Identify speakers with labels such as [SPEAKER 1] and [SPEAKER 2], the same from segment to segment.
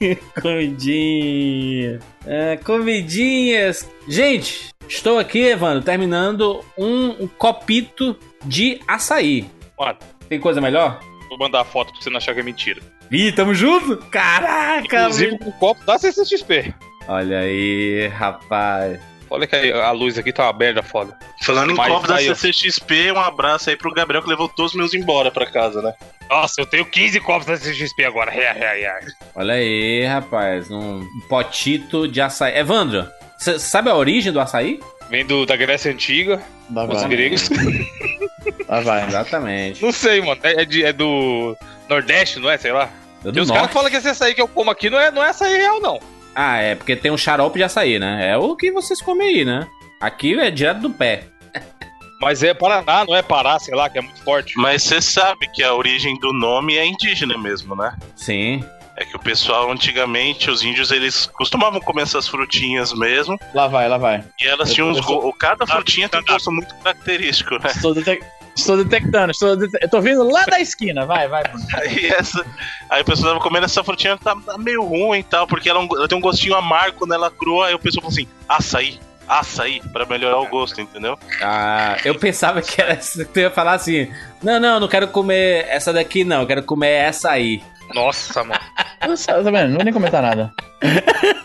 [SPEAKER 1] comidinha. É, comidinhas. Gente, estou aqui, Evandro, terminando um, um copito de açaí.
[SPEAKER 2] Mano,
[SPEAKER 1] Tem coisa melhor?
[SPEAKER 2] vou mandar a foto pra você não achar que é mentira.
[SPEAKER 1] Ih, tamo junto? Caraca,
[SPEAKER 2] Inclusive com o copo da CCXP.
[SPEAKER 1] Olha aí, rapaz.
[SPEAKER 2] Olha que a luz aqui tá uma merda foda.
[SPEAKER 3] Falando em
[SPEAKER 2] Mas
[SPEAKER 3] copo da. CCXP, um abraço aí pro Gabriel que levou todos os meus embora pra casa, né?
[SPEAKER 2] Nossa, eu tenho 15 copos da CCXP agora. É, é, é.
[SPEAKER 1] Olha aí, rapaz. Um potito de açaí. Evandro, você sabe a origem do açaí?
[SPEAKER 2] Vem do, da Grécia Antiga, os
[SPEAKER 4] vai.
[SPEAKER 2] gregos.
[SPEAKER 4] Lá vai.
[SPEAKER 1] Exatamente.
[SPEAKER 2] Não sei, mano. É, é de- é do Nordeste, não é? Sei lá.
[SPEAKER 1] É
[SPEAKER 2] E os caras falam que esse açaí que eu como aqui não é, não é açaí real, não.
[SPEAKER 1] Ah, é porque tem um xarope de açaí, né? É o que vocês comem aí, né? Aqui é direto do pé.
[SPEAKER 2] Mas é Paraná, não é Pará, sei lá, que é muito forte.
[SPEAKER 3] Mas você sabe que a origem do nome é indígena mesmo, né?
[SPEAKER 1] Sim.
[SPEAKER 3] É que o pessoal, antigamente, os índios, eles costumavam comer essas frutinhas mesmo.
[SPEAKER 4] Lá vai, lá vai.
[SPEAKER 3] E elas
[SPEAKER 4] Eu-
[SPEAKER 3] tinham uns go... Cada frutinha tem um
[SPEAKER 2] tá.
[SPEAKER 3] gosto muito característico, né?
[SPEAKER 4] Estou, detec- estou detectando, estou eu tô vindo lá da esquina. Vai, vai.
[SPEAKER 3] Aí essa. Aí o pessoal tava comendo essa frutinha, tá, tá meio ruim e tal, porque ela, é ela tem um gostinho amargo quando ela é crua, aí o pessoal falou assim, açaí, açaí, pra melhorar o gosto, entendeu?
[SPEAKER 1] Ah, eu pensava que era você ia falar assim: não, não, não quero comer essa daqui, não, eu quero comer essa aí.
[SPEAKER 2] Nossa, mano.
[SPEAKER 4] Nossa, Tá vendo? Não vou nem comentar nada.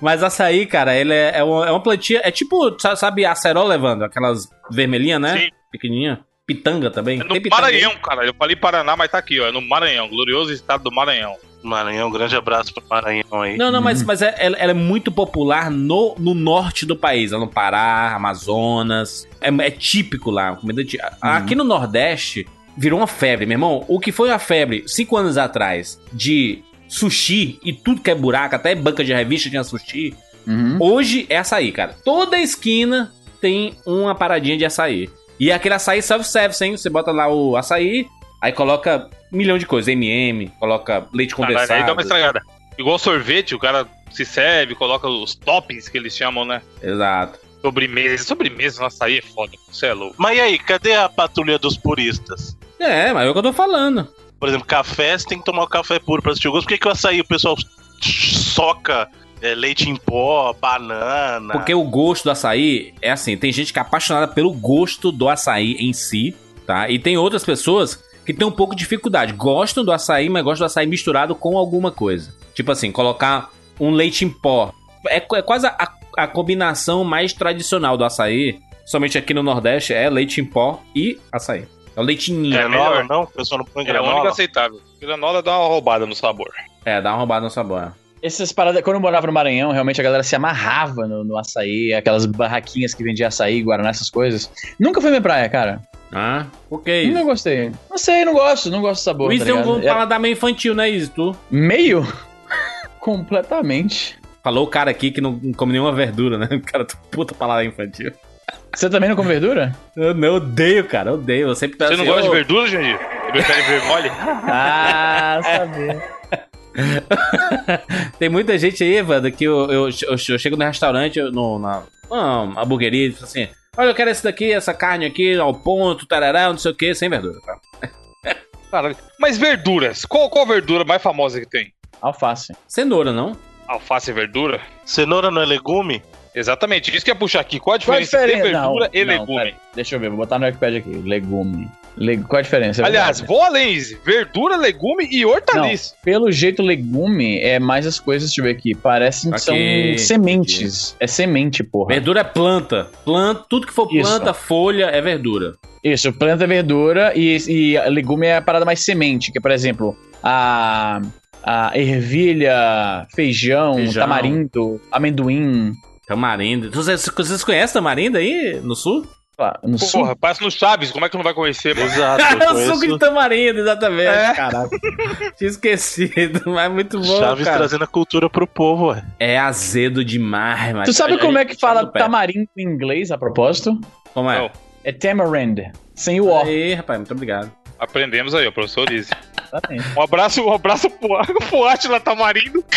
[SPEAKER 1] Mas açaí, cara, ele é, é uma, é uma plantinha. É tipo, sa- sabe, acerol levando? Aquelas vermelhinhas, né?
[SPEAKER 2] Sim.
[SPEAKER 1] Pequenininha. Pitanga também.
[SPEAKER 2] É no
[SPEAKER 1] Tem pitanga?
[SPEAKER 2] Maranhão, cara. Eu falei Paraná, mas tá aqui, ó. É no Maranhão, glorioso estado do Maranhão.
[SPEAKER 3] Maranhão, um grande abraço pro Maranhão aí.
[SPEAKER 1] Não, não, mas, mas é- ela, ela é muito popular no, no norte do país, lá no Pará, Amazonas. É, é típico lá, comida tí- Aqui no Nordeste virou uma febre, meu irmão. O que foi uma febre cinco anos atrás de sushi e tudo que é buraco, até banca de revista tinha sushi.
[SPEAKER 4] Uhum.
[SPEAKER 1] Hoje é açaí, cara. Toda esquina tem uma paradinha de açaí. E é aquele açaí self-service, hein? Você bota lá o açaí, aí coloca um milhão de coisas. MM, coloca leite condensado.
[SPEAKER 2] aí dá uma estragada. Igual sorvete, o cara se serve, coloca os toppings que eles chamam, né?
[SPEAKER 1] Exato.
[SPEAKER 2] Sobremesa. Sobremesa no açaí é foda. Você é louco.
[SPEAKER 3] Mas e aí, cadê a patrulha dos puristas?
[SPEAKER 1] É, mas é o que eu tô falando.
[SPEAKER 3] Por exemplo, café, você tem que tomar o café puro pra assistir o gosto. Por que, que o açaí o pessoal soca é, leite em pó, banana?
[SPEAKER 1] Porque o gosto do açaí é assim, tem gente que é apaixonada pelo gosto do açaí em si, tá? E tem outras pessoas que têm um pouco de dificuldade. Gostam do açaí, mas gostam do açaí misturado com alguma coisa. Tipo assim, colocar um leite em pó. É, é quase a, a combinação mais tradicional do açaí, somente aqui no Nordeste, é leite em pó e açaí. É o leitinho. É,
[SPEAKER 3] granola,
[SPEAKER 2] melhor.
[SPEAKER 3] não? O pessoal não põe
[SPEAKER 2] É a única
[SPEAKER 3] granola?
[SPEAKER 2] aceitável. Granola dá uma roubada no sabor.
[SPEAKER 1] dá uma roubada no sabor.
[SPEAKER 4] Essas paradas, quando eu morava no Maranhão, realmente a galera se amarrava no, no açaí, aquelas barraquinhas que vendia açaí, guaraná, essas coisas. Nunca foi minha praia, cara.
[SPEAKER 1] Ah, o que é
[SPEAKER 4] Nunca
[SPEAKER 1] isso?
[SPEAKER 4] gostei. Não sei, não gosto, não gosto do sabor.
[SPEAKER 1] O Izzy
[SPEAKER 4] tá
[SPEAKER 1] tem um?
[SPEAKER 4] É-
[SPEAKER 1] paladar meio infantil, né, Izzy? Tu?
[SPEAKER 4] Meio? Completamente.
[SPEAKER 1] Falou o cara aqui que não não come nenhuma verdura, né? O cara puta paladar infantil.
[SPEAKER 4] Você também não come verdura?
[SPEAKER 1] Eu não odeio, cara, eu odeio. Eu sempre
[SPEAKER 2] Você não
[SPEAKER 1] assim,
[SPEAKER 2] gosta de
[SPEAKER 1] "Ô,
[SPEAKER 2] verdura, Jandir? Prefere ver mole?
[SPEAKER 4] Ah, sabia.
[SPEAKER 1] Tem muita gente aí, Evandro, que eu, eu, eu, eu chego no restaurante, no, na uma hamburgueria, e falo assim: Olha, eu quero esse daqui, essa carne aqui, ao ponto, tarará, não sei o que, sem verdura. Tá?
[SPEAKER 2] Caralho. Mas verduras. Qual, qual verdura mais famosa que tem?
[SPEAKER 4] Alface.
[SPEAKER 1] Cenoura, não?
[SPEAKER 2] Alface é verdura?
[SPEAKER 3] Cenoura não é legume?
[SPEAKER 2] Exatamente. Isso que ia puxar aqui. Qual a
[SPEAKER 4] Qual a
[SPEAKER 2] diferença entre
[SPEAKER 4] diferença?
[SPEAKER 2] verdura
[SPEAKER 4] Não,
[SPEAKER 2] e
[SPEAKER 4] não,
[SPEAKER 2] legume?
[SPEAKER 4] pera. Deixa eu ver, vou botar no Wikipedia aqui. Legume. Le- Qual a diferença? É
[SPEAKER 2] Aliás, vou além. Verdura, legume e hortaliça.
[SPEAKER 4] Pelo jeito, legume é mais as coisas, deixa eu ver aqui. Parecem que são sementes. É semente, porra.
[SPEAKER 1] Verdura é planta. planta. Tudo que for
[SPEAKER 4] Isso.
[SPEAKER 1] planta, folha, é verdura.
[SPEAKER 4] Isso, planta é verdura e, e legume é a parada mais semente, que é, por exemplo, a, a ervilha, feijão,
[SPEAKER 1] Feijão.
[SPEAKER 4] tamarindo, amendoim.
[SPEAKER 1] Tamarindo. Vocês, vocês conhecem tamarindo aí no sul?
[SPEAKER 4] Ah, No sul,
[SPEAKER 2] Porra, parece no Chaves. Como é que não vai conhecer, mano?
[SPEAKER 3] Exato, eu
[SPEAKER 1] É o suco de tamarindo, exatamente.
[SPEAKER 2] É.
[SPEAKER 1] Caraca. Tinha esquecido, mas é muito bom,
[SPEAKER 3] Chaves
[SPEAKER 1] cara.
[SPEAKER 3] trazendo a cultura pro povo, ué.
[SPEAKER 1] É azedo demais, mas...
[SPEAKER 4] Tu sabe
[SPEAKER 1] a-
[SPEAKER 4] como é que fala tamarindo em inglês, a propósito?
[SPEAKER 1] Como é?
[SPEAKER 2] Não.
[SPEAKER 4] É tamarind, sem o O.
[SPEAKER 1] Aí, rapaz, muito obrigado.
[SPEAKER 2] Aprendemos aí, ó, professor.
[SPEAKER 4] Exatamente.
[SPEAKER 2] Um abraço, um abraço pro, pro Atila Tamarindo.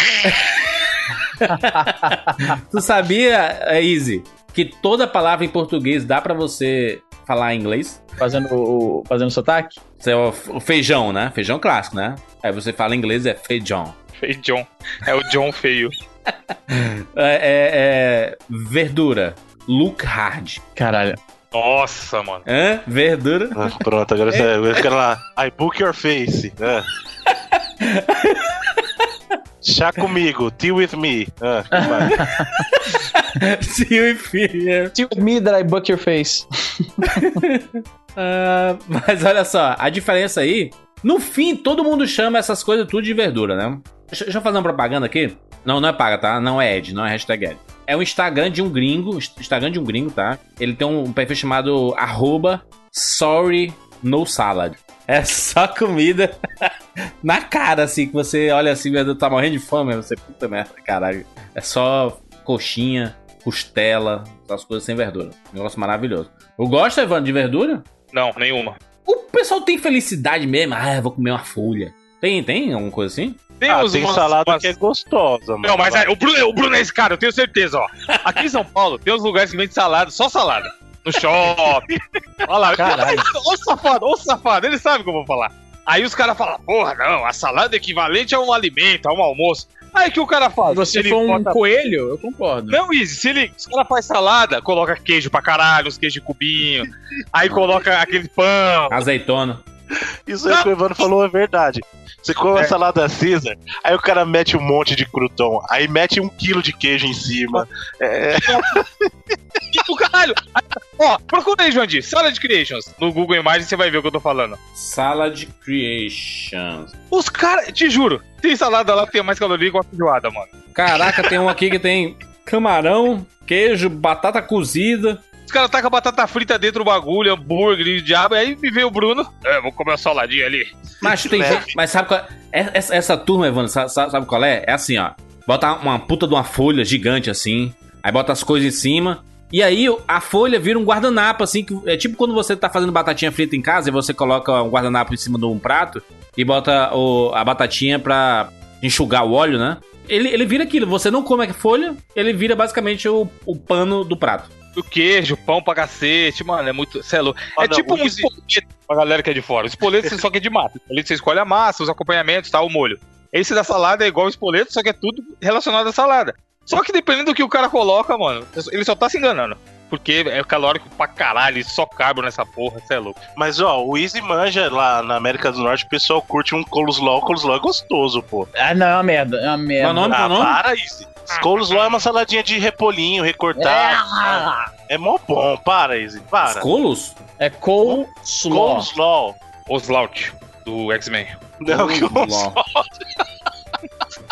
[SPEAKER 1] Tu sabia, Easy, que toda palavra em português dá pra você falar em inglês?
[SPEAKER 4] Fazendo o fazendo sotaque?
[SPEAKER 1] Isso é o, o feijão, né? Feijão clássico, né? Aí você fala em inglês é feijão.
[SPEAKER 2] Feio John. É o John feio.
[SPEAKER 1] É, é- é verdura. Look hard.
[SPEAKER 4] Caralho.
[SPEAKER 2] Nossa, mano.
[SPEAKER 1] Hã? Verdura.
[SPEAKER 3] Ah, pronto, agora você vai ficar lá. I book your face. É. Chá comigo, tea with me. Ah, que
[SPEAKER 1] Tio e filha.
[SPEAKER 4] With me that I buck your face.
[SPEAKER 1] Ah, mas olha só, a diferença aí. No fim, todo mundo chama essas coisas tudo de verdura, né? Deixa, deixa eu fazer uma propaganda aqui. Não, não é paga, tá? Não é Ed, não é hashtag Ed. É um Instagram de um gringo. Instagram de um gringo, tá? Ele tem um perfil chamado arroba sorry no salad. É só comida na cara, assim, que você olha assim, meu Deus, tá morrendo de fome, você, puta merda, caralho. É só coxinha, costela, essas coisas sem verdura. Negócio maravilhoso. Eu gosto, Evandro, de verdura?
[SPEAKER 2] Não, nenhuma.
[SPEAKER 1] O pessoal tem felicidade mesmo. Ah, eu vou comer uma folha. Tem, tem alguma coisa assim?
[SPEAKER 2] Tem
[SPEAKER 3] Ah, tem
[SPEAKER 2] umas-
[SPEAKER 3] salada
[SPEAKER 2] umas-
[SPEAKER 3] que é gostosa, mano.
[SPEAKER 2] Não, mas é, o, Bruno, o Bruno é esse cara, eu tenho certeza, ó. Aqui em São Paulo tem uns lugares que vendem salada, só salada. No shopping. Olha lá.
[SPEAKER 4] Caralho.
[SPEAKER 2] Ô safado, ô safado, ele sabe o que eu vou falar. Aí os caras falam, porra, não, a salada é equivalente a um alimento, a um almoço. Aí o que o cara faz?
[SPEAKER 4] Se você
[SPEAKER 2] Ele
[SPEAKER 4] for um
[SPEAKER 2] bota-
[SPEAKER 4] coelho, eu concordo.
[SPEAKER 2] Não, Easy, se ele. Os caras fazem salada, coloca queijo pra caralho, uns queijos de cubinho. aí coloca aquele pão.
[SPEAKER 1] Azeitona.
[SPEAKER 3] Isso aí que o Evandro falou é verdade. Você come a
[SPEAKER 2] É.
[SPEAKER 3] salada Caesar, aí o cara mete um monte de crouton, aí mete um quilo de queijo em cima. É,
[SPEAKER 2] E o caralho. Ó, procura aí, Joandir, Salad Creations. No Google Imagens você vai ver o que eu tô falando.
[SPEAKER 1] Salad Creations.
[SPEAKER 2] Os caras, te juro, tem salada lá que tem mais caloria que uma feijoada, mano.
[SPEAKER 1] Caraca, tem um aqui que tem camarão, queijo, batata cozida.
[SPEAKER 2] Os caras tacam batata frita dentro do bagulho, hambúrguer e diabo. Aí me veio o Bruno. É, vou comer uma saladinha ali.
[SPEAKER 1] Mas tem gente. Mas sabe qual é? Essa, essa turma, Evandro, sabe, sabe- sabe qual é? É assim, ó. Bota uma puta de uma folha gigante assim. Aí bota as coisas em cima. E aí a folha vira um guardanapo, assim. Que é tipo quando você tá fazendo batatinha frita em casa e você coloca um guardanapo em cima de um prato e bota o- a batatinha pra enxugar o óleo, né? Ele, ele vira aquilo. Você não come a folha, ele vira basicamente o, o pano do prato.
[SPEAKER 2] O queijo, pão pra cacete, mano. É muito. Cê é louco.
[SPEAKER 3] Ah,
[SPEAKER 2] é
[SPEAKER 3] não,
[SPEAKER 2] tipo um espoleto pra galera que é de fora. O espoleto você só que é de massa. O espoleto você escolhe a massa, os acompanhamentos, tá? O molho. Esse da salada é igual o espoleto, só que é tudo relacionado à salada. Só que dependendo do que o cara coloca, mano, ele só tá se enganando. Porque é calórico pra caralho, só carbo nessa porra, você é louco.
[SPEAKER 3] mas ó, o Easy manja lá na América do Norte, o pessoal curte um coleslaw, coleslaw é gostoso, pô.
[SPEAKER 4] Ah, não, é uma merda. É uma merda.
[SPEAKER 1] Qual o nome?
[SPEAKER 3] Ah,
[SPEAKER 1] nome?
[SPEAKER 3] para, Easy. Coleslaw é uma saladinha de repolinho recortado. É mó bom, para, Easy, para.
[SPEAKER 1] Colos?
[SPEAKER 4] É coleslaw.
[SPEAKER 3] Coleslaw.
[SPEAKER 2] Oslaut, do X-Men.
[SPEAKER 3] Não, que.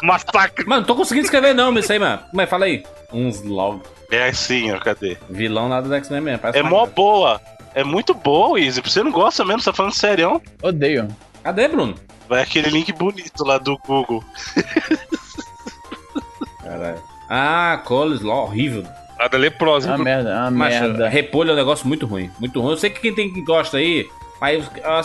[SPEAKER 2] Massacre.
[SPEAKER 1] Mano, não tô conseguindo escrever não, mas isso aí, mano. Como é? Fala aí. Uns log.
[SPEAKER 3] É assim, ó, cadê?
[SPEAKER 1] Vilão lá do X-Men mesmo. parece
[SPEAKER 3] É mó boa. É muito boa, Easy. Você não gosta mesmo, você tá falando sério.
[SPEAKER 4] Odeio.
[SPEAKER 1] Cadê, Bruno?
[SPEAKER 3] Vai aquele link bonito lá do Google.
[SPEAKER 1] Caralho. Ah, coleslaw, horrível.
[SPEAKER 2] Nada leprosa.
[SPEAKER 4] É uma merda, é
[SPEAKER 1] Macho,
[SPEAKER 4] merda.
[SPEAKER 1] repolho é um negócio muito ruim. Muito ruim. Eu sei que quem tem que gosta aí,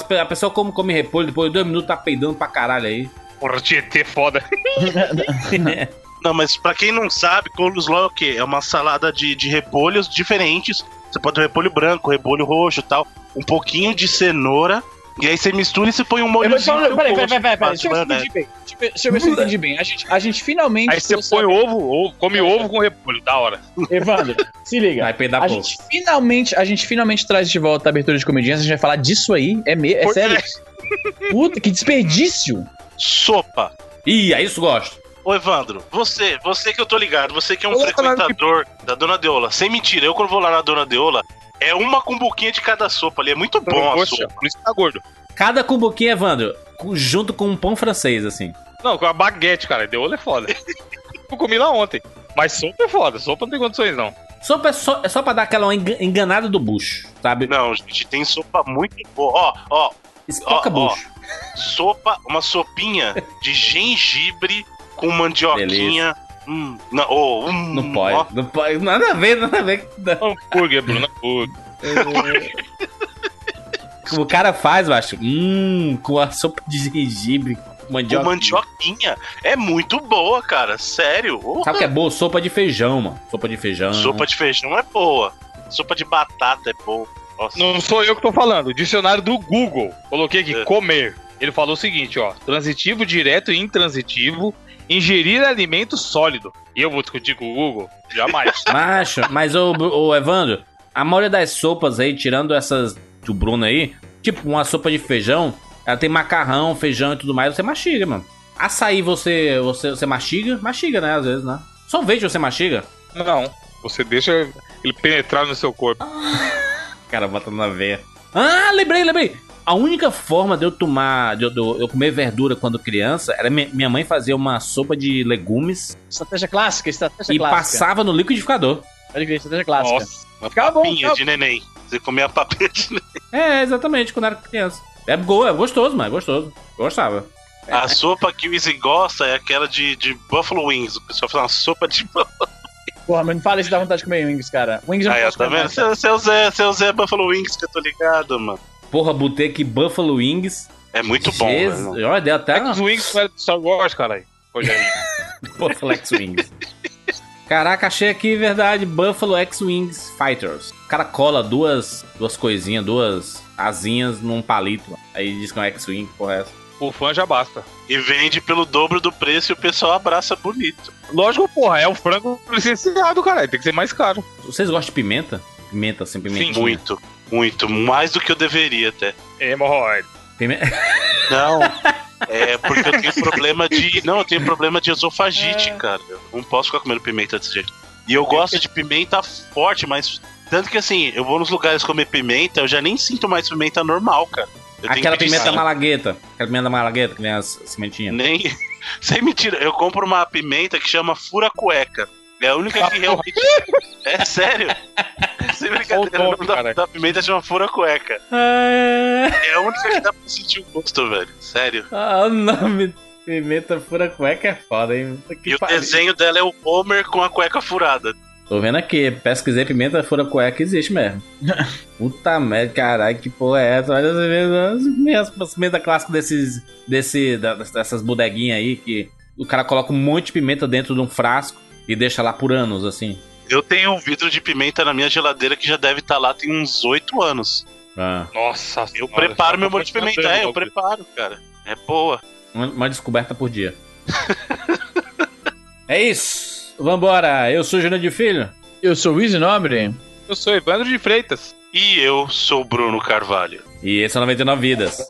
[SPEAKER 1] pe- a pessoa como come repolho, depois de dois minutos tá peidando pra caralho aí.
[SPEAKER 2] Porra, Tietê foda.
[SPEAKER 3] Não, mas pra quem não sabe, coleslaw é o quê? É uma salada de, de repolhos diferentes. Você pode ter repolho branco, repolho roxo e tal. Um pouquinho de cenoura. E aí você mistura e você põe um molhozinho.
[SPEAKER 4] peraí, peraí, peraí, peraí. Deixa eu
[SPEAKER 3] Maionese.
[SPEAKER 4] entendi bem. Deixa eu ver- deixa eu ver se eu entendi bem. A gente, a gente finalmente.
[SPEAKER 2] Aí você põe ovo, ovo, come ovo com repolho, da hora.
[SPEAKER 4] Evandro, se liga.
[SPEAKER 1] Vai peidar
[SPEAKER 4] A
[SPEAKER 1] pouco.
[SPEAKER 4] gente finalmente, a gente finalmente traz de volta a abertura de comediantes. A gente vai falar disso aí. É, me, é
[SPEAKER 2] Por
[SPEAKER 4] sério. Puta, que desperdício.
[SPEAKER 3] Sopa.
[SPEAKER 1] Ih, aí isso gosto.
[SPEAKER 3] Ô Evandro, você, você que eu tô ligado, você que é um
[SPEAKER 2] Coloca lá no
[SPEAKER 3] frequentador da Dona Deola. Sem mentira, eu quando vou lá na Dona Deola, é uma cumbuquinha de cada sopa ali. É muito bom a
[SPEAKER 2] Poxa,
[SPEAKER 3] sopa.
[SPEAKER 2] por isso que tá gordo.
[SPEAKER 1] Cada cumbuquinho, Evandro, junto com um pão francês, assim.
[SPEAKER 2] Não, com a baguete, cara. Deu olho é foda. eu comi lá ontem. Mas sopa é foda. Sopa não tem condições, não.
[SPEAKER 1] Sopa é só, é só pra dar aquela enga- enganada do bucho, sabe?
[SPEAKER 3] Não, gente, tem sopa muito boa. Ó, ó,
[SPEAKER 1] Espoca
[SPEAKER 3] ó, ó.
[SPEAKER 1] bucho.
[SPEAKER 3] sopa, uma sopinha de gengibre com mandioquinha. Hum, não, oh, hum,
[SPEAKER 1] Não
[SPEAKER 3] ó.
[SPEAKER 1] pode, não pode. Nada a ver, nada a ver.
[SPEAKER 2] Hambúrguer, Bruno, hambúrguer.
[SPEAKER 1] O cara faz, eu acho. Hum, com a sopa de gengibre,
[SPEAKER 3] Com
[SPEAKER 1] mandioca.
[SPEAKER 3] mandioquinha. É muito boa, cara. Sério.
[SPEAKER 1] Sabe o que é boa? Sopa de feijão, mano. Sopa de feijão.
[SPEAKER 3] Sopa de feijão é boa. Sopa de batata é boa. Nossa.
[SPEAKER 2] Não sou eu que tô falando. O dicionário do Google. Coloquei aqui,
[SPEAKER 3] É.
[SPEAKER 2] comer. Ele falou o seguinte, ó. Transitivo, direto e intransitivo. ingerir alimento sólido. E eu vou discutir com o Google? Jamais.
[SPEAKER 1] Macho, mas ô, ô Evandro, a maioria das sopas aí, tirando essas do Bruno aí, tipo uma sopa de feijão, ela tem macarrão, feijão e tudo mais, você mastiga, mano. Açaí você, você, você mastiga? Mastiga, né, às vezes, né? Sorvete você mastiga?
[SPEAKER 2] Não. Você deixa ele penetrar no seu corpo.
[SPEAKER 1] Cara, botando na veia. Ah, lembrei, lembrei. A única forma de eu tomar, de eu, de eu comer verdura quando criança, era mi- minha mãe fazia uma sopa de legumes
[SPEAKER 4] Estratégia clássica, estratégia
[SPEAKER 1] e
[SPEAKER 4] clássica.
[SPEAKER 1] passava no liquidificador.
[SPEAKER 4] Pode crer, estratégia clássica.
[SPEAKER 2] Nossa.
[SPEAKER 3] Uma
[SPEAKER 4] Ficava bom,
[SPEAKER 3] papinha
[SPEAKER 4] ficava-
[SPEAKER 3] de neném. Você comia a papinha de neném.
[SPEAKER 1] É, exatamente, quando era criança. É boa, é gostoso, mas é gostoso. Gostava.
[SPEAKER 3] A sopa que o Easy gosta é aquela de, de Buffalo Wings. O pessoal fala uma sopa de Buffalo
[SPEAKER 4] Porra, mas não fala isso dá vontade de comer wings, cara. Wings não
[SPEAKER 3] Aí, tá vendo? Seu, seu Zé, seu Zé Buffalo Wings que eu tô ligado, mano.
[SPEAKER 1] Porra, botei aqui Buffalo Wings.
[SPEAKER 3] É muito bom,
[SPEAKER 1] Jesus,
[SPEAKER 3] velho.
[SPEAKER 1] Olha, deu até
[SPEAKER 2] Os
[SPEAKER 1] uma
[SPEAKER 2] Wings não é do Star Wars, caralho.
[SPEAKER 1] Buffalo X-Wings. Caraca, achei aqui, verdade, Buffalo X-Wings Fighters. O cara cola duas, duas coisinhas, duas asinhas num palito. mano. Aí diz que é um X-Wing, porra é essa.
[SPEAKER 2] O fã já basta.
[SPEAKER 3] E vende pelo dobro do preço e o pessoal abraça bonito.
[SPEAKER 2] Lógico, porra, é o frango licenciado, caralho. Tem que ser mais caro.
[SPEAKER 1] Vocês gostam de pimenta? Pimenta, assim, pimenta.
[SPEAKER 3] Muito, muito. Mais do que eu deveria até.
[SPEAKER 2] Hemorroide.
[SPEAKER 1] Pimenta...
[SPEAKER 3] Não. É porque eu tenho problema de. Não, eu tenho problema de esofagite, cara. Eu não posso ficar comendo pimenta desse jeito. E eu gosto de pimenta forte, mas. Tanto que assim, eu vou nos lugares comer pimenta, eu já nem sinto mais pimenta normal, cara. Eu
[SPEAKER 1] Aquela pimenta malagueta. Aquela pimenta malagueta que vem as sementinhas.
[SPEAKER 3] Nem. Sem mentira, eu compro uma pimenta que chama fura cueca. É a única que realmente. É sério. Sem brincadeira,
[SPEAKER 2] o
[SPEAKER 3] o
[SPEAKER 2] nome,
[SPEAKER 3] da, da pimenta chama fura cueca. É a única que dá pra sentir o gosto, velho. Sério.
[SPEAKER 1] Ah, o nome pimenta fura cueca é foda, hein? Que
[SPEAKER 3] E o
[SPEAKER 1] pariu.
[SPEAKER 3] desenho dela é o Homer com a cueca furada.
[SPEAKER 1] Tô vendo aqui, pesquisei pimenta fura cueca, existe mesmo. Puta merda, caralho, que porra é essa? Olha as pimentas clássicas desses, desse, dessas bodeguinhas aí, que o cara coloca um monte de pimenta dentro de um frasco e deixa lá por anos, assim.
[SPEAKER 3] Eu tenho um vidro de pimenta na minha geladeira que já deve estar lá tem uns 8 anos.
[SPEAKER 1] Ah,
[SPEAKER 2] Nossa
[SPEAKER 3] Eu
[SPEAKER 2] senhora,
[SPEAKER 3] preparo
[SPEAKER 2] tá
[SPEAKER 3] meu molho de pimenta. É, eu
[SPEAKER 2] bagulho.
[SPEAKER 3] preparo, cara. É boa.
[SPEAKER 1] uma, uma descoberta por dia. é isso. Vambora, eu sou o Júnior de Filho.
[SPEAKER 4] Eu sou o Easy Nobre.
[SPEAKER 2] Eu sou Evandro de Freitas.
[SPEAKER 3] E eu sou o Bruno Carvalho.
[SPEAKER 1] E esse é o 99 Vidas.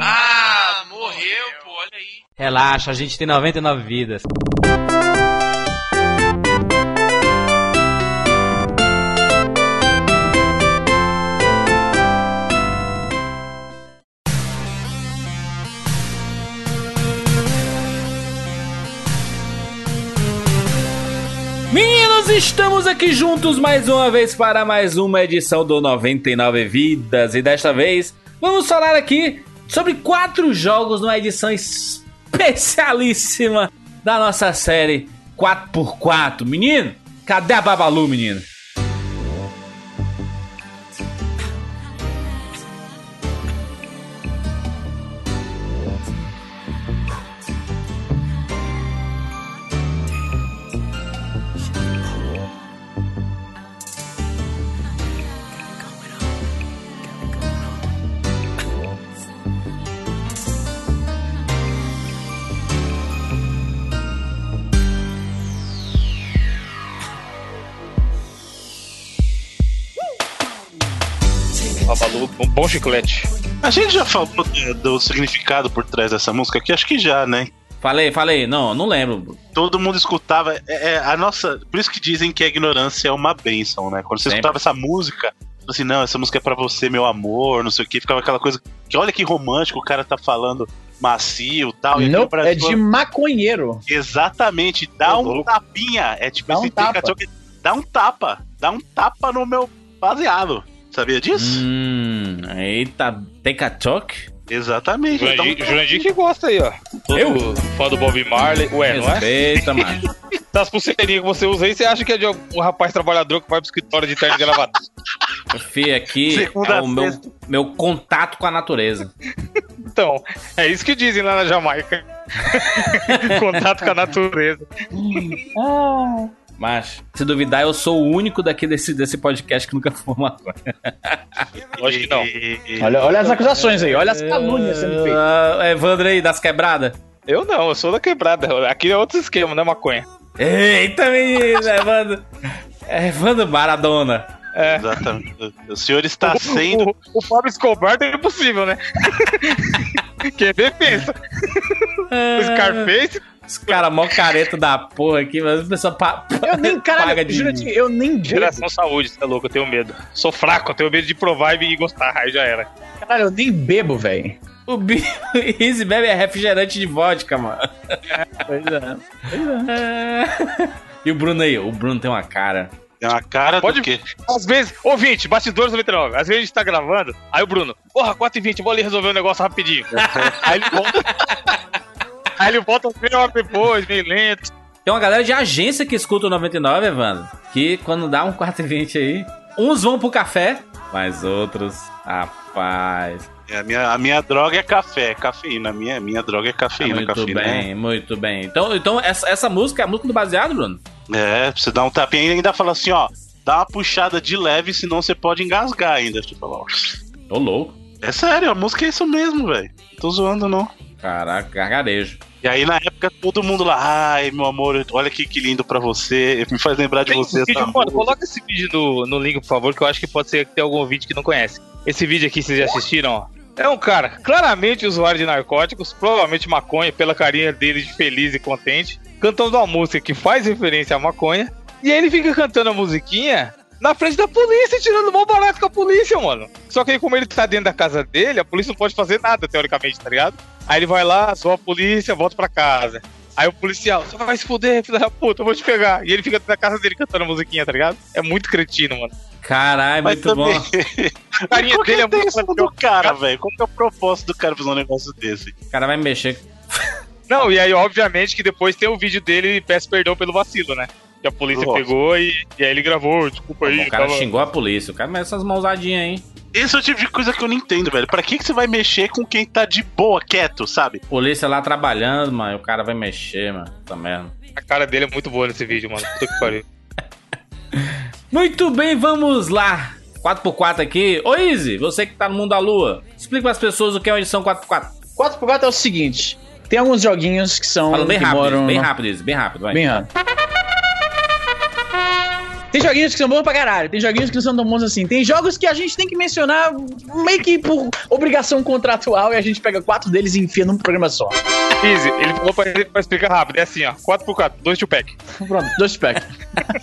[SPEAKER 5] Ah, morreu, pô, olha aí.
[SPEAKER 6] Relaxa, a gente tem 99 vidas.
[SPEAKER 1] Meninos, estamos aqui juntos mais uma vez para mais uma edição do 99 Vidas e desta vez vamos falar aqui sobre quatro jogos numa edição especialíssima da nossa série 4x4. Menino, cadê a Babalu, menino?
[SPEAKER 2] Babalu, um bom chiclete.
[SPEAKER 3] A gente já falou do, do significado por trás dessa música aqui? Acho que já, né?
[SPEAKER 1] Falei, falei, não, não lembro.
[SPEAKER 3] Todo mundo escutava. É, é, a nossa. Por isso que dizem que a ignorância é uma bênção, né? Quando você
[SPEAKER 1] Sempre.
[SPEAKER 3] escutava essa música, assim, não, essa música é pra você, meu amor, não sei o que, ficava aquela coisa. Que olha que romântico, o cara tá falando macio e tal. E
[SPEAKER 4] Não, é de maconheiro.
[SPEAKER 3] Exatamente, dá um
[SPEAKER 2] louco.
[SPEAKER 3] tapinha. É tipo
[SPEAKER 4] Dá um
[SPEAKER 3] esse
[SPEAKER 4] tapa.
[SPEAKER 3] Pikachu que dá um tapa. Dá um tapa no meu baseado. Sabia disso?
[SPEAKER 1] Hum, eita, take a talk?
[SPEAKER 3] Exatamente. Então,
[SPEAKER 2] Jurandir, Jurandir que gosta aí, ó. Todo
[SPEAKER 1] Eu?
[SPEAKER 2] fã do Bob Marley. Ué, não é?
[SPEAKER 1] Respeita, mano.
[SPEAKER 2] Das pulseirinhas que você usa aí, você acha que é de um rapaz trabalhador que vai pro escritório de terno e gravata?
[SPEAKER 1] Fih, aqui
[SPEAKER 3] Segunda
[SPEAKER 1] é o meu, meu contato com a natureza.
[SPEAKER 2] Então, é isso que dizem lá na Jamaica. Contato com a natureza.
[SPEAKER 1] Mas, se duvidar, eu sou o único daqui desse, desse podcast que nunca fumou maconha.
[SPEAKER 2] Lógico que não.
[SPEAKER 4] Olha, olha as acusações aí, olha as calúnias sendo feitas.
[SPEAKER 1] Ah, Evandro aí, das quebradas.
[SPEAKER 2] Eu não, eu sou da quebrada. Aqui é outro esquema, não é maconha.
[SPEAKER 1] Eita, menino, Evandro. Evandro Maradona.
[SPEAKER 2] É.
[SPEAKER 3] Exatamente. O senhor está sendo.
[SPEAKER 2] O, o Pablo Escobar é impossível, né? Quem vê, pensa. O Scarface,
[SPEAKER 1] Os caras mó careta da porra aqui, mas o pessoal pa
[SPEAKER 4] Eu nem,
[SPEAKER 1] paga
[SPEAKER 4] caralho,
[SPEAKER 1] de
[SPEAKER 4] juro eu nem bebo.
[SPEAKER 2] geração saúde, você é louco, eu tenho medo. Sou fraco, eu tenho medo de provar e gostar, aí já era.
[SPEAKER 4] Caralho, eu nem bebo, velho.
[SPEAKER 1] O o Easy Bebe é refrigerante de vodka, mano.
[SPEAKER 4] Pois é.
[SPEAKER 1] E o Bruno aí? O Bruno tem uma cara.
[SPEAKER 3] É uma cara
[SPEAKER 2] Pode-
[SPEAKER 3] do quê?
[SPEAKER 2] Às vezes, ouvinte, bastidores 99, às vezes a gente tá gravando, aí o Bruno, porra, 4h20, vou ali resolver um negócio rapidinho. aí ele volta. Aí ele volta meia hora depois, meio lento.
[SPEAKER 1] Tem uma galera de agência que escuta o 99, Evandro. Que quando dá um 420 aí, uns vão pro café, mas outros, rapaz.
[SPEAKER 3] É, a, minha, a minha droga é café, é cafeína. A minha, a minha droga é cafeína.
[SPEAKER 1] muito
[SPEAKER 3] cafeína
[SPEAKER 1] bem, muito bem. Então, então essa, essa música é a música do baseado, Bruno?
[SPEAKER 3] É, você dá um tapinha e ainda fala assim, ó. Dá uma puxada de leve, senão você pode engasgar ainda. Tipo, ó.
[SPEAKER 1] Ô, louco.
[SPEAKER 3] É sério, a música é isso mesmo, velho. Tô zoando, não.
[SPEAKER 1] Caraca, gargarejo.
[SPEAKER 3] E aí, na época, todo mundo lá, ai, meu amor, olha que, que lindo pra você. Me faz lembrar de
[SPEAKER 2] Tem
[SPEAKER 3] você.
[SPEAKER 2] esse vídeo, mano, coloca esse vídeo no, no link, por favor, que eu acho que pode ser que tem algum ouvinte que não conhece. Esse vídeo aqui, vocês já assistiram, ó. É um cara claramente usuário de narcóticos, provavelmente maconha, pela carinha dele de feliz e contente, cantando uma música que faz referência à maconha. E aí ele fica cantando a musiquinha na frente da polícia, tirando mó barato com a polícia, mano. Só que aí, como ele tá dentro da casa dele, a polícia não pode fazer nada, teoricamente, tá ligado? Aí ele vai lá, zoa a polícia, volta pra casa. Aí o policial, você vai se fuder, filho da puta, eu vou te pegar. E ele fica dentro da casa dele cantando a musiquinha, tá ligado? É muito cretino, mano.
[SPEAKER 1] Caralho, muito
[SPEAKER 3] também.
[SPEAKER 1] bom.
[SPEAKER 2] A carinha
[SPEAKER 3] que
[SPEAKER 2] dele
[SPEAKER 3] é
[SPEAKER 2] é muito
[SPEAKER 3] do cara, velho? Qual que é o propósito do cara fazer um negócio desse?
[SPEAKER 1] O cara vai mexer.
[SPEAKER 2] Não, e aí, obviamente, que depois tem o vídeo dele e peça perdão pelo vacilo, né? Que a polícia
[SPEAKER 3] Nossa.
[SPEAKER 2] pegou e, e aí ele gravou, desculpa aí.
[SPEAKER 1] o cara
[SPEAKER 2] tava-
[SPEAKER 1] xingou a polícia. O cara merece essas mãosadinhas aí.
[SPEAKER 3] Esse é o tipo de coisa que eu não entendo, velho. Pra que, que você vai mexer com quem tá de boa, quieto, sabe?
[SPEAKER 1] Polícia lá trabalhando, mano. e O cara vai mexer, mano. Essa merda.
[SPEAKER 2] A cara dele é muito boa nesse vídeo, mano. Puta que pariu.
[SPEAKER 1] Muito bem, vamos lá. 4x4 aqui. Ô, Easy, você que tá no mundo da lua, explica pras pessoas o que é uma edição 4x4.
[SPEAKER 4] 4x4 é o seguinte: tem alguns joguinhos que são.
[SPEAKER 1] Fala bem rápido,
[SPEAKER 4] moram
[SPEAKER 1] bem rápido, Easy, bem rápido, vai.
[SPEAKER 4] Bem rápido. Tem joguinhos que são bons pra caralho, tem joguinhos que não são tão bons assim. Tem jogos que a gente tem que mencionar meio que por obrigação contratual e a gente pega quatro deles e enfia num programa só.
[SPEAKER 2] Easy, ele falou pra, pra explicar rápido. É assim, ó. 4x4, 2 pack.
[SPEAKER 4] Pronto, dois packs.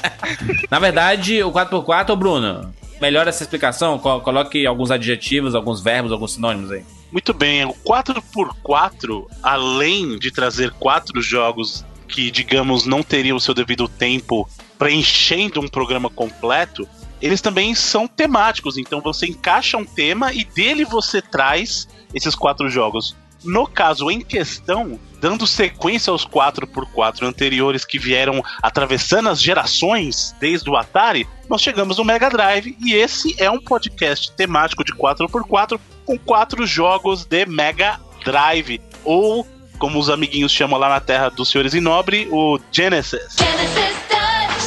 [SPEAKER 1] Na verdade, o 4x4, ô Bruno, melhora essa explicação. Co- Coloque alguns adjetivos, alguns verbos, alguns sinônimos aí.
[SPEAKER 3] Muito bem, o 4x4, além de trazer quatro jogos que, digamos, não teriam o seu devido tempo preenchendo um programa completo, eles também são temáticos. Então você encaixa um tema e dele você traz esses quatro jogos. No caso em questão, dando sequência aos 4x4 anteriores que vieram atravessando as gerações desde o Atari, nós chegamos no Mega Drive e esse é um podcast temático de 4x4 com quatro jogos de Mega Drive, ou como os amiguinhos chamam lá na terra dos senhores em nobre, o Genesis.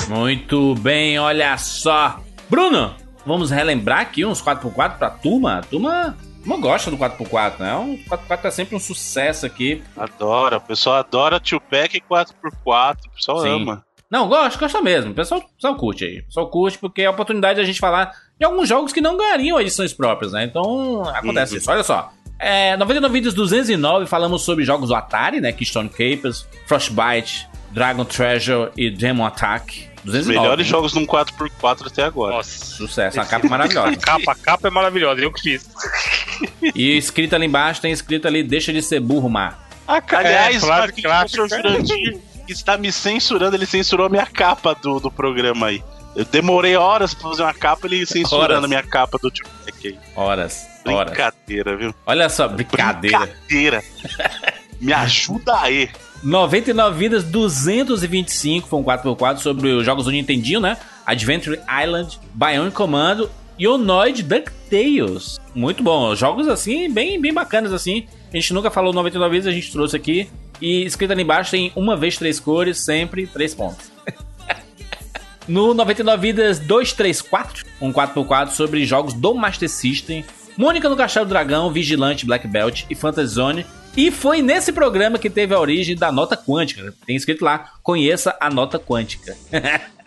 [SPEAKER 1] Muito bem, olha só. Bruno, vamos relembrar aqui uns 4x4 pra turma. A turma, turma gosta do 4x4, né? O 4x4 é sempre um sucesso aqui.
[SPEAKER 3] Adora, o pessoal adora Tupac 4x4, o pessoal
[SPEAKER 1] Sim.
[SPEAKER 3] ama.
[SPEAKER 1] Não, gosta, gosta mesmo. O pessoal, o pessoal curte aí. O pessoal curte porque é a oportunidade de a gente falar de alguns jogos que não ganhariam edições próprias, né? Então, acontece
[SPEAKER 3] Uhum.
[SPEAKER 1] isso. Olha só. É, 99 vídeos 209 falamos sobre jogos do Atari, né? Keystone Capers, Frostbite, Dragon Treasure e Demon Attack.
[SPEAKER 3] Os
[SPEAKER 1] 209.
[SPEAKER 3] melhores jogos num 4x4 até agora.
[SPEAKER 2] Nossa.
[SPEAKER 1] Sucesso, uma capa maravilhosa.
[SPEAKER 2] A capa, a capa é maravilhosa, eu que fiz.
[SPEAKER 1] E escrito ali embaixo, tem escrito ali, deixa de ser burro, Mar.
[SPEAKER 2] A ca-
[SPEAKER 3] Aliás,
[SPEAKER 2] é,
[SPEAKER 3] o professor Jurandir está me censurando, ele censurou a minha capa do, do programa aí. Eu demorei horas pra fazer uma capa, ele censurando
[SPEAKER 1] Horas.
[SPEAKER 3] a minha capa do Tupac aí.
[SPEAKER 1] Horas. Horas.
[SPEAKER 3] Brincadeira, viu?
[SPEAKER 1] Olha só, brincadeira.
[SPEAKER 3] Brincadeira. Me ajuda aí.
[SPEAKER 1] 99 vidas, 225, foi um 4x4 sobre os jogos do Nintendinho, né? Adventure Island, Bionic Commando e o Noid DuckTales. Muito bom, jogos assim, bem, bem bacanas assim. A gente nunca falou 99 vidas, a gente trouxe aqui. E escrito ali embaixo tem uma vez três cores, sempre três pontos. No 99 Vidas 234, um 4x4 sobre jogos do Master System, Mônica no Castelo do Dragão, Vigilante, Black Belt e Fantasy Zone. E foi nesse programa que teve a origem da nota quântica. Tem escrito lá, conheça a nota quântica.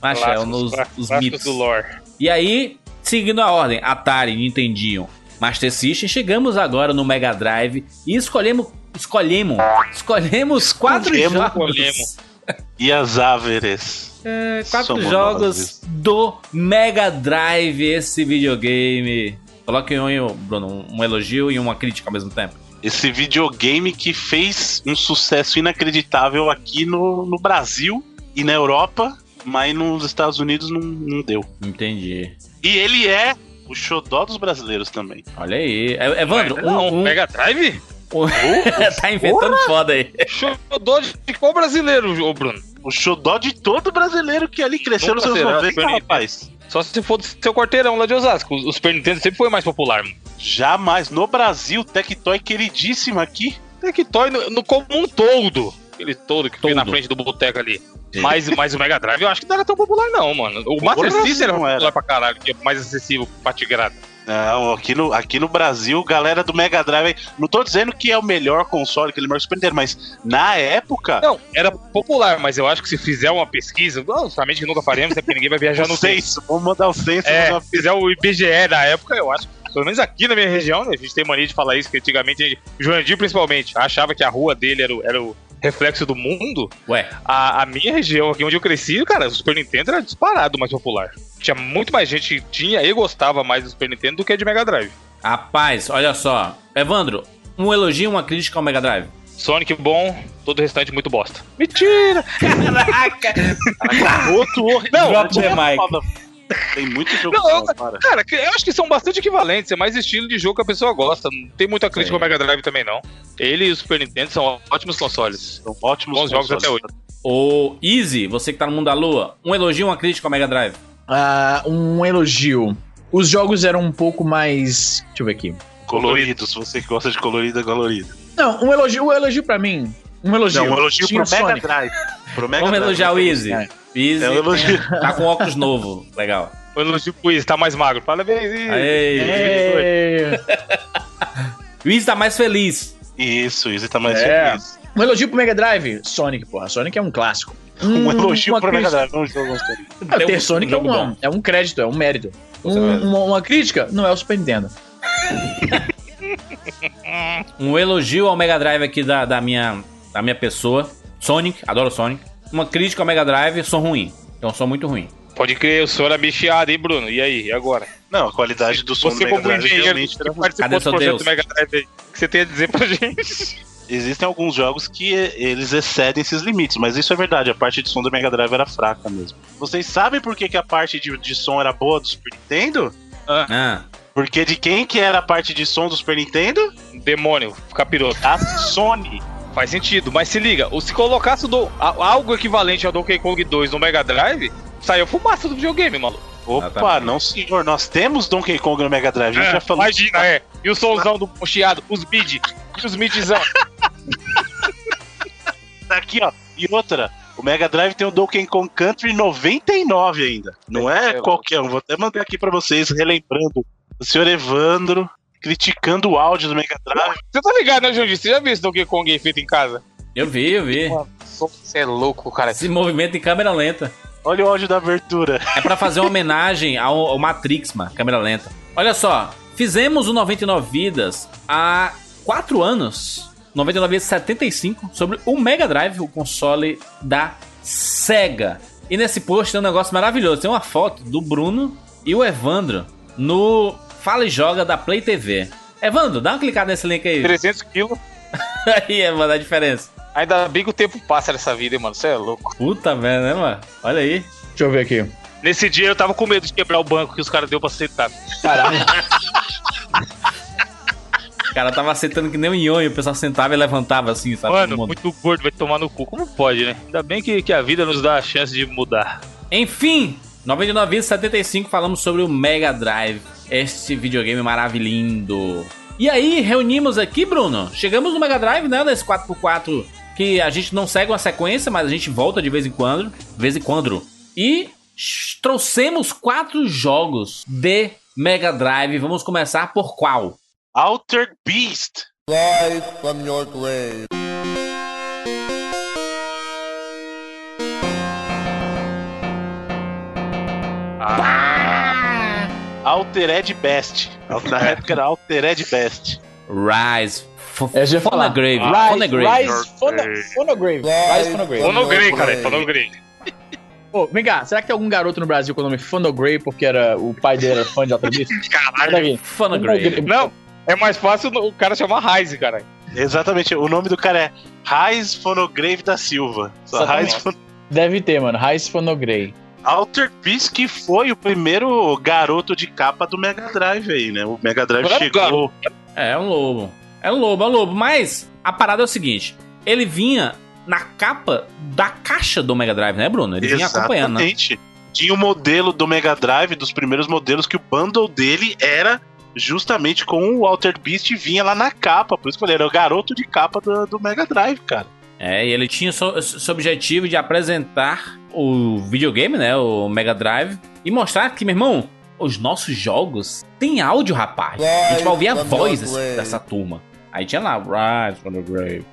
[SPEAKER 1] É, nos, os mitos.
[SPEAKER 2] do lore.
[SPEAKER 1] E aí, seguindo a ordem, Atari, Nintendinho, Master System, chegamos agora no Mega Drive e escolhemos, escolhemos, escolhemos quatro
[SPEAKER 3] Escolhemos,
[SPEAKER 1] jogos.
[SPEAKER 2] escolhemos.
[SPEAKER 3] E as Áveres.
[SPEAKER 1] É, quatro
[SPEAKER 3] Somos
[SPEAKER 1] jogos do Mega Drive, esse videogame. Coloque um, Bruno, um elogio e uma crítica ao mesmo tempo.
[SPEAKER 3] Esse videogame que fez um sucesso inacreditável aqui no, no Brasil e na Europa, mas nos Estados Unidos não, não deu.
[SPEAKER 1] Entendi.
[SPEAKER 3] E ele é o xodó dos brasileiros também.
[SPEAKER 1] Olha aí. É- Evandro,
[SPEAKER 2] Mas não,
[SPEAKER 1] um, um-
[SPEAKER 2] Mega Drive?
[SPEAKER 1] tá inventando foda aí.
[SPEAKER 2] Xodó de qual brasileiro, ô Bruno?
[SPEAKER 3] O xodó de todo brasileiro que ali cresceu nos anos
[SPEAKER 2] será
[SPEAKER 3] 90,
[SPEAKER 2] Super Nintendo.
[SPEAKER 3] rapaz.
[SPEAKER 2] Só se for do seu quarteirão lá de Osasco. O Super Nintendo sempre foi mais popular, mano.
[SPEAKER 3] Jamais. No Brasil, Tectoy queridíssimo aqui.
[SPEAKER 2] Tectoy no, no como um todo. Aquele todo que foi na
[SPEAKER 1] Todo.
[SPEAKER 2] frente do boteco ali. Mas, mas o Mega Drive eu acho que não era tão popular, não, mano. O Master
[SPEAKER 3] Porra,
[SPEAKER 2] System era
[SPEAKER 3] não
[SPEAKER 2] popular
[SPEAKER 3] era.
[SPEAKER 2] pra caralho, que é mais acessível pra tigrada.
[SPEAKER 3] Não, aqui no, aqui no Brasil, galera do Mega Drive. Não tô dizendo que é o melhor console, que ele é o melhor Super Nintendo, mas na época.
[SPEAKER 2] Não, era popular, mas eu acho que se fizer uma pesquisa, não, somente que nunca faremos, é porque ninguém vai viajar
[SPEAKER 3] o
[SPEAKER 2] no tempo.
[SPEAKER 3] censo, vamos mandar o censo.
[SPEAKER 2] É, se fizer o IBGE da época, eu acho que, pelo menos aqui na minha região, né, a gente tem mania de falar isso, que antigamente, gente- Jurandir principalmente, achava que a rua dele era o, era o reflexo do mundo.
[SPEAKER 1] Ué,
[SPEAKER 2] A, a minha região, aqui onde eu cresci, cara, o Super Nintendo era disparado mais popular. Tinha muito mais gente que tinha e gostava mais do Super Nintendo do que de Mega Drive.
[SPEAKER 1] rapaz, olha só. Evandro, um elogio e uma crítica ao Mega Drive.
[SPEAKER 2] Sonic bom, todo o restante muito bosta. Mentira!
[SPEAKER 3] Outro horrível.
[SPEAKER 2] Não,
[SPEAKER 1] Drop the mic.
[SPEAKER 3] Tem muito jogo
[SPEAKER 2] Não,
[SPEAKER 3] bom,
[SPEAKER 2] eu-
[SPEAKER 3] para.
[SPEAKER 2] Cara, que- eu acho que são bastante equivalentes, é mais estilo de jogo que a pessoa gosta. Não tem muita crítica ao Mega Drive também, não. Ele e o Super Nintendo são ótimos consoles.
[SPEAKER 3] São ótimos
[SPEAKER 2] Bons jogos
[SPEAKER 3] consoles.
[SPEAKER 2] até hoje.
[SPEAKER 1] O Easy, você que tá no mundo da lua, um elogio e uma crítica ao Mega Drive.
[SPEAKER 4] Ah, um elogio. Os jogos eram um pouco mais. Deixa eu ver aqui.
[SPEAKER 3] Coloridos, você que gosta de colorido é colorido.
[SPEAKER 4] Não, um elogio, um elogio pra mim. Um elogio.
[SPEAKER 3] Não, um elogio
[SPEAKER 4] Tinha
[SPEAKER 3] pro Mega. Drive. Pro Mega
[SPEAKER 1] Vamos elogiar o Easy.
[SPEAKER 4] É.
[SPEAKER 1] Easy
[SPEAKER 3] É um elogio.
[SPEAKER 1] tem- tá com óculos novo. Legal.
[SPEAKER 2] O elogio pro Easy, tá mais magro. Parabéns, Easy.
[SPEAKER 1] Aê.
[SPEAKER 4] É.
[SPEAKER 1] O Easy tá mais feliz.
[SPEAKER 3] Isso, Easy tá mais
[SPEAKER 4] É.
[SPEAKER 3] feliz.
[SPEAKER 4] Um elogio pro Mega Drive. Sonic, porra. Sonic é um clássico.
[SPEAKER 3] Um elogio
[SPEAKER 4] uma
[SPEAKER 3] pro Mega Drive, não um jogo.
[SPEAKER 4] Ah,
[SPEAKER 1] É
[SPEAKER 4] ter
[SPEAKER 1] um-
[SPEAKER 4] Sonic
[SPEAKER 1] um
[SPEAKER 4] é, um, é um crédito, é um mérito. Um- uma, uma crítica não é o Super Nintendo.
[SPEAKER 1] Um elogio ao Mega Drive aqui da, da, minha, da minha pessoa. Sonic, adoro Sonic. Uma crítica ao Mega Drive, sou ruim. Então sou muito ruim.
[SPEAKER 2] Pode crer, o senhor é bicheado, hein, Bruno? E aí, e agora?
[SPEAKER 3] Não, a qualidade do som do
[SPEAKER 2] Você,
[SPEAKER 3] Mega
[SPEAKER 2] como
[SPEAKER 3] Drive
[SPEAKER 2] engenheiro
[SPEAKER 3] realmente era ruim.
[SPEAKER 1] Cadê
[SPEAKER 2] do
[SPEAKER 1] seu Deus?
[SPEAKER 2] do Mega Drive aí, o que você tem a dizer pra gente?
[SPEAKER 3] Existem alguns jogos que eh, eles excedem esses limites, mas isso é verdade, a parte de som do Mega Drive era fraca mesmo. Vocês sabem por que, que a parte de, de som era boa do Super Nintendo?
[SPEAKER 1] Ah,
[SPEAKER 3] Porque de quem que era a parte de som do Super Nintendo?
[SPEAKER 2] Demônio, capiroto.
[SPEAKER 3] A Sony.
[SPEAKER 2] Faz sentido, mas se liga, se colocasse do- a- algo equivalente ao Donkey Kong 2 no Mega Drive, saiu fumaça do videogame, maluco.
[SPEAKER 3] Opa,
[SPEAKER 1] Exatamente.
[SPEAKER 3] não senhor, nós temos Donkey Kong no Mega Drive, a gente já falou.
[SPEAKER 2] Imagina, é. E o somzão do chiado, os mid, e os midzão.
[SPEAKER 3] Aqui, ó. E outra, o Mega Drive tem o Donkey Kong Country 99 ainda. Não é,
[SPEAKER 2] É,
[SPEAKER 3] qualquer um. Vou até mandar aqui pra vocês, relembrando o senhor Evandro criticando o áudio do Mega Drive.
[SPEAKER 2] Você tá ligado, né, Jandir? Você já viu esse Donkey Kong feito em casa?
[SPEAKER 1] eu vi, eu vi.
[SPEAKER 2] Você é louco, cara.
[SPEAKER 1] Esse movimento em câmera lenta.
[SPEAKER 3] Olha o áudio da abertura.
[SPEAKER 1] É pra fazer uma homenagem ao, ao Matrix, mano. Câmera lenta. Olha só, fizemos o 99 Vidas há 4 anos. 99 Vidas 75 sobre o Mega Drive, o console da Sega. E nesse post tem um negócio maravilhoso. Tem uma foto do Bruno e o Evandro no Fala e Joga da Play TV. Evandro, dá uma clicada nesse link aí.
[SPEAKER 2] 300 quilos.
[SPEAKER 1] aí, Evandro, a diferença.
[SPEAKER 2] Ainda bem que o tempo passa nessa vida, hein, mano. Você é louco.
[SPEAKER 1] Puta merda, né, mano? Olha aí.
[SPEAKER 4] Deixa eu ver aqui.
[SPEAKER 2] Nesse dia eu tava com medo de quebrar o banco que os caras deu pra aceitar.
[SPEAKER 4] Caralho.
[SPEAKER 1] cara tava sentando que nem um nhonho, o pessoal sentava e levantava assim, sabe?
[SPEAKER 2] Mano,
[SPEAKER 1] mundo.
[SPEAKER 2] muito gordo vai tomar no cu. Como pode, né? Ainda bem que, que a vida nos dá a chance de mudar.
[SPEAKER 1] Enfim, 99 vezes 75 falamos sobre o Mega Drive, este videogame maravilhoso. E aí, reunimos aqui, Bruno. Chegamos no Mega Drive, né? Nesse 4x4 que a gente não segue uma sequência, mas a gente volta de vez em quando. Vez em quando. E trouxemos quatro jogos de Mega Drive. Vamos começar por qual?
[SPEAKER 3] Altered Beast.
[SPEAKER 7] Rise from your grave.
[SPEAKER 3] Altered Best. Na época era Altered Best.
[SPEAKER 1] Rise.
[SPEAKER 4] Eu já ia falar.
[SPEAKER 1] Phonograve.
[SPEAKER 4] Rise. Rise, Phono- Phonograve. Rise Phonograve.
[SPEAKER 2] Fonogrei, cara. Fonogrei.
[SPEAKER 4] Pô, vem cá, será que tem algum garoto no Brasil com o nome Phonograve porque era, o pai dele era fã de? Olha
[SPEAKER 2] Caralho.
[SPEAKER 4] aqui.
[SPEAKER 1] Phonograve.
[SPEAKER 2] Não, é mais fácil o cara chamar Ryze, cara.
[SPEAKER 3] Exatamente. O nome do cara é Raiz Fonograve da Silva. Raiz Fon-
[SPEAKER 4] Deve ter, mano. Rise Phonograve.
[SPEAKER 3] Altered Beast que foi o primeiro garoto de capa do Mega Drive aí, né? O Mega Drive
[SPEAKER 2] Não era
[SPEAKER 3] chegou.
[SPEAKER 1] É, é um lobo. É um lobo, é um lobo. Mas a parada é o seguinte: ele vinha na capa da caixa do Mega Drive, né, Bruno? Ele vinha acompanhando, né?
[SPEAKER 3] Exatamente. Tinha o modelo do Mega Drive, dos primeiros modelos, que o bundle dele era justamente com o Altered Beast e vinha lá na capa. Por isso que eu falei, era o garoto de capa do, do Mega Drive, cara.
[SPEAKER 1] É, e ele tinha esse esse objetivo de apresentar o videogame, né? O Mega Drive, e mostrar que, meu irmão, os nossos jogos têm áudio, rapaz. A gente vai ouvir a voz dessa turma. Aí tinha lá, Rise from the Grave.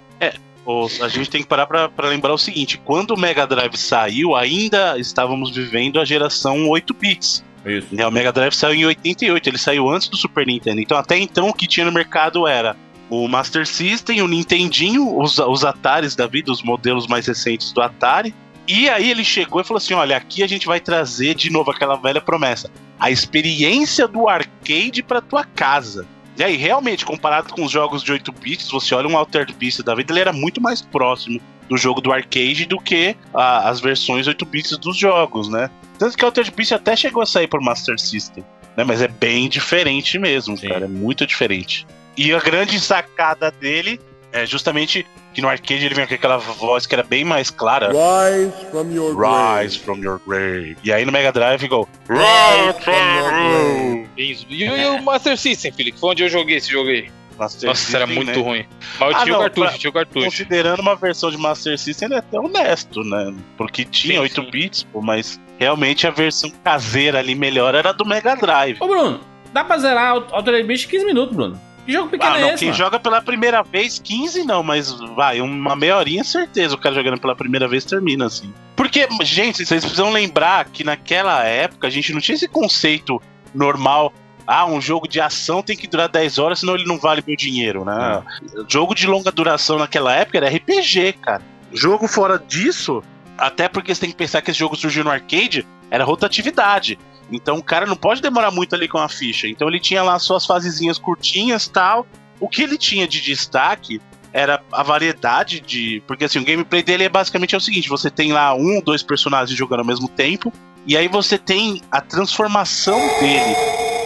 [SPEAKER 3] O- a gente tem que parar pra, pra lembrar o seguinte: quando o Mega Drive saiu, ainda estávamos vivendo a geração 8 bits.
[SPEAKER 1] Isso.
[SPEAKER 3] né? O Mega Drive saiu em 88, ele saiu antes do Super Nintendo. Então, até então, o que tinha no mercado era o Master System, o Nintendinho, os, os Ataris da vida, os modelos mais recentes do Atari. E aí ele chegou e falou assim: olha, aqui a gente vai trazer de novo aquela velha promessa. A experiência do arcade pra tua casa. E aí, realmente, comparado com os jogos de 8 bits, você olha um Altered Beast da vida, ele era muito mais próximo do jogo do arcade do que a- as versões 8 bits dos jogos, né? Tanto que o Altered Beast até chegou a sair por Master System, né? Mas é bem diferente mesmo,
[SPEAKER 1] Sim.
[SPEAKER 3] cara, é muito diferente. E a grande sacada dele é justamente que no arcade ele vinha com aquela voz que era bem mais clara.
[SPEAKER 7] Rise from your grave.
[SPEAKER 3] Rise from your grave. E aí no Mega Drive ficou.
[SPEAKER 7] Rise from your grave.
[SPEAKER 2] Isso. E, o- e o Master System, Felipe? Foi onde eu joguei esse jogo aí.
[SPEAKER 3] Master
[SPEAKER 2] Nossa, era
[SPEAKER 3] System,
[SPEAKER 2] muito
[SPEAKER 3] né?
[SPEAKER 2] ruim. Mas eu
[SPEAKER 3] Ah,
[SPEAKER 2] tinha
[SPEAKER 3] não,
[SPEAKER 2] o cartucho,
[SPEAKER 3] pra-
[SPEAKER 2] tinha o cartucho.
[SPEAKER 3] Considerando uma versão de Master System, ele é até honesto, né? Porque tinha
[SPEAKER 2] Sim,
[SPEAKER 3] 8
[SPEAKER 2] sim.
[SPEAKER 3] bits, pô, mas realmente a versão caseira ali melhor era do Mega Drive.
[SPEAKER 1] Ô, Bruno, dá pra zerar o Altered Beast em 15 minutos, Bruno. Que jogo pequeno
[SPEAKER 3] Ah,
[SPEAKER 1] é
[SPEAKER 3] não,
[SPEAKER 1] esse,
[SPEAKER 3] quem
[SPEAKER 1] mano?
[SPEAKER 3] joga pela primeira vez, 15 não, mas vai, uma meia horinha certeza o cara jogando pela primeira vez termina assim. Porque, gente, vocês precisam lembrar que naquela época a gente não tinha esse conceito normal. Ah, um jogo de ação tem que durar 10 horas, senão ele não vale meu dinheiro, né? Jogo de longa duração naquela época era RPG, cara. Jogo fora disso, até porque você tem que pensar que esse jogo surgiu no arcade, era rotatividade. Então o cara não pode demorar muito ali com a ficha. Então ele tinha lá suas fasezinhas curtinhas tal. O que ele tinha de destaque era a variedade de. Porque assim, o gameplay dele é basicamente é o seguinte: você tem lá um ou dois personagens jogando ao mesmo tempo. E aí você tem a transformação dele.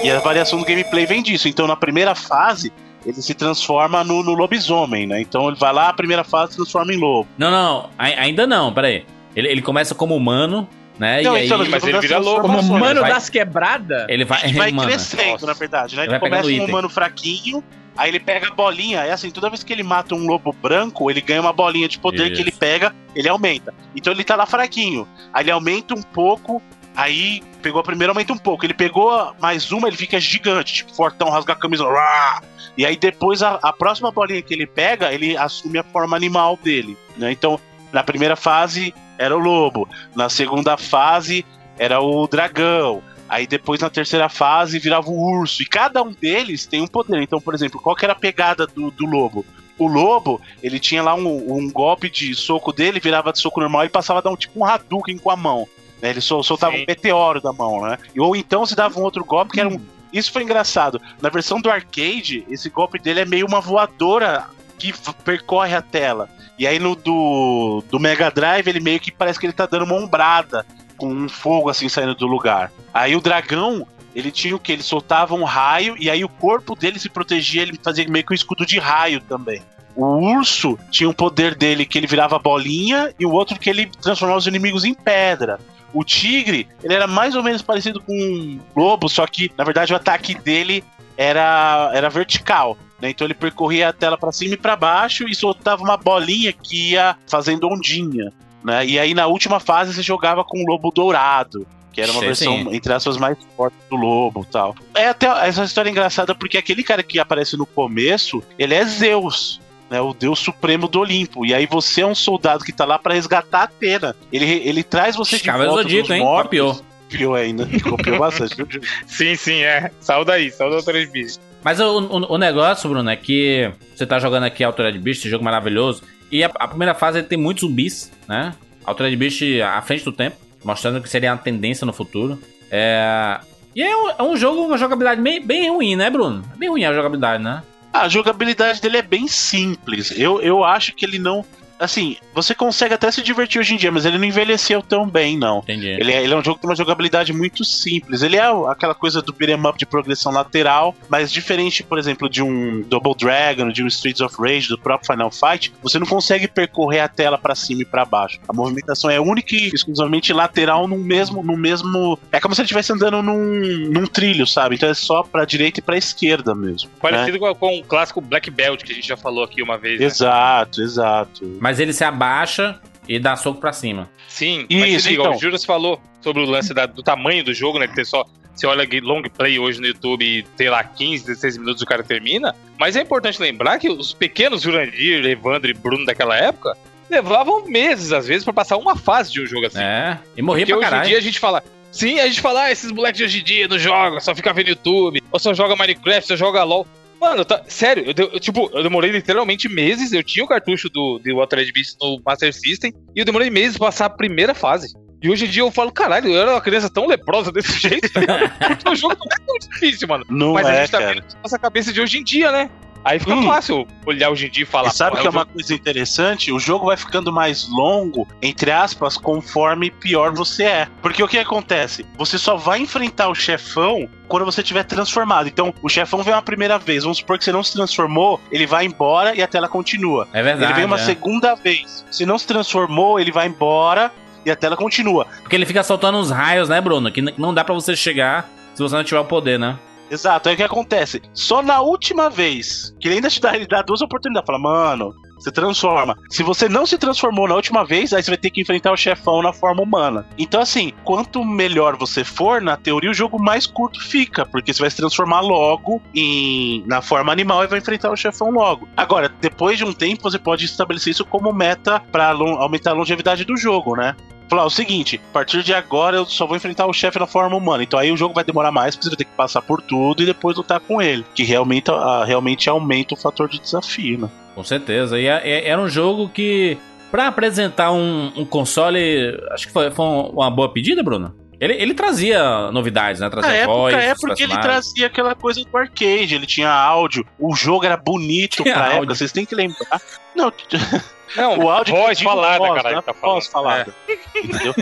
[SPEAKER 3] E a variação do gameplay vem disso. Então na primeira fase. Ele se transforma no, no lobisomem, né? Então ele vai lá, a primeira fase transforma em lobo.
[SPEAKER 1] Não, não, ai- ainda não, peraí. Ele, ele começa como humano, né?
[SPEAKER 3] Não,
[SPEAKER 1] e aí
[SPEAKER 3] então,
[SPEAKER 2] mas ele vira lobo.
[SPEAKER 4] Como
[SPEAKER 3] transformações.
[SPEAKER 4] mano
[SPEAKER 1] vai-
[SPEAKER 4] das quebradas?
[SPEAKER 1] ele vai,
[SPEAKER 3] Ele vai
[SPEAKER 1] mano.
[SPEAKER 3] crescendo,
[SPEAKER 2] Nossa.
[SPEAKER 3] na verdade, né?
[SPEAKER 1] Ele
[SPEAKER 3] Ele, começa um
[SPEAKER 1] item.
[SPEAKER 3] humano fraquinho, aí ele pega a bolinha, é assim, toda vez que ele mata um lobo branco, ele ganha uma bolinha de poder
[SPEAKER 1] Isso.
[SPEAKER 3] que ele pega, ele aumenta. Então ele tá lá fraquinho. Aí ele aumenta um pouco, aí pegou a primeira, aumenta um pouco. Ele pegou mais uma, ele fica gigante, tipo, fortão, rasga a camisa. Rá! E aí depois a, a próxima bolinha que ele pega, ele assume a forma animal dele, né? Então, na primeira fase era o lobo, na segunda fase era o dragão. Aí depois na terceira fase virava o urso. E cada um deles tem um poder. Então, por exemplo, qual que era a pegada do, do lobo? O lobo, ele tinha lá um, um golpe de soco dele, virava de soco normal e passava a dar um tipo um Hadouken com a mão. né? Ele sol- soltava
[SPEAKER 2] Sim.
[SPEAKER 3] um meteoro da mão, né? Ou então se dava um outro golpe que era um. Isso foi engraçado. Na versão do arcade, esse golpe dele é meio uma voadora que percorre a tela. E aí no do, do Mega Drive, ele meio que parece que ele tá dando uma ombrada com um fogo assim saindo do lugar. Aí o dragão, ele tinha o que? Ele soltava um raio e aí o corpo dele se protegia, ele fazia meio que um escudo de raio também. O urso tinha um poder dele que ele virava bolinha e o outro que ele transformava os inimigos em pedra. O tigre, ele era mais ou menos parecido com um lobo, só que na verdade o ataque dele era, era vertical. Né? Então ele percorria a tela para cima e para baixo e soltava uma bolinha que ia fazendo ondinha. Né? E aí na última fase você jogava com o lobo dourado. Que era uma
[SPEAKER 1] Sim,
[SPEAKER 3] versão,
[SPEAKER 1] sim.
[SPEAKER 3] entre aspas, mais forte do lobo e tal. É até essa história é engraçada porque aquele cara que aparece no começo, ele é Zeus. Né, o deus supremo do Olimpo. E aí você é um soldado que tá lá pra resgatar a Atena. Ele, ele traz você de
[SPEAKER 1] Cavaleiro
[SPEAKER 3] volta
[SPEAKER 1] Zodíaco,
[SPEAKER 3] dos
[SPEAKER 1] hein?
[SPEAKER 3] mortos.
[SPEAKER 1] Copiou.
[SPEAKER 3] Copiou ainda. Copiou bastante. viu?
[SPEAKER 2] Sim, sim, é. Saiu daí, saiu da outra bicho.
[SPEAKER 1] Mas o, o- o negócio, Bruno, é que você tá jogando aqui Altered Beast, jogo maravilhoso. E a, a primeira fase tem muitos zumbis, né? Altered Beast à frente do tempo, mostrando que seria uma tendência no futuro. É. E é um, é um jogo uma jogabilidade bem, bem ruim, né, Bruno? É bem ruim a jogabilidade, né?
[SPEAKER 3] A jogabilidade dele é bem simples. Eu, eu acho que ele não. Assim, você consegue até se divertir hoje em dia, mas ele não envelheceu tão bem, não.
[SPEAKER 1] Entendi.
[SPEAKER 3] Ele é, ele é um jogo que tem uma jogabilidade muito simples. Ele é aquela coisa do beat'em up de progressão lateral, mas diferente, por exemplo, de um Double Dragon, de um Streets of Rage, do próprio Final Fight, você não consegue percorrer a tela pra cima e pra baixo. A movimentação é única e exclusivamente lateral no mesmo, no mesmo. É como se ele estivesse andando num, num trilho, sabe? Então é só pra direita e pra esquerda mesmo. né?
[SPEAKER 2] Parecido com, com o clássico Black Belt que a gente já falou aqui uma vez. né?
[SPEAKER 3] Exato, exato.
[SPEAKER 1] Mas ele se abaixa e dá soco pra cima.
[SPEAKER 2] Sim, mas
[SPEAKER 3] Isso,
[SPEAKER 2] se liga,
[SPEAKER 3] então.
[SPEAKER 2] o Juras falou sobre o lance da- do tamanho do jogo, né? Que tem só. Você olha long play hoje no YouTube e tem lá 15, 16 minutos o cara termina. Mas é importante lembrar que os pequenos Jurandir, Evandro e Bruno daquela época levavam meses, às vezes, pra passar uma fase de um jogo assim.
[SPEAKER 1] É. E morria
[SPEAKER 2] Porque
[SPEAKER 1] pra
[SPEAKER 2] hoje em dia a gente fala. Sim, a gente fala, ah, esses moleques de hoje em dia não jogam, só fica vendo YouTube, ou só joga Minecraft, só joga LOL. Mano, tá, sério, eu, eu, tipo, eu demorei literalmente meses. Eu tinha o cartucho do, do Altered Beast no Master System e eu demorei meses pra passar a primeira fase. E hoje em dia eu falo, caralho, eu era uma criança tão leprosa desse jeito, tá ligado? Porque o jogo não é tão difícil, mano.
[SPEAKER 3] Não
[SPEAKER 2] Mas a
[SPEAKER 3] é,
[SPEAKER 2] gente tá
[SPEAKER 3] cara.
[SPEAKER 2] vendo nossa cabeça de hoje em dia, né? Aí fica
[SPEAKER 3] Hum.
[SPEAKER 2] fácil olhar hoje em dia e falar.
[SPEAKER 3] E sabe
[SPEAKER 2] "Porra,
[SPEAKER 3] que é uma
[SPEAKER 2] jogo-
[SPEAKER 3] coisa interessante? O jogo vai ficando mais longo, entre aspas, conforme pior você é. Porque o que acontece? Você só vai enfrentar o chefão quando você tiver transformado. Então, o chefão vem uma primeira vez, vamos supor que você não se transformou, ele vai embora e a tela continua.
[SPEAKER 1] É verdade.
[SPEAKER 3] ele vem uma
[SPEAKER 1] é.
[SPEAKER 3] segunda vez. Se não se transformou, ele vai embora e a tela continua.
[SPEAKER 1] Porque ele fica soltando uns raios, né, Bruno? Que não dá pra você chegar se você não tiver o poder, né?
[SPEAKER 3] Exato, aí o que acontece? Só na última vez, que ele ainda te dá, ele dá duas oportunidades. Fala, mano, você transforma. Se você não se transformou na última vez, aí você vai ter que enfrentar o chefão na forma humana. Então, assim, quanto melhor você for, na teoria o jogo mais curto fica, porque você vai se transformar logo em, na forma animal e vai enfrentar o chefão logo. Agora, depois de um tempo, você pode estabelecer isso como meta lon- aumentar a longevidade do jogo, né? Falar o seguinte, a partir de agora eu só vou enfrentar o chefe na forma humana. Então aí o jogo vai demorar mais, porque você vai ter que passar por tudo e depois lutar com ele. Que realmente, realmente aumenta o fator de desafio, né?
[SPEAKER 1] Com certeza. E é- é- era um jogo que, pra apresentar um, um console, acho que foi, foi uma boa pedida, Bruno. Ele, ele trazia novidades, né? Trazia
[SPEAKER 3] Na época
[SPEAKER 1] voz,
[SPEAKER 3] é
[SPEAKER 1] dos
[SPEAKER 3] porque ele trazia aquela coisa do arcade, ele tinha áudio, o jogo era bonito
[SPEAKER 1] Tinha
[SPEAKER 3] pra
[SPEAKER 1] áudio.
[SPEAKER 3] época, vocês têm que lembrar. Não,
[SPEAKER 2] Não,
[SPEAKER 3] o áudio
[SPEAKER 2] voz
[SPEAKER 3] digo
[SPEAKER 2] falada,
[SPEAKER 3] voz,
[SPEAKER 2] caralho.
[SPEAKER 3] não é
[SPEAKER 2] Tá falando.
[SPEAKER 3] voz falada. Entendeu?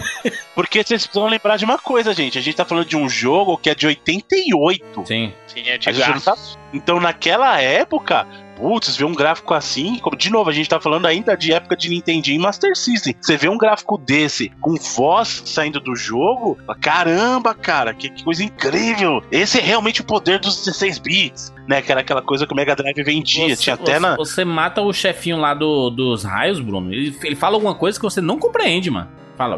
[SPEAKER 3] Porque vocês precisam lembrar de uma coisa, gente. A gente tá falando de um jogo que é de 88.
[SPEAKER 1] Sim.
[SPEAKER 2] É, sim, é
[SPEAKER 3] A
[SPEAKER 2] de
[SPEAKER 3] gente não tá- Então, naquela época, putz, ver um gráfico assim, como- de novo, a gente tá falando ainda de época de Nintendinho e Master System. Você vê um gráfico desse, com voz saindo do jogo, caramba, cara, que, que coisa incrível. Esse é realmente o poder dos 16 bits, né? Que era aquela coisa que o Mega Drive vendia.
[SPEAKER 1] Você,
[SPEAKER 3] Tinha até
[SPEAKER 1] você-
[SPEAKER 3] na.
[SPEAKER 1] você mata o chefinho lá do, dos raios, Bruno. Ele, ele fala alguma coisa que você não compreende, mano. Fala.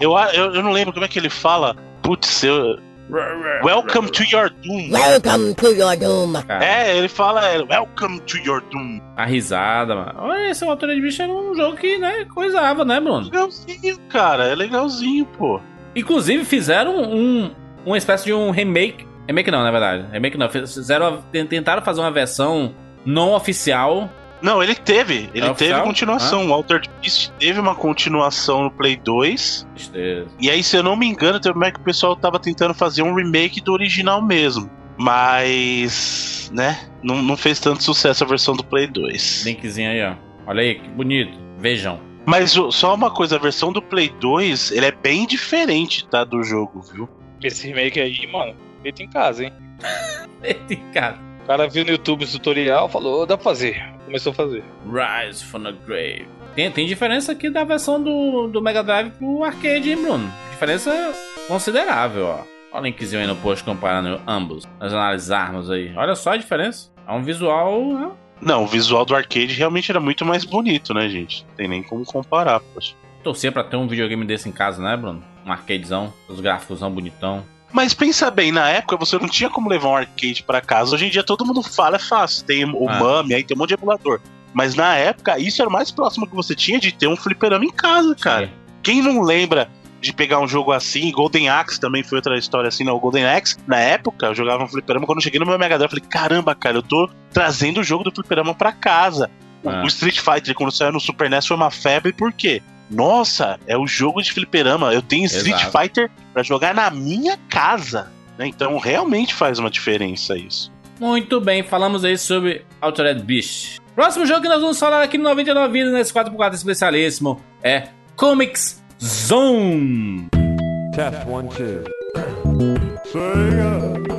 [SPEAKER 3] Eu, eu, eu não lembro como é que ele fala. Putz, eu. Welcome to your doom.
[SPEAKER 8] Welcome to your doom.
[SPEAKER 1] Cara,
[SPEAKER 3] É, ele fala é, Welcome to your doom.
[SPEAKER 1] A risada, mano. Olha, esse Altura de Bicho era um jogo que, né, coisava, né, Bruno?
[SPEAKER 3] Legalzinho, cara, é legalzinho, pô.
[SPEAKER 1] Inclusive, fizeram um, uma espécie de um remake. Remake não, na verdade. Remake não. Fizeram, tentaram fazer uma versão não oficial.
[SPEAKER 3] Não, ele teve. Ele
[SPEAKER 1] É
[SPEAKER 3] teve
[SPEAKER 1] oficial?
[SPEAKER 3] continuação. O Altered Beast teve uma continuação no Play 2.
[SPEAKER 1] Tristeza.
[SPEAKER 3] E aí, se eu não me engano, teve como é que o pessoal tava tentando fazer um remake do original mesmo. Mas, né, não, não fez tanto sucesso a versão do Play 2.
[SPEAKER 1] Linkzinho aí, ó. Olha aí, que bonito. Vejam.
[SPEAKER 3] Mas só uma coisa, a versão do Play 2, ele é bem diferente, tá, do jogo, viu?
[SPEAKER 2] Esse remake aí, mano, feito em casa, hein?
[SPEAKER 1] Eita, cara.
[SPEAKER 2] O cara viu no YouTube o tutorial, falou, dá pra fazer. Começou a fazer.
[SPEAKER 1] Rise from the Grave. Tem, tem diferença aqui da versão do, do Mega Drive pro arcade, hein, Bruno? Diferença considerável, ó. Olha o linkzinho aí no post comparando ambos. Nós analisarmos aí. Olha só a diferença. É um visual. né?
[SPEAKER 3] Não, o visual do arcade realmente era muito mais bonito, né, gente? Não tem nem como comparar, poxa.
[SPEAKER 1] Torcer pra ter um videogame desse em casa, né, Bruno? Um arcadezão, os gráficos bonitão.
[SPEAKER 3] Mas pensa bem, na época você não tinha como levar um arcade pra casa. Hoje em dia todo mundo fala, é fácil. Tem o
[SPEAKER 1] Ah.
[SPEAKER 3] Mami, aí tem um monte de emulador. Mas na época, isso era o mais próximo que você tinha de ter um fliperama em casa, cara. Quem não lembra de pegar um jogo assim? Golden Axe também foi outra história assim, não. O Golden Axe, na época, eu jogava um fliperama. Quando eu cheguei no meu Mega Drive, eu falei: caramba, cara, eu tô trazendo o jogo do fliperama pra casa.
[SPEAKER 1] Ah.
[SPEAKER 3] O Street Fighter, quando saiu no Super NES, foi uma febre, por quê? Nossa, é o jogo de fliperama. Eu tenho Street
[SPEAKER 1] Exato.
[SPEAKER 3] Fighter pra jogar na minha casa. né? Então realmente faz uma diferença isso.
[SPEAKER 1] Muito bem, falamos aí sobre Altered Beast. Próximo jogo que nós vamos falar aqui no 99 Vidas, nesse 4x4 especialíssimo, é Comics Zone.
[SPEAKER 7] Test one, two. Sega.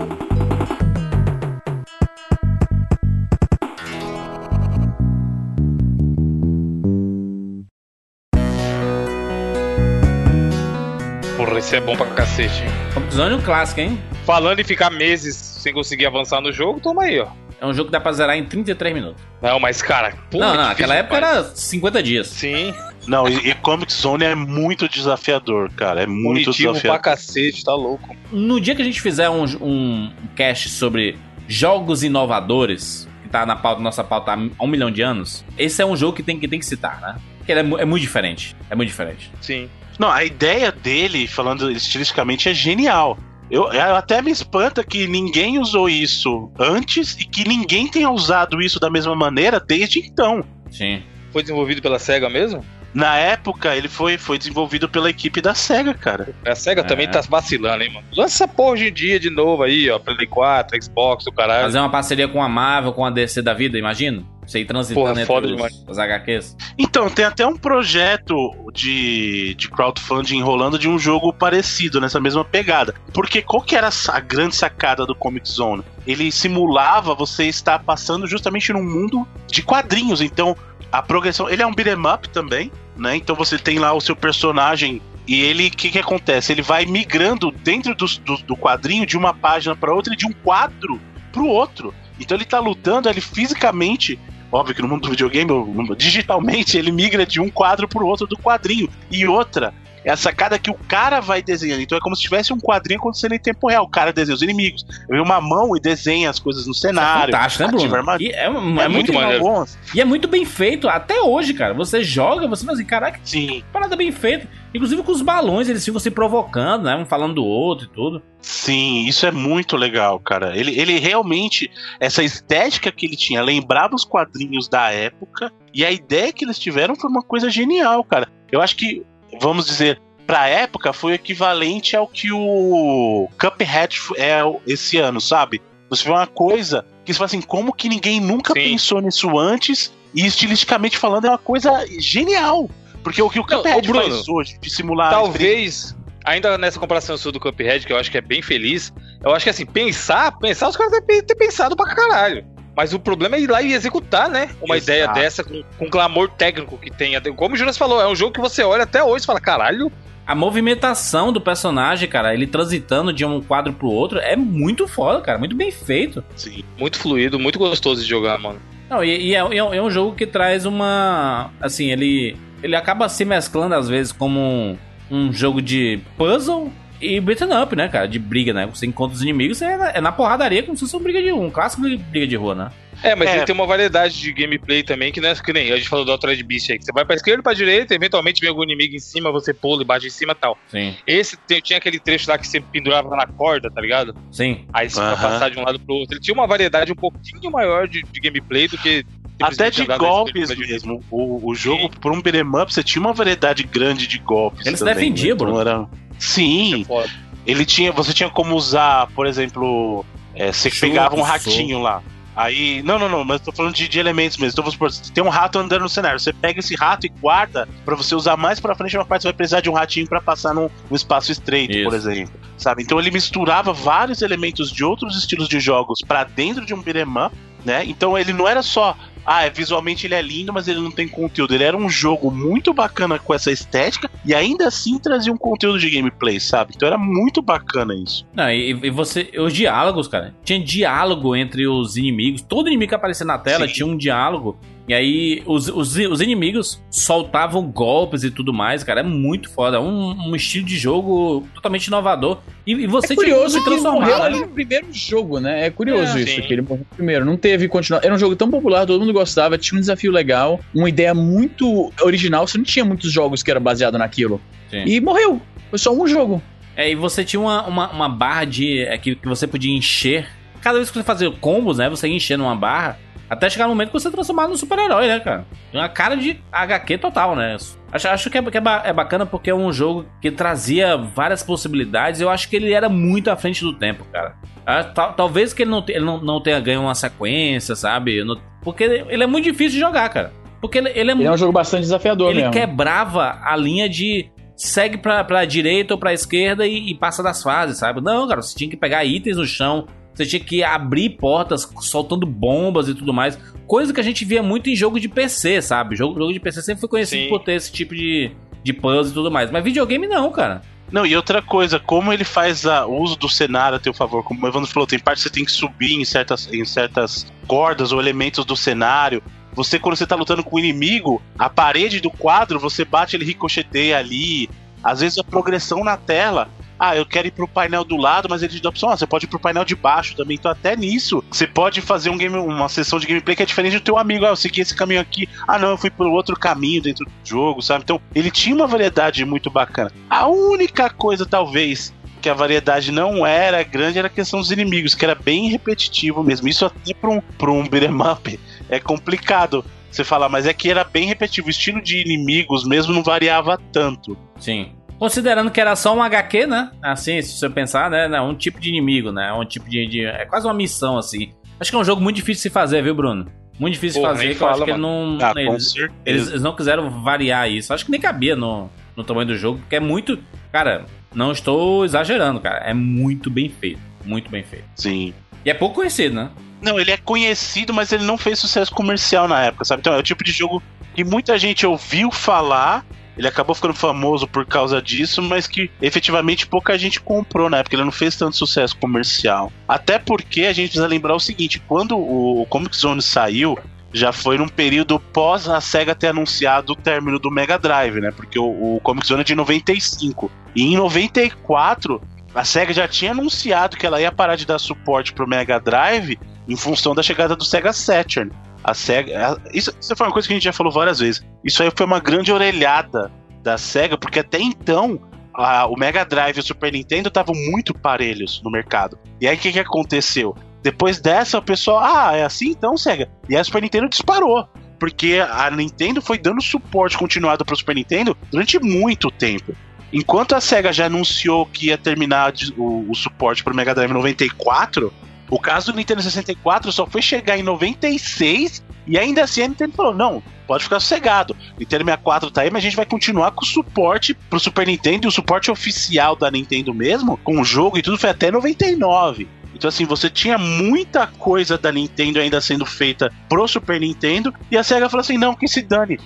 [SPEAKER 2] Porra, isso é bom pra cacete.
[SPEAKER 1] Zone é um clássico, hein?
[SPEAKER 2] Falando em ficar meses sem conseguir avançar no jogo, toma aí, ó.
[SPEAKER 1] É um jogo que dá pra zerar em 33 minutos.
[SPEAKER 2] Não, mas cara, pô,
[SPEAKER 1] não,
[SPEAKER 2] é
[SPEAKER 1] não,
[SPEAKER 2] difícil
[SPEAKER 1] naquela época
[SPEAKER 2] demais.
[SPEAKER 1] era 50 dias.
[SPEAKER 2] Sim,
[SPEAKER 3] Não, e, e Comic Zone é muito desafiador, cara. É muito
[SPEAKER 2] punitivo pra
[SPEAKER 3] desafiador.
[SPEAKER 2] cacete, tá louco.
[SPEAKER 1] No dia que a gente fizer um, um cast sobre jogos inovadores, que tá na pauta, nossa pauta há um milhão de anos, esse é um jogo que tem que, tem que citar, né? Porque ele é, é muito diferente. É muito diferente.
[SPEAKER 2] Sim.
[SPEAKER 3] Não, a ideia dele, falando estilisticamente, é genial. Eu, eu até me espanta que ninguém usou isso antes e que ninguém tenha usado isso da mesma maneira desde então.
[SPEAKER 1] Sim.
[SPEAKER 2] Foi desenvolvido pela SEGA mesmo?
[SPEAKER 3] Na época, ele foi, foi desenvolvido pela equipe da SEGA, cara.
[SPEAKER 2] A SEGA
[SPEAKER 1] É.
[SPEAKER 2] também tá vacilando, hein, mano. Lança essa porra hoje em dia de novo aí, ó. Play 4, Xbox, o caralho.
[SPEAKER 1] Fazer uma parceria com a Marvel, com a DC da vida, imagina? Você ir transitando
[SPEAKER 2] Porra,
[SPEAKER 1] entre
[SPEAKER 2] foda
[SPEAKER 1] os,
[SPEAKER 2] demais.
[SPEAKER 1] os HQs.
[SPEAKER 3] Então, tem até um projeto de, de crowdfunding rolando de um jogo parecido, nessa mesma pegada. Porque qual que era a grande sacada do Comic Zone? Ele simulava você estar passando justamente num mundo de quadrinhos. Então, a progressão. Ele é um beat'em up também, né? Então você tem lá o seu personagem. E ele, o que, que acontece? Ele vai migrando dentro dos- do, do quadrinho de uma página para outra e de um quadro pro outro. Então ele tá lutando, ele fisicamente Óbvio que no mundo do videogame, digitalmente, ele migra de um quadro pro outro do quadrinho. E outra, é a sacada que o cara vai desenhando. Então é como se tivesse um quadrinho acontecendo em tempo real. O cara desenha os inimigos. Vem uma mão e desenha as coisas no cenário.
[SPEAKER 1] Fantástico, né, Bruno? é, é
[SPEAKER 2] É
[SPEAKER 1] muito,
[SPEAKER 2] muito maneiro.
[SPEAKER 1] E é muito bem feito até hoje, cara. Você joga, você fala assim, caraca,
[SPEAKER 3] Sim,
[SPEAKER 1] parada bem feita. Inclusive com os balões, eles ficam se provocando, né? Um falando do outro e tudo.
[SPEAKER 3] sim, isso é muito legal, cara. Ele, ele realmente, essa estética que ele tinha, lembrava os quadrinhos da época. E a ideia que eles tiveram foi uma coisa genial, cara. Eu acho que, vamos dizer, pra época foi equivalente ao que o Cuphead é esse ano, sabe? Você vê uma coisa que você fala assim, como que ninguém nunca
[SPEAKER 2] Sim.
[SPEAKER 3] pensou nisso antes? E estilisticamente falando, é uma coisa genial. Porque o que o
[SPEAKER 2] Não,
[SPEAKER 3] Cuphead
[SPEAKER 2] ô, Bruno,
[SPEAKER 3] faz hoje, de simular.
[SPEAKER 2] Talvez, ainda nessa comparação sua do Cuphead, que eu acho que é bem feliz, eu acho que assim, pensar, pensar, os caras devem ter pensado pra caralho. Mas o problema é ir lá e executar, né? Uma
[SPEAKER 3] Exato.
[SPEAKER 2] ideia dessa com, com clamor técnico que tem. Como o Jonas falou, é um jogo que você olha até hoje e fala, caralho,
[SPEAKER 1] A movimentação do personagem, cara, ele transitando de um quadro pro outro, é muito foda, cara. Muito bem feito.
[SPEAKER 3] Sim.
[SPEAKER 2] muito fluido, muito gostoso de jogar, mano.
[SPEAKER 1] Não, e, e é, é um- é um jogo que traz uma. Assim, ele. Ele acaba se mesclando às vezes como um, um jogo de puzzle e beaten up, né, cara? De briga, né? Você encontra os inimigos, é na, é na porradaria como se fosse um briga de um clássico de briga de rua, né?
[SPEAKER 2] É, mas
[SPEAKER 3] É.
[SPEAKER 2] ele tem uma variedade de gameplay também que não é que nem a gente falou do Altered Beast aí, que você vai pra esquerda e pra direita, eventualmente vem algum inimigo em cima, você pula e bate em cima e tal.
[SPEAKER 1] Sim,
[SPEAKER 2] Esse tinha aquele trecho lá que você pendurava na corda, tá ligado?
[SPEAKER 1] sim.
[SPEAKER 2] Aí você vai
[SPEAKER 3] Aham.
[SPEAKER 2] passar de um lado pro outro. Ele tinha uma variedade um pouquinho maior de, de gameplay do que.
[SPEAKER 3] Até de golpes mesmo. O, o jogo, por um beat'em up, você tinha uma variedade grande de golpes.
[SPEAKER 1] Ele se
[SPEAKER 3] também,
[SPEAKER 1] defendia,
[SPEAKER 3] né? Então
[SPEAKER 1] Bruno.
[SPEAKER 3] era- Sim,
[SPEAKER 2] É
[SPEAKER 3] ele tinha. Você tinha como usar, por exemplo, é, você
[SPEAKER 1] Chute,
[SPEAKER 3] pegava um ratinho lá. Aí, não, não, não, mas tô falando de, de elementos mesmo. Então, vamos supor, tem um rato andando no cenário. Você pega esse rato e guarda pra você usar mais pra frente. Uma parte você vai precisar de um ratinho pra passar num, num espaço estreito,
[SPEAKER 1] Isso.
[SPEAKER 3] por exemplo. Sabe? Então ele misturava vários elementos de outros estilos de jogos pra dentro de um beat'em up, né? Então ele não era só. Ah, é, visualmente ele é lindo, mas ele não tem conteúdo. Ele era um jogo muito bacana com essa estética e ainda assim trazia um conteúdo de gameplay, sabe? Então era muito bacana isso.
[SPEAKER 1] Não, e, e você. Os diálogos, cara. Tinha diálogo entre os inimigos. Todo inimigo que aparecia na tela
[SPEAKER 3] Sim.
[SPEAKER 1] tinha um diálogo. E aí os, os, os inimigos soltavam golpes e tudo mais, cara. É muito foda. É um, um estilo de jogo totalmente inovador. E, e você
[SPEAKER 4] é curioso
[SPEAKER 1] tinha
[SPEAKER 4] que ele morreu
[SPEAKER 1] transformar.
[SPEAKER 4] ali
[SPEAKER 1] né?
[SPEAKER 4] no primeiro jogo, né? É curioso
[SPEAKER 1] É,
[SPEAKER 4] isso,
[SPEAKER 2] sim.
[SPEAKER 4] que ele morreu primeiro. Não teve continuação. Era um jogo tão popular, todo mundo gostava, tinha um desafio legal, uma ideia muito original. Você não tinha muitos jogos que era baseado naquilo.
[SPEAKER 1] Sim.
[SPEAKER 4] E morreu. Foi só um jogo.
[SPEAKER 1] É, e você tinha uma, uma, uma barra de. É, que, que você podia encher. Cada vez que você fazia combos, né? Você ia enchendo uma barra. Até chegar no momento que você transformava num super-herói, né, cara? Tem Uma cara de HQ total, né? Acho, acho que, é, que é, ba- é bacana porque é um jogo que trazia várias possibilidades. Eu acho que ele era muito à frente do tempo, cara. Ah, tal- talvez que ele, não, ele não, não tenha ganho uma sequência, sabe? Não- porque ele, ele é muito difícil de jogar, cara. Porque ele, ele é
[SPEAKER 4] Ele é um jogo bastante desafiador
[SPEAKER 1] ele
[SPEAKER 4] mesmo.
[SPEAKER 1] quebrava a linha de segue pra, pra direita ou pra esquerda e, e passa das fases, sabe? Não, cara, você tinha que pegar itens no chão, você tinha que abrir portas soltando bombas e tudo mais. Coisa que a gente via muito em jogo de PC, sabe? Jogo, jogo de PC sempre foi conhecido
[SPEAKER 2] Sim.
[SPEAKER 1] por ter esse tipo de, de puzzle e tudo mais. Mas videogame não, cara.
[SPEAKER 3] Não, e outra coisa, como ele faz o uso do cenário a teu favor, como o Evandro falou, tem parte que você tem que subir em certas, em certas cordas ou elementos do cenário. Você, quando você tá lutando com o inimigo, a parede do quadro, você bate, ele ricocheteia ali. Às vezes a progressão na tela. Ah, eu quero ir pro painel do lado, mas ele dá a opção. Ah, você pode ir pro painel de baixo também. Então, até nisso, você pode fazer um game, uma sessão de gameplay que é diferente do teu amigo. Ah, eu segui esse caminho aqui. Ah, não, eu fui por outro caminho dentro do jogo, sabe? Então, ele tinha uma variedade muito bacana. A única coisa, talvez, que a variedade não era grande era a questão dos inimigos, que era bem repetitivo mesmo. Isso até pra um, pra um beat'em up é complicado você falar, mas é que era bem repetitivo. O estilo de inimigos mesmo não variava tanto.
[SPEAKER 1] Sim. Considerando que era só um HQ, né? Assim, se você pensar, né? Não, um tipo de inimigo, né? Um tipo de, de- É quase uma missão, assim. Acho que é um jogo muito difícil de se fazer, viu, Bruno? Muito difícil
[SPEAKER 2] Porra,
[SPEAKER 1] de fazer, que eu acho
[SPEAKER 2] fala,
[SPEAKER 1] que ele não.
[SPEAKER 3] Ah, com
[SPEAKER 1] eles,
[SPEAKER 3] certeza.
[SPEAKER 1] eles, eles não quiseram variar isso. Acho que nem cabia no, no tamanho do jogo, porque é muito. Cara, não estou exagerando, cara. É muito bem feito. Muito bem feito.
[SPEAKER 3] Sim.
[SPEAKER 1] E é pouco conhecido, né?
[SPEAKER 3] Não, ele é conhecido, mas ele não fez sucesso comercial na época, sabe? Então é o tipo de jogo que muita gente ouviu falar. Ele acabou ficando famoso por causa disso, mas que efetivamente pouca gente comprou na época. Ele não fez tanto sucesso comercial. Até porque a gente precisa lembrar o seguinte: quando o Comic Zone saiu, já foi num período pós a SEGA ter anunciado o término do Mega Drive, né? Porque o, o Comic Zone é de 95. E em 94, a SEGA já tinha anunciado que ela ia parar de dar suporte pro Mega Drive em função da chegada do Sega Saturn. A Sega, a- isso, isso foi uma coisa que a gente já falou várias vezes. Isso aí foi uma grande orelhada da Sega, porque até então a- o Mega Drive e o Super Nintendo estavam muito parelhos no mercado. E aí o que, que aconteceu? Depois dessa, o pessoal, ah, é assim então, Sega? E a Super Nintendo disparou. Porque a Nintendo foi dando suporte continuado pro Super Nintendo durante muito tempo. Enquanto a SEGA já anunciou que ia terminar o, o suporte pro Mega Drive em 94, o caso do Nintendo 64 só foi chegar em 96 e ainda assim a Nintendo falou: não, pode ficar sossegado. Nintendo 64 tá aí, mas a gente vai continuar com o suporte pro Super Nintendo e o suporte oficial da Nintendo mesmo, com o jogo e tudo, foi até 99. Então, assim, você tinha muita coisa da Nintendo ainda sendo feita pro Super Nintendo, e a SEGA falou assim: não, que se dane.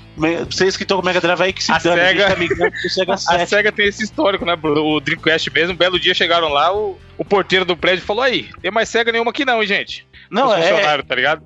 [SPEAKER 3] Vocês que estão com o Mega Drive aí, que se
[SPEAKER 2] A
[SPEAKER 3] dane. A
[SPEAKER 2] SEGA-
[SPEAKER 3] gente tá Sega
[SPEAKER 2] A
[SPEAKER 3] 7.
[SPEAKER 2] SEGA tem esse histórico, né, Bruno? O Dreamcast mesmo, um belo dia chegaram lá, o, o porteiro do prédio falou: aí, tem mais SEGA nenhuma aqui não, hein, gente?
[SPEAKER 3] Não,
[SPEAKER 2] Os
[SPEAKER 3] é,
[SPEAKER 2] funcionários, tá ligado?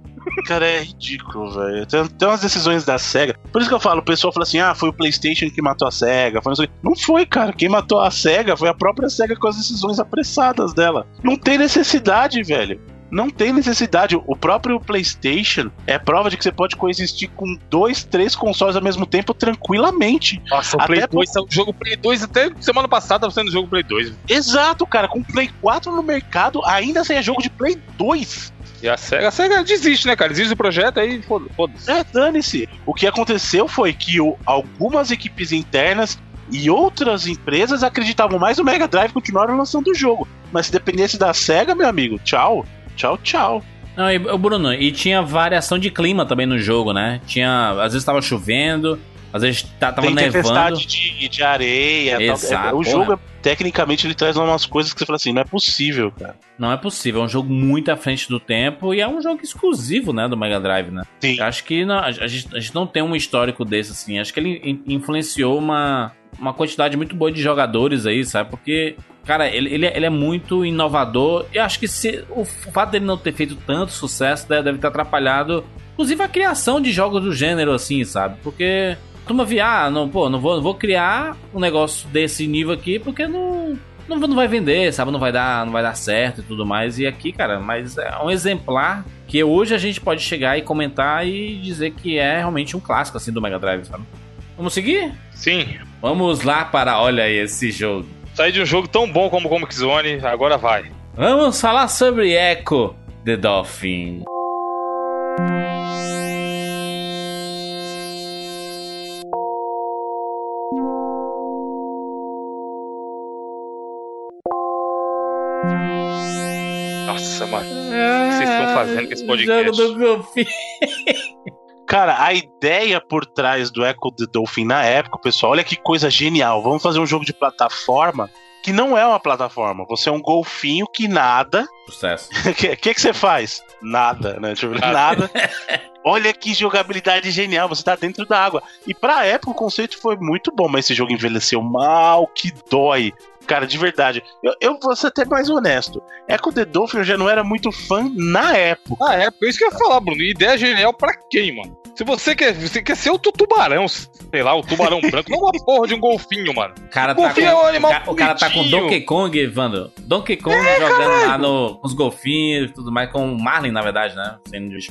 [SPEAKER 3] Cara, é ridículo, velho. Tem, tem umas decisões da SEGA. Por isso que eu falo, o pessoal fala assim: ah, foi o PlayStation que matou a SEGA. Foi não, foi, cara. Quem matou a SEGA foi a própria SEGA com as decisões apressadas dela. Não tem necessidade, velho. Não tem necessidade. O próprio PlayStation é prova de que você pode coexistir com dois, três consoles ao mesmo tempo tranquilamente.
[SPEAKER 2] Nossa, o
[SPEAKER 3] Até
[SPEAKER 2] Play
[SPEAKER 3] por-
[SPEAKER 2] 2, o jogo Play 2, até semana passada tava sendo jogo Play 2.
[SPEAKER 3] Exato, cara. Com Play 4 no mercado, ainda sem jogo de Play 2.
[SPEAKER 2] E a SEGA, a SEGA desiste, né, cara? Desiste do projeto aí, foda- foda-se.
[SPEAKER 3] É, dane-se. O que aconteceu foi que o- algumas equipes internas e outras empresas acreditavam mais no Mega Drive e continuaram lançando o jogo. Mas se dependesse da SEGA, meu amigo, tchau. Tchau, tchau.
[SPEAKER 1] Não, e, Bruno, e tinha variação de clima também no jogo, né? Tinha. Às vezes tava chovendo, às vezes tava
[SPEAKER 3] Tem
[SPEAKER 1] nevando.
[SPEAKER 3] tempestade de, de areia. tal.
[SPEAKER 1] Exato,
[SPEAKER 3] É, o
[SPEAKER 1] porra.
[SPEAKER 3] jogo, é- tecnicamente, ele traz umas coisas que você fala assim, não é possível, cara.
[SPEAKER 1] Não é possível, é um jogo muito à frente do tempo e é um jogo exclusivo, né, do Mega Drive, né?
[SPEAKER 3] Sim.
[SPEAKER 1] Acho que não- a, gente, a gente não tem um histórico desse, assim. Acho que ele in- influenciou uma, uma quantidade muito boa de jogadores aí, sabe? Porque, cara, ele, ele, é- ele é muito inovador. E acho que se, o, o fato dele não ter feito tanto sucesso deve, deve ter atrapalhado, inclusive, a criação de jogos do gênero, assim, sabe? Porque. Turma via, ah, não, pô, não vou, não vou criar um negócio desse nível aqui porque não, não, não vai vender, sabe? Não vai dar, não vai dar certo e tudo mais. E aqui, cara, mas é um exemplar que hoje a gente pode chegar e comentar e dizer que é realmente um clássico assim do Mega Drive, sabe? Vamos seguir?
[SPEAKER 2] Sim.
[SPEAKER 1] Vamos lá para olha aí esse jogo.
[SPEAKER 2] Sair de um jogo tão bom como Comic Zone, agora vai.
[SPEAKER 1] Vamos falar sobre Echo the Dolphin.
[SPEAKER 2] Fazendo com esse podcast?
[SPEAKER 1] Jogo do Golfinho.
[SPEAKER 3] Cara, a ideia por trás do Echo the Dolphin na época, pessoal, olha que coisa genial. Vamos fazer um jogo de plataforma que não é uma plataforma. Você é um golfinho que nada.
[SPEAKER 1] Sucesso.
[SPEAKER 3] O que, que que você faz? Nada, né? Tipo, nada. Olha que jogabilidade genial, você tá dentro da água. E pra época o conceito foi muito bom, mas esse jogo envelheceu mal, que dói. Cara, de verdade. Eu, eu vou ser até mais honesto. Echo the Dolphin eu já não era muito fã na época.
[SPEAKER 2] Ah, é, isso que eu ia falar, Bruno. Ideia genial pra quem, mano? Se você quer, você quer ser o tu- tubarão, sei lá, o tubarão branco, não uma porra de um golfinho, mano.
[SPEAKER 1] O cara tá
[SPEAKER 2] Golfinho
[SPEAKER 1] com,
[SPEAKER 2] é um animal
[SPEAKER 1] o o cara tá com. Donkey Kong, Evandro. Donkey Kong jogando lá no, com os golfinhos e tudo mais, com o Marlin, na verdade, né?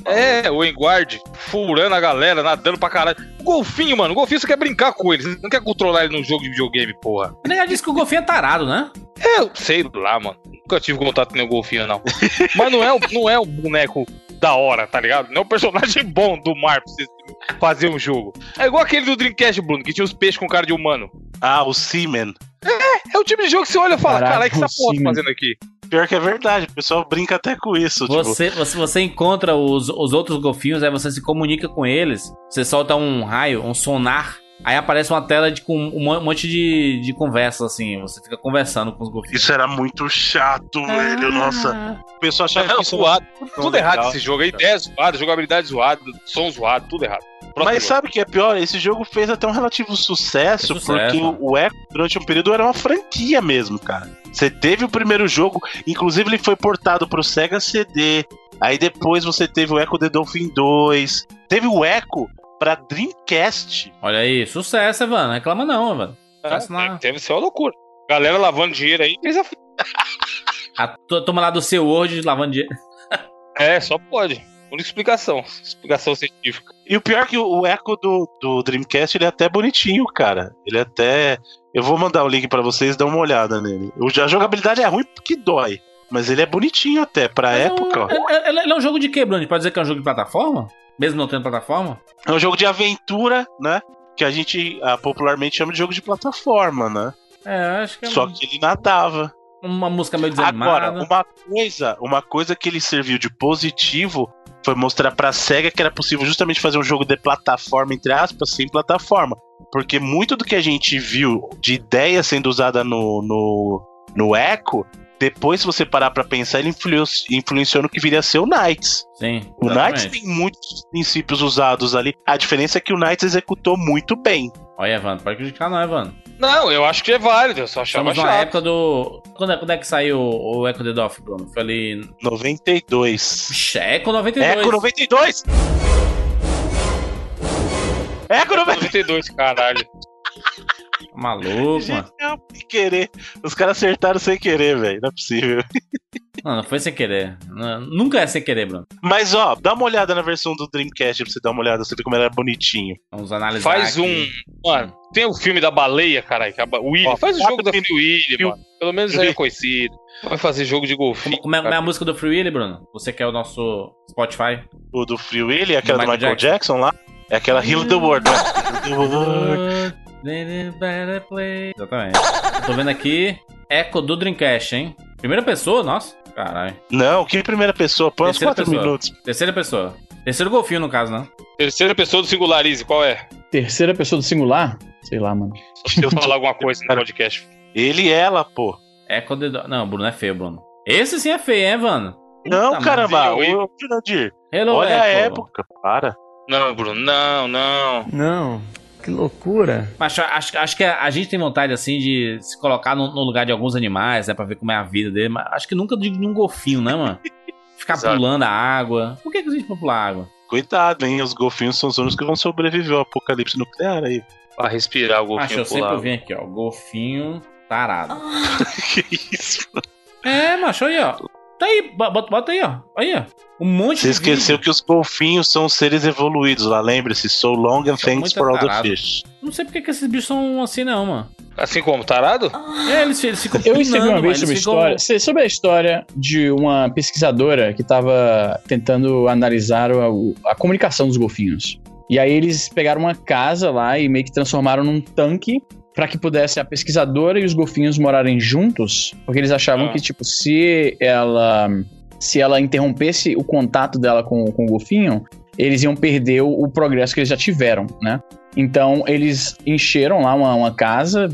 [SPEAKER 2] É, o Enguard furando a galera, nadando pra caralho. O golfinho, mano, o golfinho você quer brincar com ele, você não quer controlar ele num jogo de videogame, porra.
[SPEAKER 1] Ele já disse que o golfinho é tarado, né?
[SPEAKER 2] Eu sei lá, mano. Nunca tive contato com nenhum golfinho, não. Mas não é, o- não é o boneco da hora, tá ligado? Não é o personagem bom do mar pra você fazer um jogo. É igual aquele do Dreamcast, Bruno, que tinha os peixes com cara de humano.
[SPEAKER 3] Ah, o Seaman.
[SPEAKER 2] É o tipo de jogo que você olha e fala, caralho, o que essa porra tá fazendo aqui?
[SPEAKER 3] Pior que é verdade, o pessoal brinca até com isso. Tipo,
[SPEAKER 1] Você, você, você encontra os, os outros golfinhos, aí você se comunica com eles, você solta um raio, um sonar, aí aparece uma tela de, com um mon- monte de, de conversas, assim, você fica conversando com os golfinhos.
[SPEAKER 3] isso era muito chato, velho. Nossa. O pessoal achava
[SPEAKER 2] Não,
[SPEAKER 3] que isso
[SPEAKER 2] zoado. Tudo
[SPEAKER 3] legal.
[SPEAKER 2] errado esse jogo. A ideia é zoada, jogabilidade zoada, som zoado, tudo errado. Próximo
[SPEAKER 3] Mas
[SPEAKER 2] jogo.
[SPEAKER 3] sabe o que é pior? Esse jogo fez até um relativo sucesso,
[SPEAKER 1] sucesso,
[SPEAKER 3] porque o Echo, durante um período, era uma franquia mesmo, cara. Você teve o primeiro jogo, inclusive ele foi portado pro Sega CD. Aí depois você teve o Echo The Dolphin 2. Teve o Echo pra Dreamcast.
[SPEAKER 1] Olha aí, sucesso, Evandro, não reclama não, Evandro.
[SPEAKER 2] É. Deve ser uma loucura. Galera lavando dinheiro aí, fez a...
[SPEAKER 1] A, to- toma lá do seu Word lavando dinheiro.
[SPEAKER 2] É, só pode. Única explicação. Explicação científica.
[SPEAKER 3] E o pior é que o o Echo do, do Dreamcast ele é até bonitinho, cara. Ele é até. Eu vou mandar o link pra vocês dar uma olhada nele. O- A jogabilidade é ruim porque dói. Mas ele é bonitinho até, pra época. ó.
[SPEAKER 1] Ele, ele- ele é um jogo de quê, Bruno? Pode dizer que é um jogo de plataforma? Mesmo não tendo plataforma?
[SPEAKER 3] É um jogo de aventura, né? Que a gente ah, popularmente chama de jogo de plataforma, né?
[SPEAKER 1] É, acho que é
[SPEAKER 3] Só que ele nadava.
[SPEAKER 1] uma música meio desanimada.
[SPEAKER 3] Agora, uma coisa, uma coisa que ele serviu de positivo foi mostrar pra SEGA que era possível justamente fazer um jogo de plataforma, entre aspas, sem plataforma. Porque muito do que a gente viu de ideia sendo usada no, no, no Echo, depois, se você parar pra pensar, ele influ- influenciou no que viria a ser o Knights.
[SPEAKER 1] Sim,
[SPEAKER 3] O Knights
[SPEAKER 1] exatamente.
[SPEAKER 3] tem muitos princípios usados ali. A diferença é que o Knights executou muito bem.
[SPEAKER 1] Olha, Evandro, pode criticar não, Evandro.
[SPEAKER 2] Não, eu acho que é válido, eu só achava
[SPEAKER 1] Estamos na
[SPEAKER 2] chato.
[SPEAKER 1] época do... Quando é, quando é que saiu o Echo the Dolphin, Bruno? Foi ali...
[SPEAKER 3] 92.
[SPEAKER 1] Vixe, Echo 92.
[SPEAKER 3] Echo 92! Echo 92!
[SPEAKER 2] 92, caralho.
[SPEAKER 1] Maluco, mano.
[SPEAKER 3] Genial, sem querer. Os caras acertaram sem querer, velho. Não é possível.
[SPEAKER 1] Não, não foi sem querer. Não- nunca é sem querer, Bruno.
[SPEAKER 3] Mas, ó, dá uma olhada na versão do Dreamcast pra você dar uma olhada, você ver como ela é bonitinho.
[SPEAKER 1] Vamos analisar
[SPEAKER 2] Faz um.
[SPEAKER 1] aqui.
[SPEAKER 2] Mano, tem o filme da baleia, caralho. que a ba- O Willy.
[SPEAKER 3] Ó,
[SPEAKER 2] Faz o jogo da. Free Willy, mano. Pelo menos é conhecido. Vai fazer jogo de golfinho.
[SPEAKER 1] Como, como é, é a música do Free Willy, Bruno? Você quer o nosso Spotify?
[SPEAKER 3] O do Free Willy, aquela do
[SPEAKER 1] Do
[SPEAKER 3] Michael,
[SPEAKER 1] Michael
[SPEAKER 3] Jackson. lá, é aquela Heal the World, né? Heal the World.
[SPEAKER 1] Exatamente. Tô vendo aqui Echo do Dreamcast, hein? Primeira pessoa, nossa. Caralho.
[SPEAKER 3] Não, que primeira pessoa? Põe uns
[SPEAKER 1] Terceira
[SPEAKER 3] 4
[SPEAKER 1] pessoa.
[SPEAKER 3] minutos.
[SPEAKER 1] Terceira pessoa. Terceiro golfinho, no caso, né?
[SPEAKER 2] Terceira pessoa do Singularize, qual é?
[SPEAKER 4] Terceira pessoa do singular? Sei lá, mano.
[SPEAKER 2] Se eu falar alguma coisa no podcast.
[SPEAKER 3] Ele e ela, pô.
[SPEAKER 1] É quando. Não, Bruno é feio, Bruno. Esse sim é feio, hein, Vano?
[SPEAKER 3] Não,
[SPEAKER 1] Puta
[SPEAKER 3] caramba.
[SPEAKER 2] eu-
[SPEAKER 3] olha a época. Para.
[SPEAKER 2] Não, Bruno, não, não.
[SPEAKER 6] Não, que loucura.
[SPEAKER 1] Mas acho, acho que a, a gente tem vontade, assim, de se colocar no, no lugar de alguns animais, né? Pra ver como é a vida dele. Mas acho que nunca de de um golfinho, né, mano? Ficar
[SPEAKER 2] Exato.
[SPEAKER 1] pulando a água. Por que, que a gente pular a água?
[SPEAKER 3] Cuidado, hein? Os golfinhos são os únicos que vão sobreviver ao apocalipse nuclear aí.
[SPEAKER 2] Pra respirar o
[SPEAKER 1] Acho
[SPEAKER 2] golfinho
[SPEAKER 1] eu sempre vim aqui, ó. Golfinho tarado.
[SPEAKER 3] que isso?
[SPEAKER 1] É, macho, aí, ó. Tá aí, bo- bota, bota aí, ó. Aí, ó. Um monte
[SPEAKER 3] Você
[SPEAKER 1] de
[SPEAKER 3] esqueceu
[SPEAKER 1] vídeo.
[SPEAKER 3] que os golfinhos são seres evoluídos lá, lembre-se. So long and
[SPEAKER 1] São
[SPEAKER 3] thanks for all the fish.
[SPEAKER 1] Não sei porque que esses bichos são assim, não, mano.
[SPEAKER 2] Assim como, tarado?
[SPEAKER 1] É, eles, eles ficam
[SPEAKER 4] Eu escrevi uma vez sobre a
[SPEAKER 1] ficam-
[SPEAKER 4] história. Sobre a história de uma pesquisadora que estava tentando analisar o- a, comunicação dos golfinhos. E aí eles pegaram uma casa lá e meio que transformaram num tanque para que pudesse a pesquisadora e os golfinhos morarem juntos, porque eles achavam
[SPEAKER 2] Ah.
[SPEAKER 4] que tipo se ela se ela interrompesse o contato dela com, com o golfinho, eles iam perder o, o progresso que eles já tiveram, né? Então eles encheram lá uma, uma casa,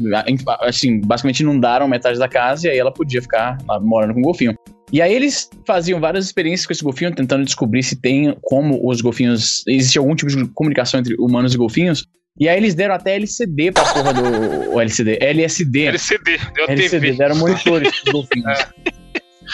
[SPEAKER 4] assim, basicamente inundaram metade da casa e aí ela podia ficar lá morando com o golfinho. E aí eles faziam várias experiências com esse golfinho, tentando descobrir se tem como os golfinhos. Existe algum tipo de comunicação entre humanos e golfinhos. E aí eles deram até LCD pra porra do. o LCD, LSD.
[SPEAKER 2] LCD, deu
[SPEAKER 4] LCD,
[SPEAKER 2] TV.
[SPEAKER 4] deram monitores pros golfinhos.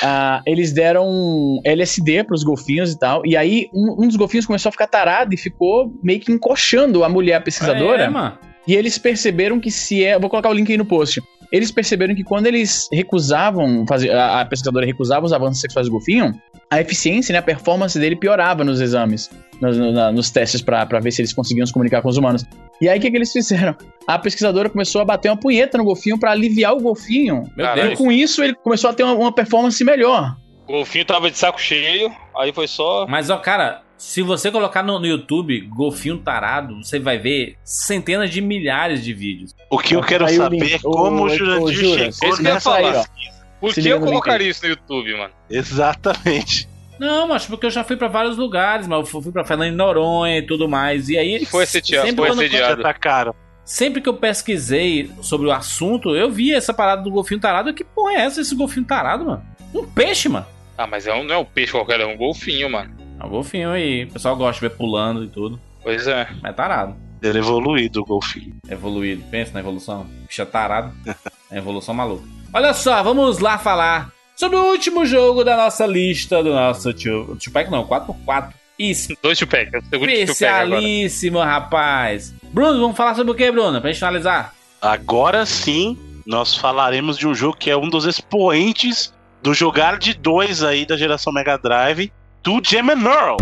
[SPEAKER 4] Ah, eles deram LSD pros golfinhos e tal. E aí um, um dos golfinhos começou a ficar tarado e ficou meio que encoxando a mulher pesquisadora.
[SPEAKER 1] É, mano.
[SPEAKER 4] E eles perceberam que se é. Vou colocar o link aí no post. Eles perceberam que quando eles recusavam, fazer, a, a pesquisadora recusava os avanços sexuais do golfinho, a eficiência, né, a performance dele piorava nos exames, nos, no- na- nos testes pra ver se eles conseguiam se comunicar com os humanos. E aí o que, que eles fizeram? A pesquisadora começou a bater uma punheta no golfinho pra aliviar o golfinho.
[SPEAKER 1] Meu
[SPEAKER 2] Caralho.
[SPEAKER 4] E
[SPEAKER 1] Deus.
[SPEAKER 4] com isso ele começou a ter uma, uma performance melhor.
[SPEAKER 2] O golfinho tava de saco cheio, aí foi só.
[SPEAKER 1] Mas, ó, cara, se você colocar no, no YouTube golfinho tarado, você vai ver centenas de milhares de vídeos.
[SPEAKER 3] O que eu quero
[SPEAKER 4] Aí
[SPEAKER 3] saber é como o Jurandir
[SPEAKER 4] Jura,
[SPEAKER 3] chegou nessa
[SPEAKER 2] falar.
[SPEAKER 3] pesquisa.
[SPEAKER 2] Por
[SPEAKER 4] Se
[SPEAKER 2] que eu colocaria isso no YouTube, mano?
[SPEAKER 3] Exatamente.
[SPEAKER 1] Não, mas porque eu já fui pra vários lugares, mas eu fui pra Fernando de Noronha e tudo mais. E aí.
[SPEAKER 2] E foi assediado,
[SPEAKER 1] sempre
[SPEAKER 2] foi assediado.
[SPEAKER 3] Já tá caro.
[SPEAKER 1] Sempre que eu pesquisei sobre o assunto, eu vi essa parada do golfinho tarado. Que porra é essa, esse golfinho tarado, mano? Um peixe, mano.
[SPEAKER 2] Ah, mas é um, não é um peixe qualquer, é um golfinho, mano.
[SPEAKER 1] É um golfinho aí. O pessoal gosta de ver pulando e tudo.
[SPEAKER 2] Pois é.
[SPEAKER 1] Mas é tarado.
[SPEAKER 3] Ele é evoluído, o golfinho.
[SPEAKER 1] Evoluído. Pensa na evolução. Bicho é tarado. É evolução maluca. Olha só, vamos lá falar sobre o último jogo da nossa lista, do nosso tio. Tupac não, 4x4. Isso.
[SPEAKER 2] Dois Tupac, é o segundo.
[SPEAKER 1] Especialíssimo, rapaz. Bruno, vamos falar sobre o que, Bruno? Pra gente finalizar.
[SPEAKER 3] Agora sim, nós falaremos de um jogo que é um dos expoentes do jogar de dois aí da geração Mega Drive, do Gem and Earl.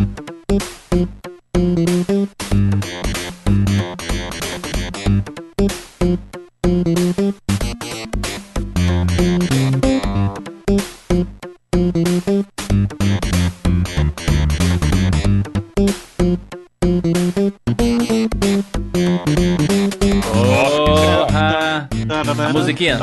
[SPEAKER 1] Musiquinha.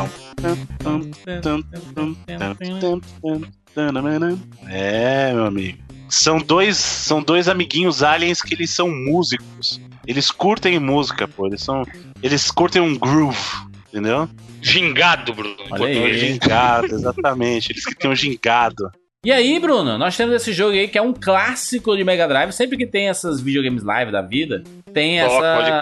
[SPEAKER 3] É, meu amigo. São dois, são dois amiguinhos aliens que eles são músicos. Eles curtem música, pô. Eles são, eles curtem um groove, entendeu?
[SPEAKER 2] Gingado, Bruno.
[SPEAKER 1] Olha aí.
[SPEAKER 3] Gingado, exatamente. Eles que têm um gingado.
[SPEAKER 1] E aí, Bruno, nós temos esse jogo aí que é um clássico de Mega Drive. Sempre que tem essas videogames live da vida, tem
[SPEAKER 2] Ó,
[SPEAKER 1] essa.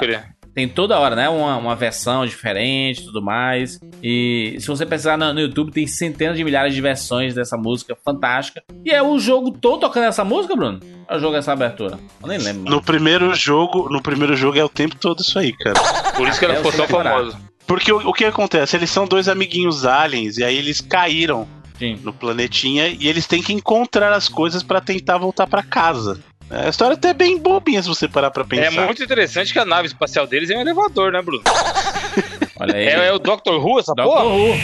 [SPEAKER 1] Tem toda hora, né? Uma, uma versão diferente e tudo mais. E se você pesquisar no, no YouTube, tem centenas de milhares de versões dessa música fantástica. E é o jogo todo tocando essa música, Bruno? É o jogo essa abertura? Eu nem lembro. mano.
[SPEAKER 3] No primeiro jogo, no primeiro jogo é o tempo todo isso aí, cara.
[SPEAKER 2] Por isso que ela
[SPEAKER 1] É,
[SPEAKER 2] ficou tão famosa.
[SPEAKER 3] Porque o, o que acontece? Eles são dois amiguinhos aliens e aí eles caíram
[SPEAKER 1] Sim.
[SPEAKER 3] no planetinha e eles têm que encontrar as coisas pra tentar voltar pra casa. É, A história até é bem bobinha se você parar pra pensar.
[SPEAKER 2] É muito interessante que a nave espacial deles é um elevador, né, Bruno?
[SPEAKER 1] Olha aí.
[SPEAKER 2] É, é o Doctor Who, essa
[SPEAKER 1] Doctor
[SPEAKER 2] porra?
[SPEAKER 1] Who.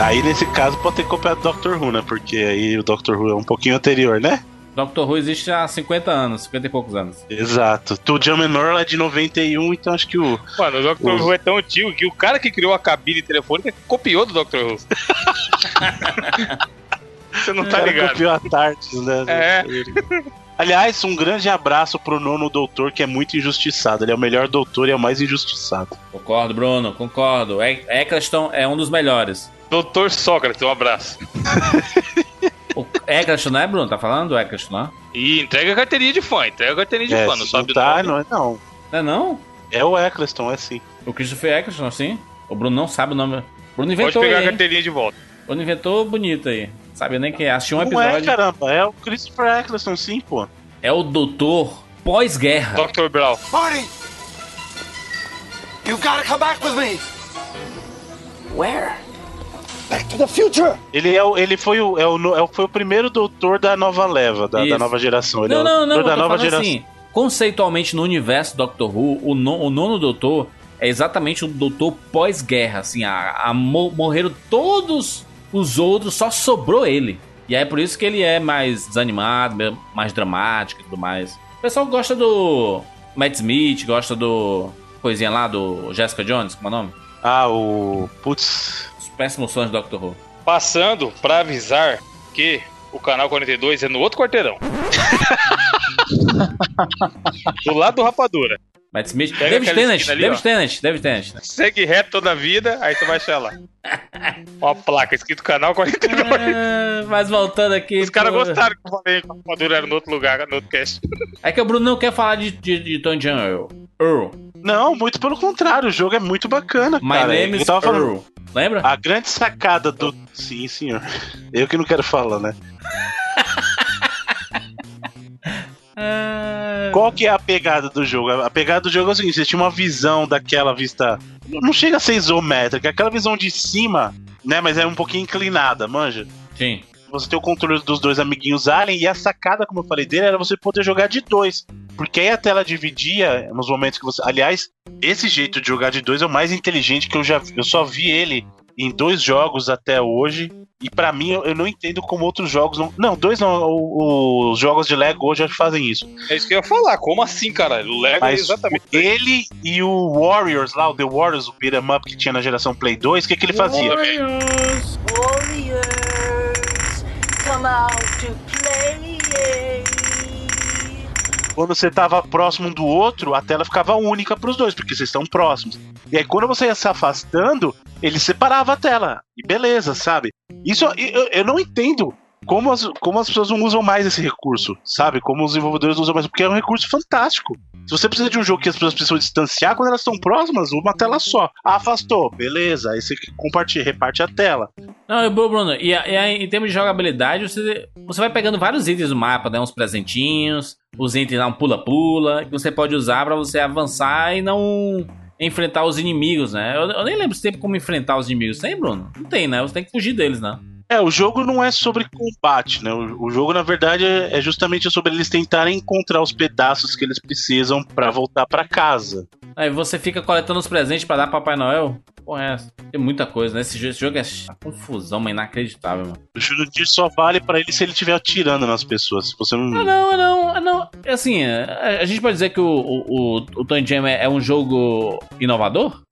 [SPEAKER 3] Aí, nesse caso pode ter copiado o Doctor Who, né? Porque aí o Doctor Who é um pouquinho anterior, né?
[SPEAKER 1] Doctor Who existe há 50 anos, 50 e poucos anos.
[SPEAKER 3] Exato. O John Menor é de 91, então acho que o.
[SPEAKER 2] Mano, o Dr.
[SPEAKER 3] Os-
[SPEAKER 2] Who é tão antigo que o cara que criou a cabine telefônica copiou do Dr. Who. Você não tá ligado.
[SPEAKER 3] copiou a Tardes, né?
[SPEAKER 2] É.
[SPEAKER 3] Aliás, um grande abraço pro nono doutor, que é muito injustiçado. Ele é o melhor doutor e é o mais injustiçado.
[SPEAKER 1] Concordo, Bruno, concordo. Eccleston é um dos melhores.
[SPEAKER 2] Doutor Sócrates, um abraço.
[SPEAKER 1] O Eccleston, não é, Bruno? Tá falando do Eccleston, não?
[SPEAKER 2] E entrega a carteirinha de fã, entrega a carteirinha de
[SPEAKER 3] é,
[SPEAKER 2] fã, não sabe o
[SPEAKER 3] tá,
[SPEAKER 2] nome.
[SPEAKER 3] não é não.
[SPEAKER 1] Não é não?
[SPEAKER 3] É o Eccleston, é sim.
[SPEAKER 1] O Christopher Eccleston, assim? O Bruno não sabe o nome. Bruno
[SPEAKER 2] Pode
[SPEAKER 1] inventou
[SPEAKER 2] pegar
[SPEAKER 1] aí,
[SPEAKER 2] a
[SPEAKER 1] hein?
[SPEAKER 2] carteirinha de volta.
[SPEAKER 1] O Bruno inventou bonito aí. Sabe nem quem é. Assistiu um
[SPEAKER 3] não é,
[SPEAKER 1] episódio.
[SPEAKER 3] caramba. É o Christopher Eccleston, sim, pô.
[SPEAKER 1] É o doutor pós-guerra.
[SPEAKER 2] Dr. Brown.
[SPEAKER 5] Marty! You gotta come back with me! Where? Back to the future!
[SPEAKER 3] Ele, é o, ele foi, o, é o, no- é o- foi o primeiro doutor da nova leva, da, da nova geração. Ele
[SPEAKER 1] Não,
[SPEAKER 3] é o
[SPEAKER 1] não, não.
[SPEAKER 3] da nova geração.
[SPEAKER 1] assim, conceitualmente no universo Doctor Who, o, no- o nono doutor é exatamente o doutor pós-guerra. Assim, a, a mo- morreram todos os outros, só sobrou ele. E aí é por isso que ele é mais desanimado, mais dramático e tudo mais. O pessoal gosta do Matt Smith, gosta do coisinha lá do Jessica Jones, como é o nome?
[SPEAKER 3] Ah, o. Putz.
[SPEAKER 1] Os péssimos sonhos do Doctor Who.
[SPEAKER 2] Passando pra avisar que o canal 42 é no outro quarteirão. do lado do Rapadura.
[SPEAKER 1] Matt Smith,
[SPEAKER 2] Pega
[SPEAKER 1] David Tennant,
[SPEAKER 2] ali,
[SPEAKER 1] David
[SPEAKER 2] ó.
[SPEAKER 1] Tennant, David Tennant.
[SPEAKER 2] Segue reto toda a vida, aí tu vai achar lá. Uma placa escrito canal 42.
[SPEAKER 1] Ah, mas voltando aqui.
[SPEAKER 2] Os caras gostaram que eu falei que o Rapadura era no outro lugar, no outro cast.
[SPEAKER 1] É que o Bruno não quer falar de, de, de Tony Jam Earl. Earl.
[SPEAKER 3] Não, muito pelo contrário. O jogo é muito bacana,
[SPEAKER 1] My
[SPEAKER 3] cara.
[SPEAKER 1] name is
[SPEAKER 3] tava falando-
[SPEAKER 1] Earl. Lembra?
[SPEAKER 3] A grande sacada do. Sim, senhor. Eu que não quero falar, né?
[SPEAKER 1] Ah,
[SPEAKER 3] Qual que é a pegada do jogo? A pegada do jogo é o seguinte: você tinha uma visão daquela vista. Não chega a ser isométrica, aquela visão de cima, né? Mas é um pouquinho inclinada, manja.
[SPEAKER 1] Sim.
[SPEAKER 3] Você tem o controle dos dois amiguinhos Alien, e a sacada, como eu falei dele, era você poder jogar de dois. Porque aí a tela dividia nos momentos que você. Aliás, esse jeito de jogar de dois é o mais inteligente que eu já vi. Eu só vi ele em dois jogos até hoje. E pra mim, eu, não entendo como outros jogos não. Não, dois não. Os jogos de Lego hoje já fazem isso.
[SPEAKER 2] É isso que eu ia falar. Como assim, caralho? O Lego é
[SPEAKER 3] Mas
[SPEAKER 2] exatamente.
[SPEAKER 3] ele e o Warriors lá, o The Warriors, o beat'em up que tinha na geração Play 2, o que, que ele fazia?
[SPEAKER 8] Warriors, come out to play.
[SPEAKER 3] Quando você tava próximo um do outro, a tela ficava única pros dois, porque vocês estão próximos. E aí quando você ia se afastando, ele separava a tela. E beleza, sabe? Isso eu, eu não entendo como as, como as pessoas não usam mais esse recurso, sabe? Como os desenvolvedores usam mais, porque é um recurso fantástico. Se você precisa de um jogo que as pessoas precisam distanciar, quando elas estão próximas, uma tela só. Ah, afastou, beleza. Aí você compartilha, reparte a tela.
[SPEAKER 1] Não, Bruno, e, e em termos de jogabilidade, você, você vai pegando vários itens do mapa, né? Uns presentinhos, os itens lá, um pula-pula, que você pode usar pra você avançar e não enfrentar os inimigos, né? Eu, eu nem lembro se tem como enfrentar os inimigos. Tem, Bruno? Não tem, né? Você tem que fugir deles, né?
[SPEAKER 3] É, o jogo não é sobre combate, né? O, o jogo, na verdade, é, é justamente sobre eles tentarem encontrar os pedaços que eles precisam pra voltar pra casa.
[SPEAKER 1] Aí você fica coletando os presentes pra dar pra Papai Noel. Porra, é? Tem muita coisa, né? Esse jogo, esse jogo é uma confusão, mas inacreditável, mano.
[SPEAKER 3] O Jurandir só vale pra ele se ele estiver atirando nas pessoas. Se você
[SPEAKER 1] Ah,
[SPEAKER 3] não.
[SPEAKER 1] não, ah, não, ah, não. Assim, a, a gente pode dizer que o, o, o, o Tony Jam é, é um jogo inovador?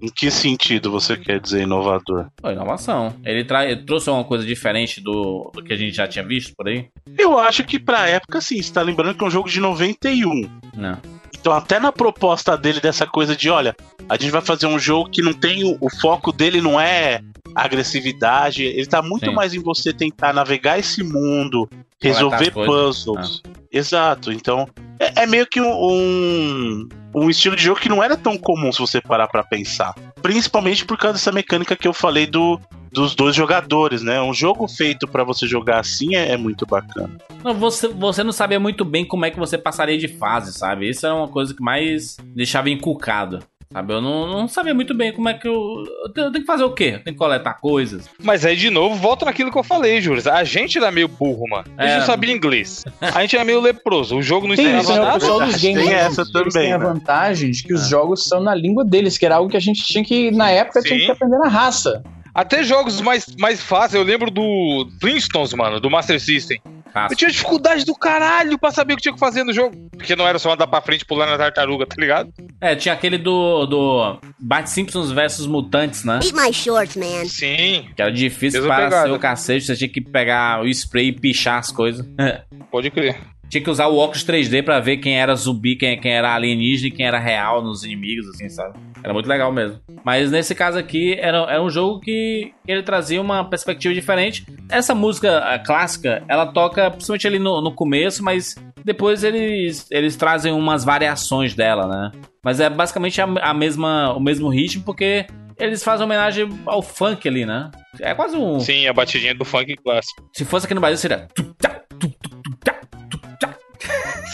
[SPEAKER 3] Em que sentido você quer dizer inovador?
[SPEAKER 1] Inovação. Ele, tra ele trouxe uma coisa diferente do, do que a gente já tinha visto por aí?
[SPEAKER 3] Eu acho que pra época, sim. Você tá lembrando que é um jogo de 91.
[SPEAKER 1] Não.
[SPEAKER 3] Então, até na proposta dele dessa coisa de, olha, a gente vai fazer um jogo que não tem. O, o foco dele não é agressividade. Ele tá muito
[SPEAKER 1] Sim.
[SPEAKER 3] mais em você tentar navegar esse mundo, resolver puzzles. Exato. Então, é, é meio que um, um, um estilo de jogo que não era tão comum se você parar pra pensar. Principalmente por causa dessa mecânica que eu falei do, dos dois jogadores, né? Um jogo feito pra você jogar assim é, é muito bacana.
[SPEAKER 1] Não, você, você não sabia muito bem como é que você passaria de fase, sabe? Isso é uma coisa que mais deixava encucado. Sabe? Eu não, não sabia muito bem como é que eu. Eu tenho, eu tenho que fazer o quê? Eu tenho que coletar coisas.
[SPEAKER 2] Mas aí, de novo, volta naquilo que eu falei, Júlio. A gente era meio burro, mano. A gente
[SPEAKER 1] É.
[SPEAKER 2] não sabia inglês. A gente era meio leproso. O jogo não
[SPEAKER 4] Tem
[SPEAKER 2] ensinava
[SPEAKER 4] isso, né? O
[SPEAKER 2] nada.
[SPEAKER 4] pessoal dos
[SPEAKER 3] Tem
[SPEAKER 4] games
[SPEAKER 3] essa
[SPEAKER 4] eles
[SPEAKER 3] também,
[SPEAKER 4] a
[SPEAKER 3] né?
[SPEAKER 4] vantagem de que os jogos são na língua deles, que era algo que a gente tinha que, na época, tinha
[SPEAKER 2] Sim.
[SPEAKER 4] que aprender na raça.
[SPEAKER 2] Até jogos mais, mais fáceis, eu lembro do Flintstones, mano, do Master System.
[SPEAKER 1] Fácil.
[SPEAKER 2] Eu tinha dificuldade do caralho pra saber o que tinha que fazer no jogo. Porque não era só andar pra frente e pular na tartaruga, tá ligado?
[SPEAKER 1] É, tinha aquele do, do Bart Simpsons versus Mutantes, né?
[SPEAKER 9] Eat my shorts, man.
[SPEAKER 2] Sim,
[SPEAKER 1] Que era difícil para
[SPEAKER 2] pegada.
[SPEAKER 1] ser o cacete, você tinha que pegar o spray e pichar as coisas.
[SPEAKER 2] pode crer.
[SPEAKER 1] Tinha que usar o óculos 3D pra ver quem era zumbi, quem, quem era alienígena e quem era real nos inimigos, assim, sabe? Era muito legal mesmo. Mas nesse caso aqui, era, era um jogo que ele trazia uma perspectiva diferente. Essa música clássica, ela toca principalmente ali no, no começo, mas depois eles, eles trazem umas variações dela, né? Mas é basicamente a, a mesma, o mesmo ritmo, porque eles fazem homenagem ao funk ali, né? É quase um.
[SPEAKER 2] Sim, a batidinha do funk clássico.
[SPEAKER 1] Se fosse aqui no Brasil, seria.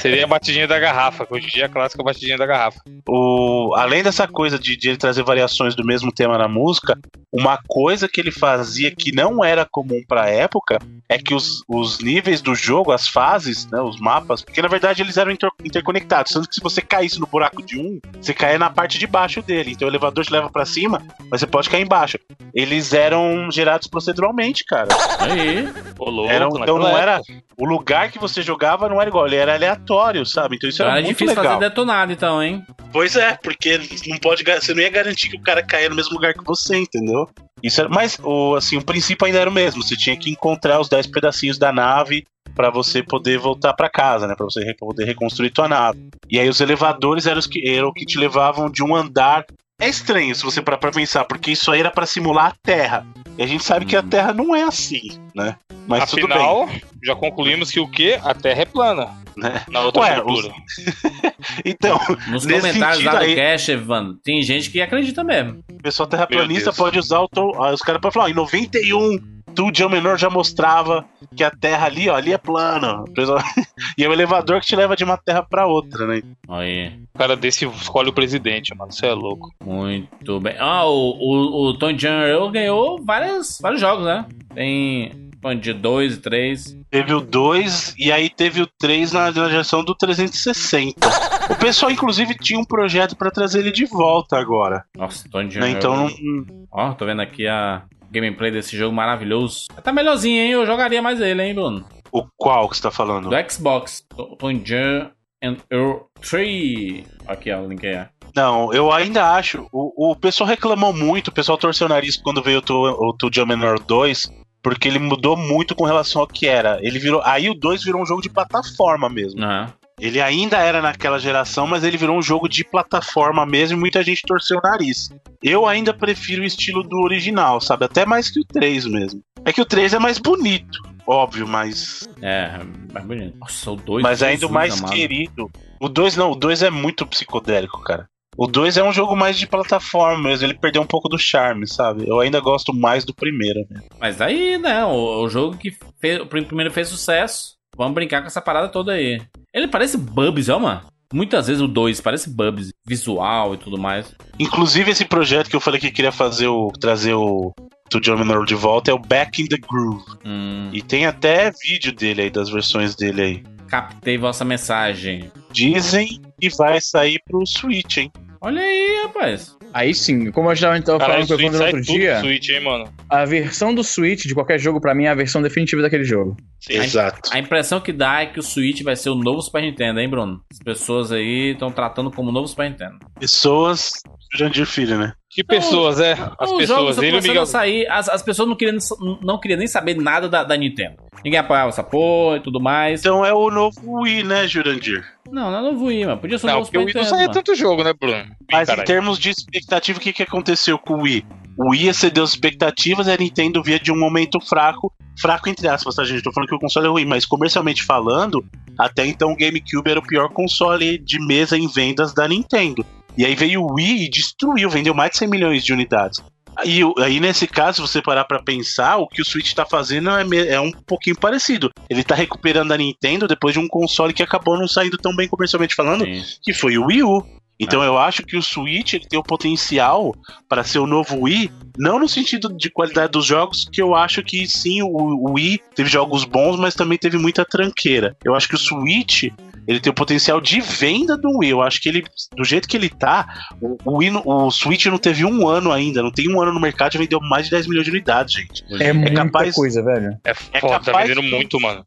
[SPEAKER 2] Seria a batidinha da garrafa, que hoje em dia é a clássica batidinha da garrafa.
[SPEAKER 3] O, além dessa coisa de, de ele trazer variações do mesmo tema na música, uma coisa que ele fazia que não era comum pra época é que os, os níveis do jogo, as fases, né, os mapas, porque na verdade eles eram inter- interconectados, sendo que se você caísse no buraco de um, você caía na parte de baixo dele. Então o elevador te leva pra cima, mas você pode cair embaixo. Eles eram gerados proceduralmente, cara.
[SPEAKER 1] Aí.
[SPEAKER 2] Ô, louco,
[SPEAKER 3] Eram, então não era.
[SPEAKER 2] época.
[SPEAKER 3] O lugar que você jogava não era igual, ele era aleatório, sabe? Então isso
[SPEAKER 1] Era,
[SPEAKER 3] era, muito
[SPEAKER 1] difícil
[SPEAKER 3] legal.
[SPEAKER 1] fazer detonado, então, hein?
[SPEAKER 3] Pois é, porque não pode, você não ia garantir que o cara caia no mesmo lugar que você, entendeu? Isso era, mas o, assim, o princípio ainda era o mesmo. Você tinha que encontrar os 10 pedacinhos da nave pra você poder voltar pra casa, né? Pra você poder reconstruir tua nave. E aí os elevadores eram os que eram que te levavam de um andar. É estranho se você parar pra pensar, porque isso aí era pra simular a Terra. E a gente sabe que a Terra não é assim, né? Mas tudo bem.
[SPEAKER 2] Afinal, já concluímos que o quê? A Terra é plana.
[SPEAKER 3] Né?
[SPEAKER 2] Na outra
[SPEAKER 3] Ué,
[SPEAKER 2] cultura.
[SPEAKER 3] Então,
[SPEAKER 1] Nos
[SPEAKER 3] Nesse
[SPEAKER 1] comentários lá do
[SPEAKER 3] aí-
[SPEAKER 1] Cash, Evan, tem gente que acredita mesmo.
[SPEAKER 3] O pessoal terraplanista pode usar o. To... ah, Os caras podem falar, ó, em 91, tu, John Menor, já mostrava que a Terra ali, ó, ali é plana. O e é o elevador que te leva de uma terra pra outra, né?
[SPEAKER 1] Aí,
[SPEAKER 2] O cara desse escolhe o presidente, mano. Você é louco.
[SPEAKER 1] muito bem. Ah, o, o, o Tony General ganhou várias, vários jogos, né? Tem Tony de 2 e 3.
[SPEAKER 3] Teve o 2 e aí teve o 3 na, na geração do 360. O pessoal, inclusive, tinha um projeto pra trazer ele de volta agora.
[SPEAKER 1] Nossa, Tony
[SPEAKER 3] Né? Então não.
[SPEAKER 1] Ó, tô vendo aqui a gameplay desse jogo maravilhoso. Tá melhorzinho, hein? Eu jogaria mais ele, hein, Bruno?
[SPEAKER 3] O qual que você tá falando?
[SPEAKER 1] Do Xbox. General and Earl 3. Aqui, ó, o link aí.
[SPEAKER 3] Não, eu ainda acho. O, o pessoal reclamou muito, o pessoal torceu o nariz quando veio o Tu- o Tu Jam Menor 2, porque ele mudou muito com relação ao que era. Ele virou. Aí o 2 virou um jogo de plataforma mesmo.
[SPEAKER 1] Aham.
[SPEAKER 3] Ele ainda era naquela geração, mas ele virou um jogo de plataforma mesmo e muita gente torceu o nariz. Eu ainda prefiro o estilo do original, sabe? Até mais que o 3 mesmo. É que o 3 é mais bonito, óbvio, mas.
[SPEAKER 1] É, mais bonito. Nossa, o 2.
[SPEAKER 3] Mas ainda o mais querido. O 2 não, o 2 é muito psicodélico, cara. O 2 é um jogo mais de plataforma mesmo, ele perdeu um pouco do charme, sabe? Eu ainda gosto mais do primeiro. Né?
[SPEAKER 1] Mas aí, né? O, o jogo que fez, o primeiro fez sucesso. Vamos brincar com essa parada toda aí. Ele parece Bubs, ó, mano. Muitas vezes o 2 parece Bubs, visual e tudo mais.
[SPEAKER 3] Inclusive esse projeto que eu falei que queria fazer o trazer o do John Menor de volta é o Back in the Groove.
[SPEAKER 1] Hum,
[SPEAKER 3] E tem até vídeo dele aí, das versões dele aí.
[SPEAKER 1] captei vossa mensagem.
[SPEAKER 3] Dizem que vai sair pro Switch, hein?
[SPEAKER 1] Olha aí, rapaz.
[SPEAKER 4] Aí sim, como eu já estava falando com o Evandro no
[SPEAKER 2] sai
[SPEAKER 4] outro dia,
[SPEAKER 2] Switch, hein, mano.
[SPEAKER 4] a versão do Switch de qualquer jogo, pra mim, é a versão definitiva daquele jogo.
[SPEAKER 3] Exato.
[SPEAKER 1] A impressão que dá é que o Switch vai ser o novo Super Nintendo, hein, Bruno? As pessoas aí estão tratando como o novo Super Nintendo.
[SPEAKER 3] Pessoas. Jandir Filho, né?
[SPEAKER 2] Que pessoas, é? As
[SPEAKER 1] Os jogos
[SPEAKER 2] pessoas, ele e Miguel.
[SPEAKER 1] a sair, as, as pessoas não queriam, não queriam nem saber nada da, da Nintendo. Ninguém apoiava essa porra e tudo mais.
[SPEAKER 3] Então é o novo Wii, né, Jurandir?
[SPEAKER 1] Não, não, não vou ir, mano. Podia ser um
[SPEAKER 2] Não,
[SPEAKER 1] novo Super
[SPEAKER 2] Wii não
[SPEAKER 1] Nintendo,
[SPEAKER 2] saía
[SPEAKER 1] mano.
[SPEAKER 2] tanto jogo, né, Bruno?
[SPEAKER 3] Mas
[SPEAKER 2] Caralho.
[SPEAKER 3] em termos de expectativa, o que, que aconteceu com o Wii? O Wii excedeu as expectativas e a Nintendo via de um momento fraco, fraco entre aspas, tá, gente? Tô falando que o console é ruim, mas comercialmente falando, até então o GameCube era o pior console de mesa em vendas da Nintendo. E aí veio o Wii e destruiu, vendeu mais de 100 milhões de unidades. O- aí nesse caso, se você parar pra pensar, o que o Switch tá fazendo é, é um pouquinho parecido. Ele tá recuperando a Nintendo depois de um console que acabou não saindo tão bem comercialmente falando,
[SPEAKER 1] Sim.
[SPEAKER 3] que foi o Wii U. Então eu acho que o Switch ele tem o potencial para ser o novo Wii, não no sentido de qualidade dos jogos, que eu acho que sim, o, o Wii teve jogos bons, mas também teve muita tranqueira. Eu acho que o Switch ele tem o potencial de venda do Wii. Eu acho que ele, do jeito que ele tá, o, o, Wii, no- o Switch não teve um ano ainda, não tem um ano no mercado e vendeu mais de 10 milhões de unidades, gente.
[SPEAKER 4] É, muita
[SPEAKER 3] capaz-
[SPEAKER 4] coisa, velho.
[SPEAKER 2] É
[SPEAKER 3] É
[SPEAKER 2] foda, tá
[SPEAKER 3] capaz
[SPEAKER 2] vendendo
[SPEAKER 3] de-
[SPEAKER 2] muito, mano.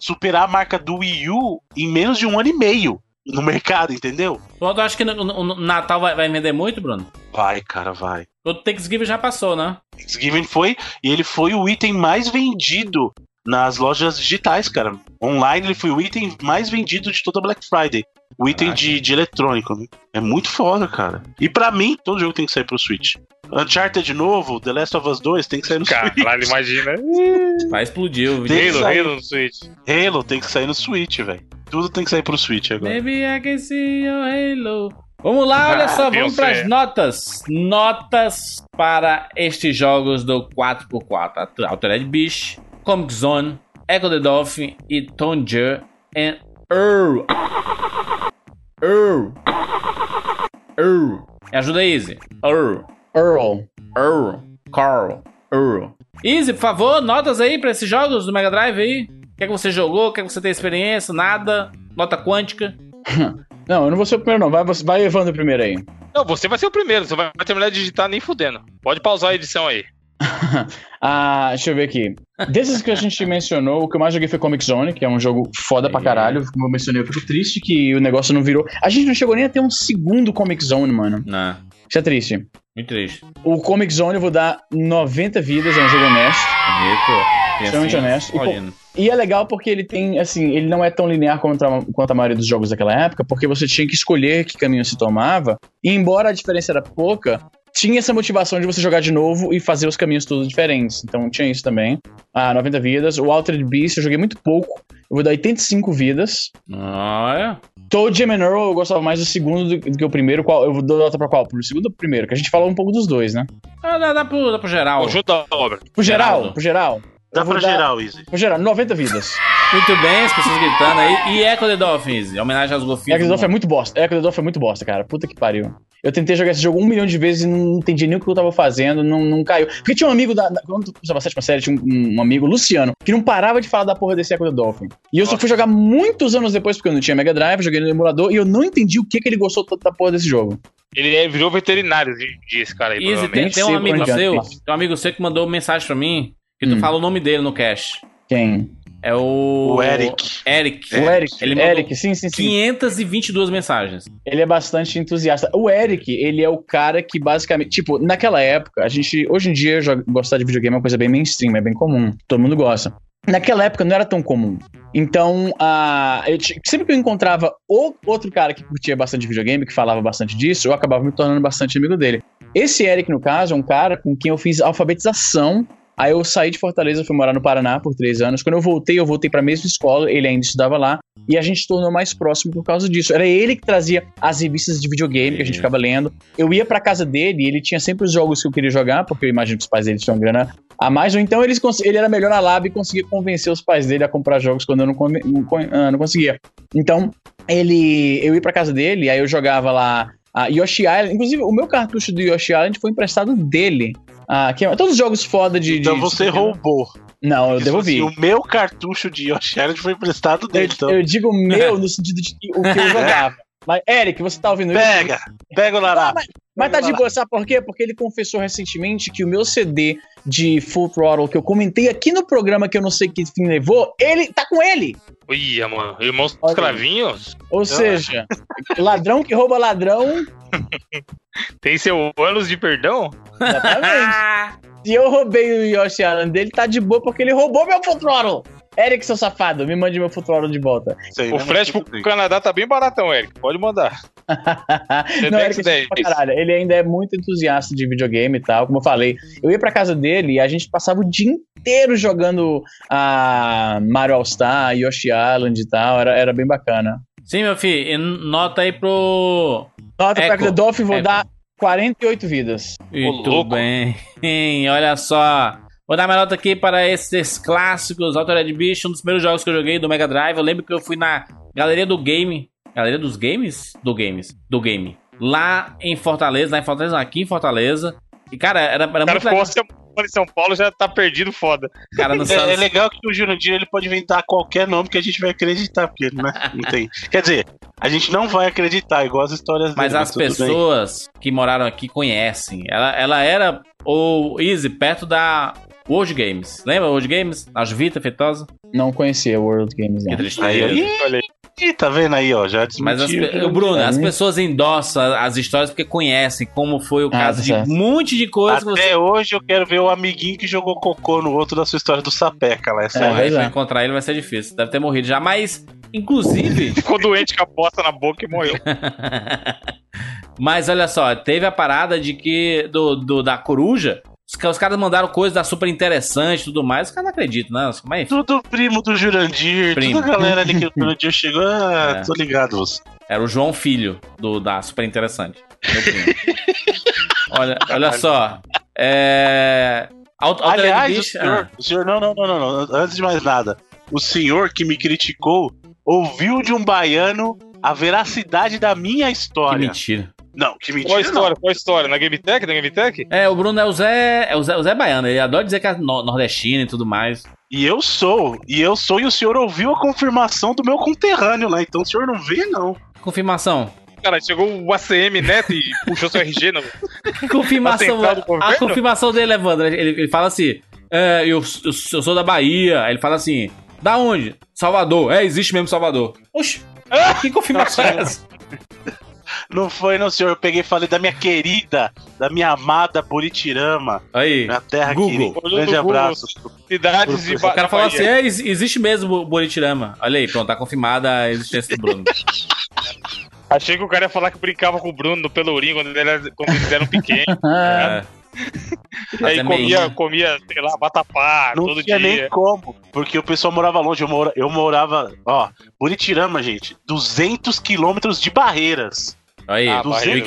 [SPEAKER 3] Superar a marca do Wii U em menos de um ano e meio no mercado, entendeu?
[SPEAKER 1] Tu acha que no, no- no Natal vai, vai vender muito, Bruno?
[SPEAKER 3] Vai, cara, vai.
[SPEAKER 1] O Thanksgiving já passou, né?
[SPEAKER 3] Thanksgiving foi, e ele foi o item mais vendido nas lojas digitais, cara. Online ele foi o item mais vendido de toda Black Friday. O item de, de eletrônico, né? É muito foda, cara. E pra mim, todo jogo tem que sair pro Switch. Uncharted de novo, The Last of Us 2 tem que sair no
[SPEAKER 2] Caralho,
[SPEAKER 3] Switch.
[SPEAKER 2] imagina.
[SPEAKER 1] Vai explodir o vídeo.
[SPEAKER 3] que
[SPEAKER 2] Halo,
[SPEAKER 3] sair.
[SPEAKER 2] Halo no Switch.
[SPEAKER 3] Halo tem que sair no Switch, velho. Tudo tem que sair pro Switch agora.
[SPEAKER 1] Baby, I can see your halo. Vamos lá, olha
[SPEAKER 2] Ah,
[SPEAKER 1] só, vamos para as notas. Notas para estes jogos do 4x4. Altered Beast, Comic Zone, Echo the Dolphin e Tonger and Earl. Earl. Earl. Me ajuda aí, Easy. Earl.
[SPEAKER 4] Earl.
[SPEAKER 1] Earl. Carl. Earl. Easy, por favor, notas aí para esses jogos do Mega Drive aí. O que é que você jogou? O que é que você tem experiência? Nada? Nota quântica?
[SPEAKER 4] Não, eu não vou ser o primeiro, não. Vai, vai Evandro primeiro aí.
[SPEAKER 2] Não, você vai ser o primeiro, você vai vai terminar de digitar nem fudendo. Pode pausar a edição aí.
[SPEAKER 4] Ah, deixa eu ver aqui. Desses que a gente mencionou, o que eu mais joguei foi Comic Zone, que é um jogo foda pra caralho. Como eu mencionei, eu fico triste que o negócio não virou. A gente não chegou nem a ter um segundo Comic Zone, mano.
[SPEAKER 1] Não.
[SPEAKER 4] Isso é triste.
[SPEAKER 1] Muito triste.
[SPEAKER 4] O Comic Zone eu vou dar 90 vidas, é um jogo honesto.
[SPEAKER 1] Bonito.
[SPEAKER 4] Extremamente honesto. E,
[SPEAKER 1] Olhando.
[SPEAKER 4] E é legal porque ele tem, assim, ele não é tão linear quanto a, quanto a maioria dos jogos daquela época, porque você tinha que escolher que caminho se tomava, e embora a diferença era pouca, tinha essa motivação de você jogar de novo e fazer os caminhos todos diferentes. Então tinha isso também. Ah, 90 vidas. O Altered Beast eu joguei muito pouco. Eu vou dar 85 vidas.
[SPEAKER 1] Olha.
[SPEAKER 4] Toad Jam and Earl eu gostava mais do segundo do, do que o primeiro. Qual, eu vou dar nota pra qual? Pro segundo ou pro primeiro? Que a gente falou um pouco dos dois, né?
[SPEAKER 1] Ah, dá, dá, pro, dá pro geral.
[SPEAKER 2] Conjunto da obra.
[SPEAKER 4] Pro geral,
[SPEAKER 1] Geraldo.
[SPEAKER 4] pro geral.
[SPEAKER 3] Dá pra
[SPEAKER 4] dar-
[SPEAKER 3] geral, Easy.
[SPEAKER 4] Pro geral, 90 vidas.
[SPEAKER 1] Muito bem, as pessoas gritando aí. E Echo the Dolphins, em homenagem aos golfinhos.
[SPEAKER 4] Echo the Dolphin é muito bosta. Echo the Dolphin é muito bosta, cara. Puta que pariu. Eu tentei jogar esse jogo um milhão de vezes e não entendi nem o que eu tava fazendo, não, não caiu. Porque tinha um amigo da. da quando eu usava a sétima série, tinha um, um amigo, Luciano, que não parava de falar da porra desse Echo the Dolphin. E eu só
[SPEAKER 3] Nossa.
[SPEAKER 4] fui jogar muitos anos depois, porque eu não tinha Mega Drive, joguei no emulador, e eu não entendi o que, que ele gostou tanto da porra desse jogo.
[SPEAKER 2] Ele é- virou veterinário hoje em dia, esse cara aí,
[SPEAKER 1] Easy, tem, tem um amigo seu, tem um amigo seu que mandou mensagem pra mim, que tu
[SPEAKER 4] Hum.
[SPEAKER 1] fala o nome dele no cache.
[SPEAKER 4] Quem?
[SPEAKER 1] É o...
[SPEAKER 3] O Eric.
[SPEAKER 1] Eric.
[SPEAKER 4] O Eric.
[SPEAKER 1] Ele mandou
[SPEAKER 4] Eric, sim, sim, sim.
[SPEAKER 1] 522 mensagens.
[SPEAKER 4] Ele é bastante entusiasta. O Eric, ele é o cara que basicamente. Tipo, naquela época, a gente. Hoje em dia, gostar de videogame é uma coisa bem mainstream, é bem comum. Todo mundo gosta. Naquela época não era tão comum. Então, a, eu sempre que eu encontrava o outro cara que curtia bastante videogame, que falava bastante disso, eu acabava me tornando bastante amigo dele. Esse Eric, no caso, é um cara com quem eu fiz alfabetização. Aí eu saí de Fortaleza, fui morar no Paraná por três anos. Quando eu voltei, eu voltei pra mesma escola, ele ainda estudava lá. E a gente se tornou mais próximo por causa disso. Era ele que trazia as revistas de videogame que a gente
[SPEAKER 1] Sim.
[SPEAKER 4] ficava lendo. Eu ia pra casa dele e ele tinha sempre os jogos que eu queria jogar, porque eu imagino que os pais dele tinham grana a mais. Ou então eles, ele era melhor na lab e conseguia convencer os pais dele a comprar jogos quando eu não, não ah, não conseguia. Então, ele, eu ia pra casa dele, aí eu jogava lá a Yoshi Island. Inclusive, o meu cartucho do Yoshi Island foi emprestado dele. Ah, que é, todos os jogos foda de.
[SPEAKER 3] Então
[SPEAKER 4] de-
[SPEAKER 3] você
[SPEAKER 4] de-
[SPEAKER 3] roubou.
[SPEAKER 4] Não, eu
[SPEAKER 3] Isso,
[SPEAKER 4] devolvi.
[SPEAKER 3] assim, o meu cartucho de Yoshi Island foi emprestado
[SPEAKER 4] Eu,
[SPEAKER 3] dele. Então.
[SPEAKER 4] eu digo meu no sentido de que o que eu jogava. Mas, Eric, você tá ouvindo isso?
[SPEAKER 3] Pega! Pega o Lará.
[SPEAKER 4] Mas tá de boa, sabe por quê? Porque ele confessou recentemente que o meu CD de Full Throttle, que eu comentei aqui no programa que eu não sei que fim levou, ele tá com ele.
[SPEAKER 2] Ia, mano. Irmãos
[SPEAKER 4] Olha
[SPEAKER 2] escravinhos?
[SPEAKER 4] Ou seja, ladrão que rouba ladrão,
[SPEAKER 2] Tem seu anos de perdão?
[SPEAKER 4] exatamente. Se eu roubei o Yoshi Island dele, tá de boa porque ele roubou meu Throttle. Eric, seu safado, me mande meu Throttle de volta.
[SPEAKER 3] Sei,
[SPEAKER 2] O
[SPEAKER 3] né,
[SPEAKER 2] frete
[SPEAKER 3] mas
[SPEAKER 2] pro
[SPEAKER 3] tudo bem.
[SPEAKER 2] Canadá tá bem baratão, Eric. Pode mandar.
[SPEAKER 4] não, Eric, é ele ainda é muito entusiasta de videogame e tal. Como eu falei, eu ia pra casa dele e a gente passava o dia inteiro jogando a Mario All-Star, Yoshi Island e tal. Era, era bem bacana.
[SPEAKER 1] Sim, meu filho, e nota aí pro...
[SPEAKER 4] Nota
[SPEAKER 1] Echo.
[SPEAKER 4] pra Dolphin, vou
[SPEAKER 1] Echo.
[SPEAKER 4] dar 48 vidas.
[SPEAKER 1] Muito
[SPEAKER 2] louco.
[SPEAKER 1] bem. Olha só. Vou dar minha nota aqui para esses clássicos. Altered Beast, um dos primeiros jogos que eu joguei do Mega Drive. Eu lembro que eu fui na Galeria do Game. Galeria dos Games? Do Games. Do Game. Lá em Fortaleza. Lá em Fortaleza, não, aqui em Fortaleza. E, cara, era, era
[SPEAKER 2] O cara
[SPEAKER 1] muito
[SPEAKER 2] ficou
[SPEAKER 1] legal.
[SPEAKER 2] Mora em São Paulo já tá perdido foda.
[SPEAKER 1] Cara, não
[SPEAKER 3] É,
[SPEAKER 1] sabe.
[SPEAKER 3] é legal que o Jurandir ele pode inventar qualquer nome que a gente vai acreditar, porque né, não tem. Quer dizer, a gente não vai acreditar, igual as histórias
[SPEAKER 1] Mas
[SPEAKER 3] dele,
[SPEAKER 1] as
[SPEAKER 3] bem.
[SPEAKER 1] pessoas que moraram aqui conhecem. Ela, ela era, o Easy, perto da World Games. Lembra World Games? A Vita Feitosa?
[SPEAKER 4] Não conhecia World Games,
[SPEAKER 1] Que
[SPEAKER 4] não.
[SPEAKER 1] tristeza.
[SPEAKER 3] Aí, aí,
[SPEAKER 2] Olha aí.
[SPEAKER 3] Ih, tá vendo aí, ó? Já
[SPEAKER 1] Mas as,
[SPEAKER 3] desmentiu.
[SPEAKER 1] o Bruno, as
[SPEAKER 4] Hum.
[SPEAKER 1] pessoas endossam as histórias porque conhecem como foi o
[SPEAKER 4] Ah,
[SPEAKER 1] caso
[SPEAKER 4] tá
[SPEAKER 1] de um monte de coisas que
[SPEAKER 3] Até
[SPEAKER 1] você
[SPEAKER 3] hoje eu quero ver o amiguinho que jogou cocô no outro da sua história do Sapeca lá. Essa
[SPEAKER 4] É,
[SPEAKER 3] é,
[SPEAKER 1] encontrar ele vai ser difícil. Deve ter morrido já, mas inclusive
[SPEAKER 2] Ficou doente com a bosta na boca e morreu.
[SPEAKER 1] Mas olha só, teve a parada de que do, do- da coruja, os, ca- os caras mandaram coisas da super interessante e tudo mais, os caras não acreditam, né? Mas
[SPEAKER 3] Tudo primo do Jurandir,
[SPEAKER 1] Primo.
[SPEAKER 3] toda a galera ali que o Jurandir chegou, ah,
[SPEAKER 1] É.
[SPEAKER 3] tô ligado. você.
[SPEAKER 1] era o João Filho do, da super interessante. Olha, olha só. É.
[SPEAKER 3] Aliás, o senhor, o senhor, não, não, não, não, não, antes de mais nada, o senhor que me criticou ouviu de um baiano a veracidade da minha
[SPEAKER 1] ah, que
[SPEAKER 3] história.
[SPEAKER 1] mentira.
[SPEAKER 3] Não, que mentira.
[SPEAKER 2] Qual a história? Qual a história? Na Game Tech? Na Game Tech?
[SPEAKER 1] É, o Bruno é o Zé. É o Zé, o Zé Baiano, ele adora dizer que é no- nordestino e tudo mais.
[SPEAKER 3] E eu sou, e eu sou, e o senhor ouviu a confirmação do meu conterrâneo lá, então o senhor não vê, não.
[SPEAKER 1] Confirmação.
[SPEAKER 2] Cara, chegou o ACM Neto e puxou seu RG. Não.
[SPEAKER 1] Confirmação. A confirmação dele, Evandro. Ele, ele fala assim: é, eu, eu, eu sou da Bahia. Aí ele fala assim: da onde? Salvador. É, existe mesmo Salvador. Oxi. Que confirmação é essa?
[SPEAKER 3] Não foi, não, senhor. Eu peguei e falei da minha querida, da minha amada Buritirama,
[SPEAKER 1] Aí.
[SPEAKER 3] minha terra
[SPEAKER 1] Google.
[SPEAKER 3] querida. Grande abraço.
[SPEAKER 2] Cidades de
[SPEAKER 1] O cara falou assim: é, ex- existe mesmo Boritirama. Olha aí, pronto, tá confirmada a existência do Bruno.
[SPEAKER 2] Achei que o cara ia falar que brincava com o Bruno no Pelourinho quando, ele era- quando eles eram pequenos.
[SPEAKER 4] Ah,
[SPEAKER 1] É.
[SPEAKER 2] aí
[SPEAKER 1] é
[SPEAKER 2] comia, comia, sei lá, batapá
[SPEAKER 3] Não
[SPEAKER 2] todo
[SPEAKER 3] tinha
[SPEAKER 2] dia.
[SPEAKER 3] nem como, porque o pessoal morava longe. Eu, mora, eu morava, ó, Buritirama, gente, 200 quilômetros de barreiras.
[SPEAKER 1] Aí,
[SPEAKER 2] Ah, barreira.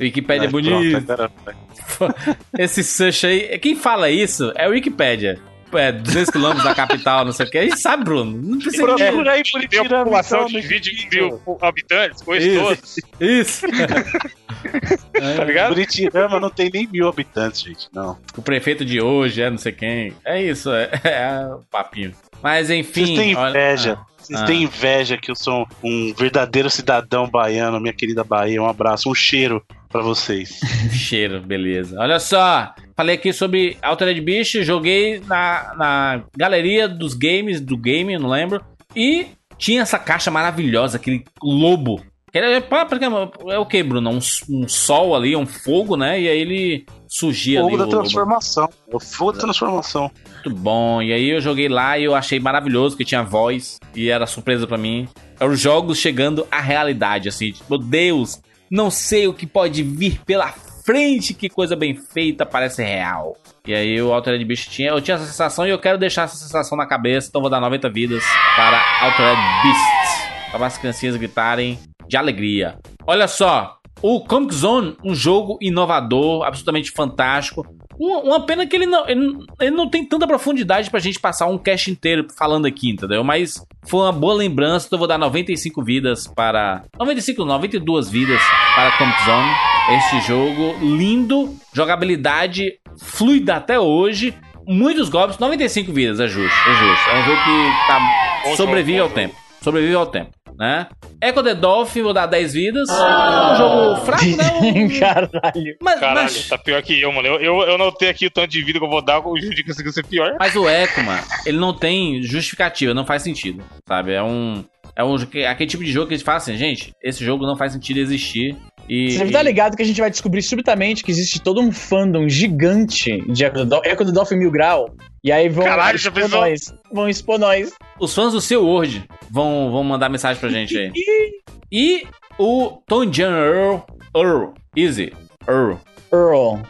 [SPEAKER 1] Wikipédia é
[SPEAKER 3] É,
[SPEAKER 1] bonito.
[SPEAKER 3] pronto, agora-
[SPEAKER 1] Esse search aí. Quem fala isso é o Wikipédia. É, 200 km da capital, não sei o que. A gente sabe, Bruno. Não precisa de-
[SPEAKER 3] Procura aí
[SPEAKER 2] Tem uma população
[SPEAKER 3] então,
[SPEAKER 2] de
[SPEAKER 3] no
[SPEAKER 2] 20
[SPEAKER 3] Google.
[SPEAKER 2] mil habitantes, coisa toda,
[SPEAKER 1] Isso. Isso.
[SPEAKER 2] tá ligado?
[SPEAKER 3] Buritirama não tem nem mil habitantes, gente, não.
[SPEAKER 1] O prefeito de hoje é não sei quem. É isso, é, é o papinho. Mas enfim.
[SPEAKER 3] Vocês têm
[SPEAKER 1] olha-
[SPEAKER 3] inveja.
[SPEAKER 1] Ah,
[SPEAKER 3] Vocês
[SPEAKER 1] ah.
[SPEAKER 3] têm inveja que eu sou um verdadeiro cidadão baiano, minha querida Bahia. Um abraço, um cheiro pra vocês.
[SPEAKER 1] Cheiro, beleza. Olha só, falei aqui sobre Altered Beast, joguei na, na galeria dos games, do game, não lembro. E tinha essa caixa maravilhosa, aquele lobo. Que era- pá, porque É o que, Bruno? Um, um sol ali, um fogo, né? E aí ele surgia
[SPEAKER 3] Fogo
[SPEAKER 1] ali.
[SPEAKER 3] da
[SPEAKER 1] o lobo.
[SPEAKER 3] transformação. O fogo da transformação.
[SPEAKER 1] Muito bom. E aí eu joguei lá e eu achei maravilhoso que tinha voz e era surpresa pra mim. Eram os jogos chegando à realidade, assim. Tipo, meu Deus, não sei o que pode vir pela frente, que coisa bem feita, parece real. E aí o Altered Beast tinha, eu tinha essa sensação e eu quero deixar essa sensação na cabeça, então vou dar 90 vidas para Altered Beast. Para as criancinhas gritarem de alegria. Olha só, o Comic Zone, um jogo inovador, absolutamente fantástico. Uma, pena que ele não, ele, ele não tem tanta profundidade pra gente passar um cast inteiro falando aqui, entendeu? Mas foi uma boa lembrança, então eu vou dar 95 vidas para. 95, 92 vidas para Comic Zone. Este jogo lindo, jogabilidade fluida até hoje. Muitos golpes, 95 vidas, é justo, é justo. É um jogo que tá, sobrevive ao tempo. Sobrevive ao tempo, né? Echo the Dolphin, vou dar 10 vidas. É um jogo fraco, né?
[SPEAKER 4] Caralho.
[SPEAKER 1] Mas,
[SPEAKER 2] Caralho,
[SPEAKER 1] mas,
[SPEAKER 2] tá pior que eu, mano. Eu, eu, eu notei aqui o tanto de vida que eu vou dar, o Judy conseguiu ser pior.
[SPEAKER 1] mas o Echo, mano, ele não tem justificativa, não faz sentido, sabe? É um. É um, aquele tipo de jogo que a gente fala assim, gente, esse jogo não faz sentido existir. E,
[SPEAKER 4] Você deve estar ligado que a gente vai descobrir subitamente que existe todo um fandom gigante de Echo the Dolphin, Echo the Dolphin Mil Grau. E aí vão
[SPEAKER 2] Caralho,
[SPEAKER 4] expor
[SPEAKER 2] pensou?
[SPEAKER 4] nós. Vão expor nós.
[SPEAKER 1] Os fãs do seu Word vão, vão mandar mensagem pra gente aí. e o Tom Jan Earl, Earl, Easy, Earl,
[SPEAKER 4] Earl.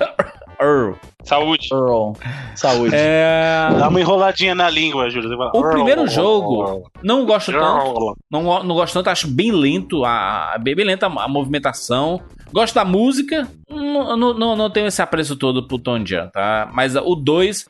[SPEAKER 1] Earl.
[SPEAKER 2] Saúde.
[SPEAKER 4] Earl. Saúde.
[SPEAKER 1] É.
[SPEAKER 3] Dá uma enroladinha na língua, Júlio.
[SPEAKER 1] O primeiro jogo, não gosto tanto. Não, não gosto tanto, acho bem lento, a, bem, bem lenta a movimentação. Gosto da música, não, não, não, não tenho esse apreço todo pro Tom Jan, tá? Mas o 2,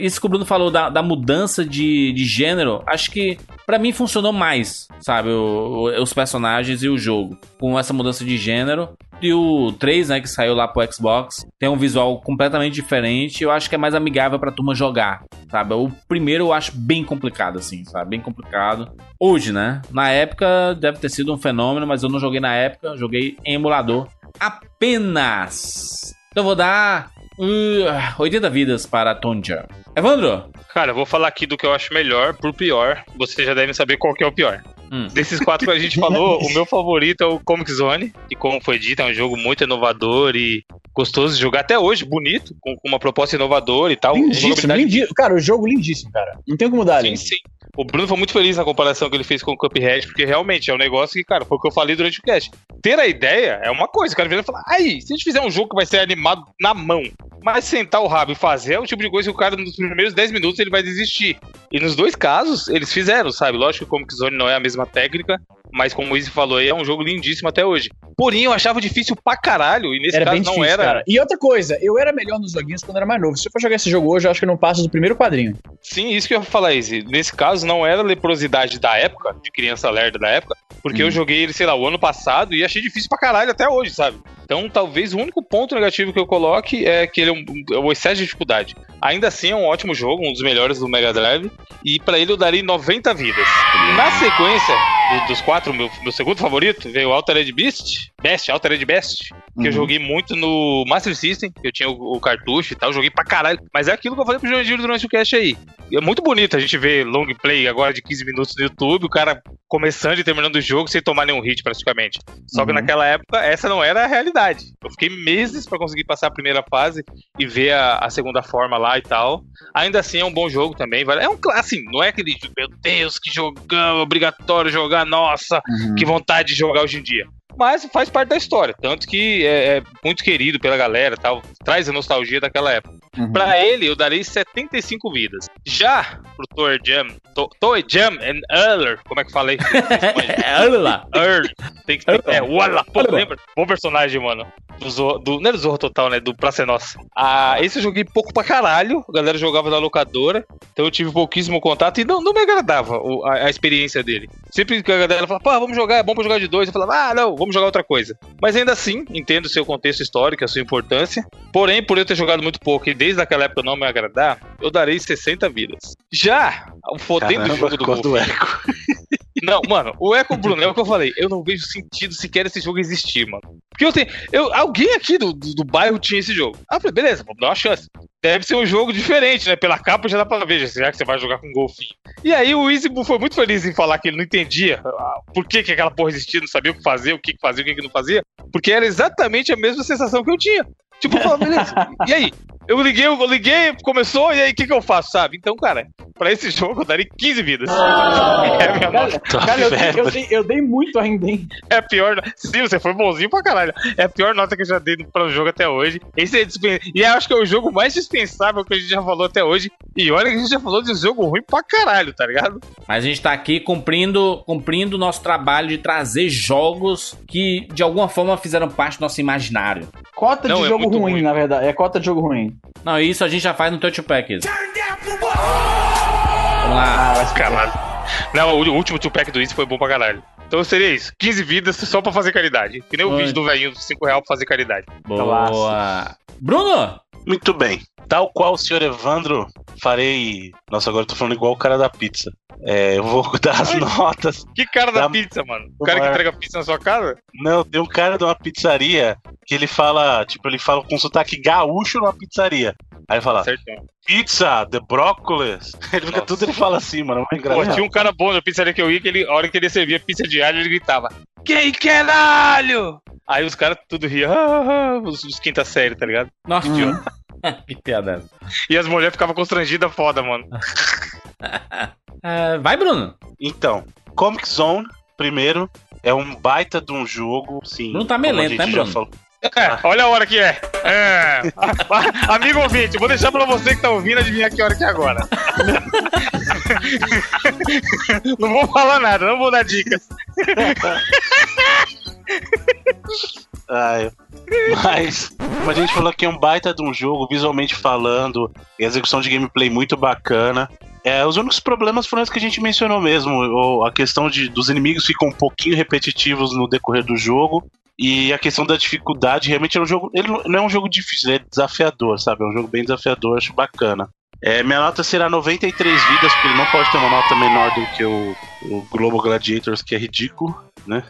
[SPEAKER 1] isso que o Bruno falou da, da mudança de, de gênero, acho que pra mim funcionou mais, sabe? O- o- os personagens e o jogo. Com essa mudança de gênero. e o 3, né, que saiu lá pro Xbox, tem um visual completamente diferente. Eu acho que é mais amigável pra turma jogar, sabe? O primeiro eu acho bem complicado, assim, sabe? Bem complicado. Hoje, né? Na época deve ter sido um fenômeno, mas eu não joguei na época, joguei em emulador apenas. Então vou dar uh, 80 vidas para Tonja. Evandro,
[SPEAKER 2] Cara, eu vou falar aqui do que eu acho melhor por pior. Vocês já devem saber qual que é o pior.
[SPEAKER 1] Hum.
[SPEAKER 2] Desses quatro que a gente falou, o meu favorito é o Comic Zone. E como foi dito, é um jogo muito inovador e gostoso de jogar até hoje, bonito, com, uma proposta inovadora e tal.
[SPEAKER 4] Lindíssimo, lindíssimo. Cara, o jogo lindíssimo, cara. Não tem como dar
[SPEAKER 2] Sim,
[SPEAKER 4] ali.
[SPEAKER 2] sim. O Bruno foi muito feliz na comparação que ele fez com o Cuphead, porque realmente é um negócio que, cara, foi o que eu falei durante o cast. Ter a ideia é uma coisa, o cara vira e fala, aí, se a gente fizer um jogo que vai ser animado na mão, mas sentar o rabo e fazer é o tipo de coisa que o cara nos primeiros 10 minutos ele vai desistir. E nos dois casos, eles fizeram, sabe? Lógico que o Comic Zone não é a mesma técnica, mas como o Izzy falou aí, é um jogo lindíssimo até hoje. Porém, eu achava difícil pra caralho, e nesse
[SPEAKER 4] Era
[SPEAKER 2] caso não
[SPEAKER 4] difícil,
[SPEAKER 2] era.
[SPEAKER 4] cara. E outra coisa, eu era melhor nos joguinhos quando era mais novo. Se eu for jogar esse jogo hoje, eu acho que eu não passo do primeiro quadrinho.
[SPEAKER 2] Sim, isso que eu ia falar, Izzy. Nesse caso, não era leprosidade da época, de criança lerda da época, porque
[SPEAKER 4] Hum.
[SPEAKER 2] eu joguei ele, sei lá, o ano passado e achei difícil pra caralho até hoje, sabe? Então, talvez o único ponto negativo que eu coloque é que ele é um, é o excesso de dificuldade. Ainda assim, é um ótimo jogo, um dos melhores do Mega Drive, e pra ele eu daria 90 vidas. Na sequência do- dos quatro, meu, meu segundo favorito veio o Altered Beast, Best, Altered Best, que eu
[SPEAKER 4] Uhum.
[SPEAKER 2] joguei muito no Master System, que eu tinha o, o cartucho e tal, joguei pra caralho. Mas é aquilo que eu falei pro Jandir durante o cast aí. E é muito bonito a gente ver long play agora de 15 minutos no YouTube, o cara começando e terminando o jogo sem tomar nenhum hit praticamente. Só que
[SPEAKER 4] Uhum.
[SPEAKER 2] naquela época essa não era a realidade. Eu fiquei meses pra conseguir passar a primeira fase e ver a, a segunda forma lá e tal. Ainda assim é um bom jogo também. vale- É um clássico, assim, não é aquele, meu Deus, que jogão, obrigatório jogar, nossa,
[SPEAKER 4] Uhum.
[SPEAKER 2] que vontade de jogar hoje em dia. Mas faz parte da história, tanto que é, é muito querido pela galera, tal, traz a nostalgia daquela época.
[SPEAKER 4] Uhum.
[SPEAKER 2] Pra ele, eu darei 75 vidas. Já pro Toy Jam, To- Toy Jam and Earler, como é que falei?
[SPEAKER 1] é, lá.
[SPEAKER 2] Earl. Tem que ter. É, Walla. Pô, lembra? Bom personagem, mano. Do, Zorro, do, não é do Zorro Total, né? Do Praça é Nossa. Ah, esse eu joguei pouco pra caralho. A galera jogava na locadora. Então eu tive pouquíssimo contato e não, não me agradava o- a, a experiência dele. Sempre que a galera falava, pô, vamos jogar, é bom pra jogar de dois. Eu falava, ah, não, vamos jogar outra coisa. Mas ainda assim, entendo o seu contexto histórico, a sua importância. Porém, por eu ter jogado muito pouco e desde aquela época não me agradar, eu darei 60 vidas. Já o fodendo
[SPEAKER 3] Caramba,
[SPEAKER 2] jogo do
[SPEAKER 3] cor do
[SPEAKER 2] golfinho.
[SPEAKER 3] eco.
[SPEAKER 2] Não, mano, o Eco Bruno, é o que eu falei. Eu não vejo sentido sequer esse jogo existir, mano. Porque eu tenho. Eu, alguém aqui do, do, do bairro tinha esse jogo. Ah, falei, beleza, vamos dar uma chance. Deve ser um jogo diferente, né? Pela capa já dá pra ver, já que você vai jogar com golfinho. E aí o Easy foi muito feliz em falar que ele não entendia ah, por que, que aquela porra existia, não sabia o que fazer, o que, fazia, o que, que não fazia. Porque era exatamente a mesma sensação que eu tinha. Tipo, eu falava, beleza. E aí? Eu liguei, eu liguei, começou, e aí o que, que eu faço, sabe? Então, cara, pra esse jogo eu daria 15 vidas. É a minha.
[SPEAKER 4] Cara, cara, eu, dei, eu, dei, eu dei muito ainda, hein?
[SPEAKER 2] É a pior. Sim, você foi bonzinho pra caralho. É a pior nota que eu já dei para o jogo até hoje. Esse é dispen... E eu acho que é o jogo mais dispensável que a gente já falou até hoje. E olha que a gente já falou de um jogo ruim pra caralho, tá ligado?
[SPEAKER 1] Mas a gente tá aqui cumprindo cumprindo o nosso trabalho de trazer jogos que de alguma forma fizeram parte do nosso imaginário.
[SPEAKER 4] Cota
[SPEAKER 2] Não,
[SPEAKER 4] de
[SPEAKER 2] é
[SPEAKER 4] jogo
[SPEAKER 2] muito
[SPEAKER 4] ruim,
[SPEAKER 2] ruim.
[SPEAKER 4] na verdade. É cota de jogo ruim.
[SPEAKER 1] Não, isso a gente já faz no Touch Pack. Vamos lá.
[SPEAKER 4] Ah,
[SPEAKER 2] Caralho. Não, o último two-pack do Easy foi bom pra caralho. Então seria isso. 15 vidas só pra fazer caridade. Que nem o vídeo do velhinho, 5 reais pra fazer caridade.
[SPEAKER 1] Boa. Bruno!
[SPEAKER 3] Muito bem. Tal qual o senhor Evandro, farei. Nossa, agora eu tô falando igual o cara da pizza. É, eu vou dar as
[SPEAKER 2] Ai.
[SPEAKER 3] notas.
[SPEAKER 2] Que cara da
[SPEAKER 3] Dá-
[SPEAKER 2] pizza, mano? O cara que entrega pizza na sua casa?
[SPEAKER 3] Não, tem um cara de uma pizzaria que ele fala, tipo, ele fala com sotaque gaúcho numa pizzaria. Aí ele fala,
[SPEAKER 2] Certão.
[SPEAKER 3] pizza, the brócolis. Ele fica
[SPEAKER 2] Nossa.
[SPEAKER 3] tudo, ele fala assim, mano. É
[SPEAKER 2] Pô, tinha um cara bom na pizzaria que eu ia, que ele, a hora que ele servia pizza de alho, ele gritava: Quem quer alho? Aí os caras tudo riam, ah, ah, os, os quinta série, tá ligado?
[SPEAKER 1] Nossa,
[SPEAKER 4] Uhum.
[SPEAKER 1] que piada.
[SPEAKER 2] E as mulheres ficavam constrangidas foda, mano.
[SPEAKER 1] É, vai, Bruno.
[SPEAKER 3] Então, Comic Zone, primeiro, é um baita de um jogo, sim.
[SPEAKER 1] Bruno tá melento, né, Bruno?
[SPEAKER 3] falou.
[SPEAKER 2] É, olha a hora que é. É. Amigo ouvinte, vou deixar pra você que tá ouvindo adivinhar que hora que é agora. Não vou falar nada, não vou dar dicas.
[SPEAKER 3] Ai, mas, como a gente falou que é um baita de um jogo, visualmente falando, e execução de gameplay muito bacana. É, os únicos problemas foram os que a gente mencionou mesmo. o- a questão de, dos inimigos ficam um pouquinho repetitivos no decorrer do jogo. E a questão da dificuldade, realmente é um jogo. Ele não- é um jogo difícil, ele é desafiador, sabe? É um jogo bem desafiador, acho bacana. É, minha nota será 93 vidas, porque ele não pode ter uma nota menor do que o, o Global Gladiators, que é ridículo.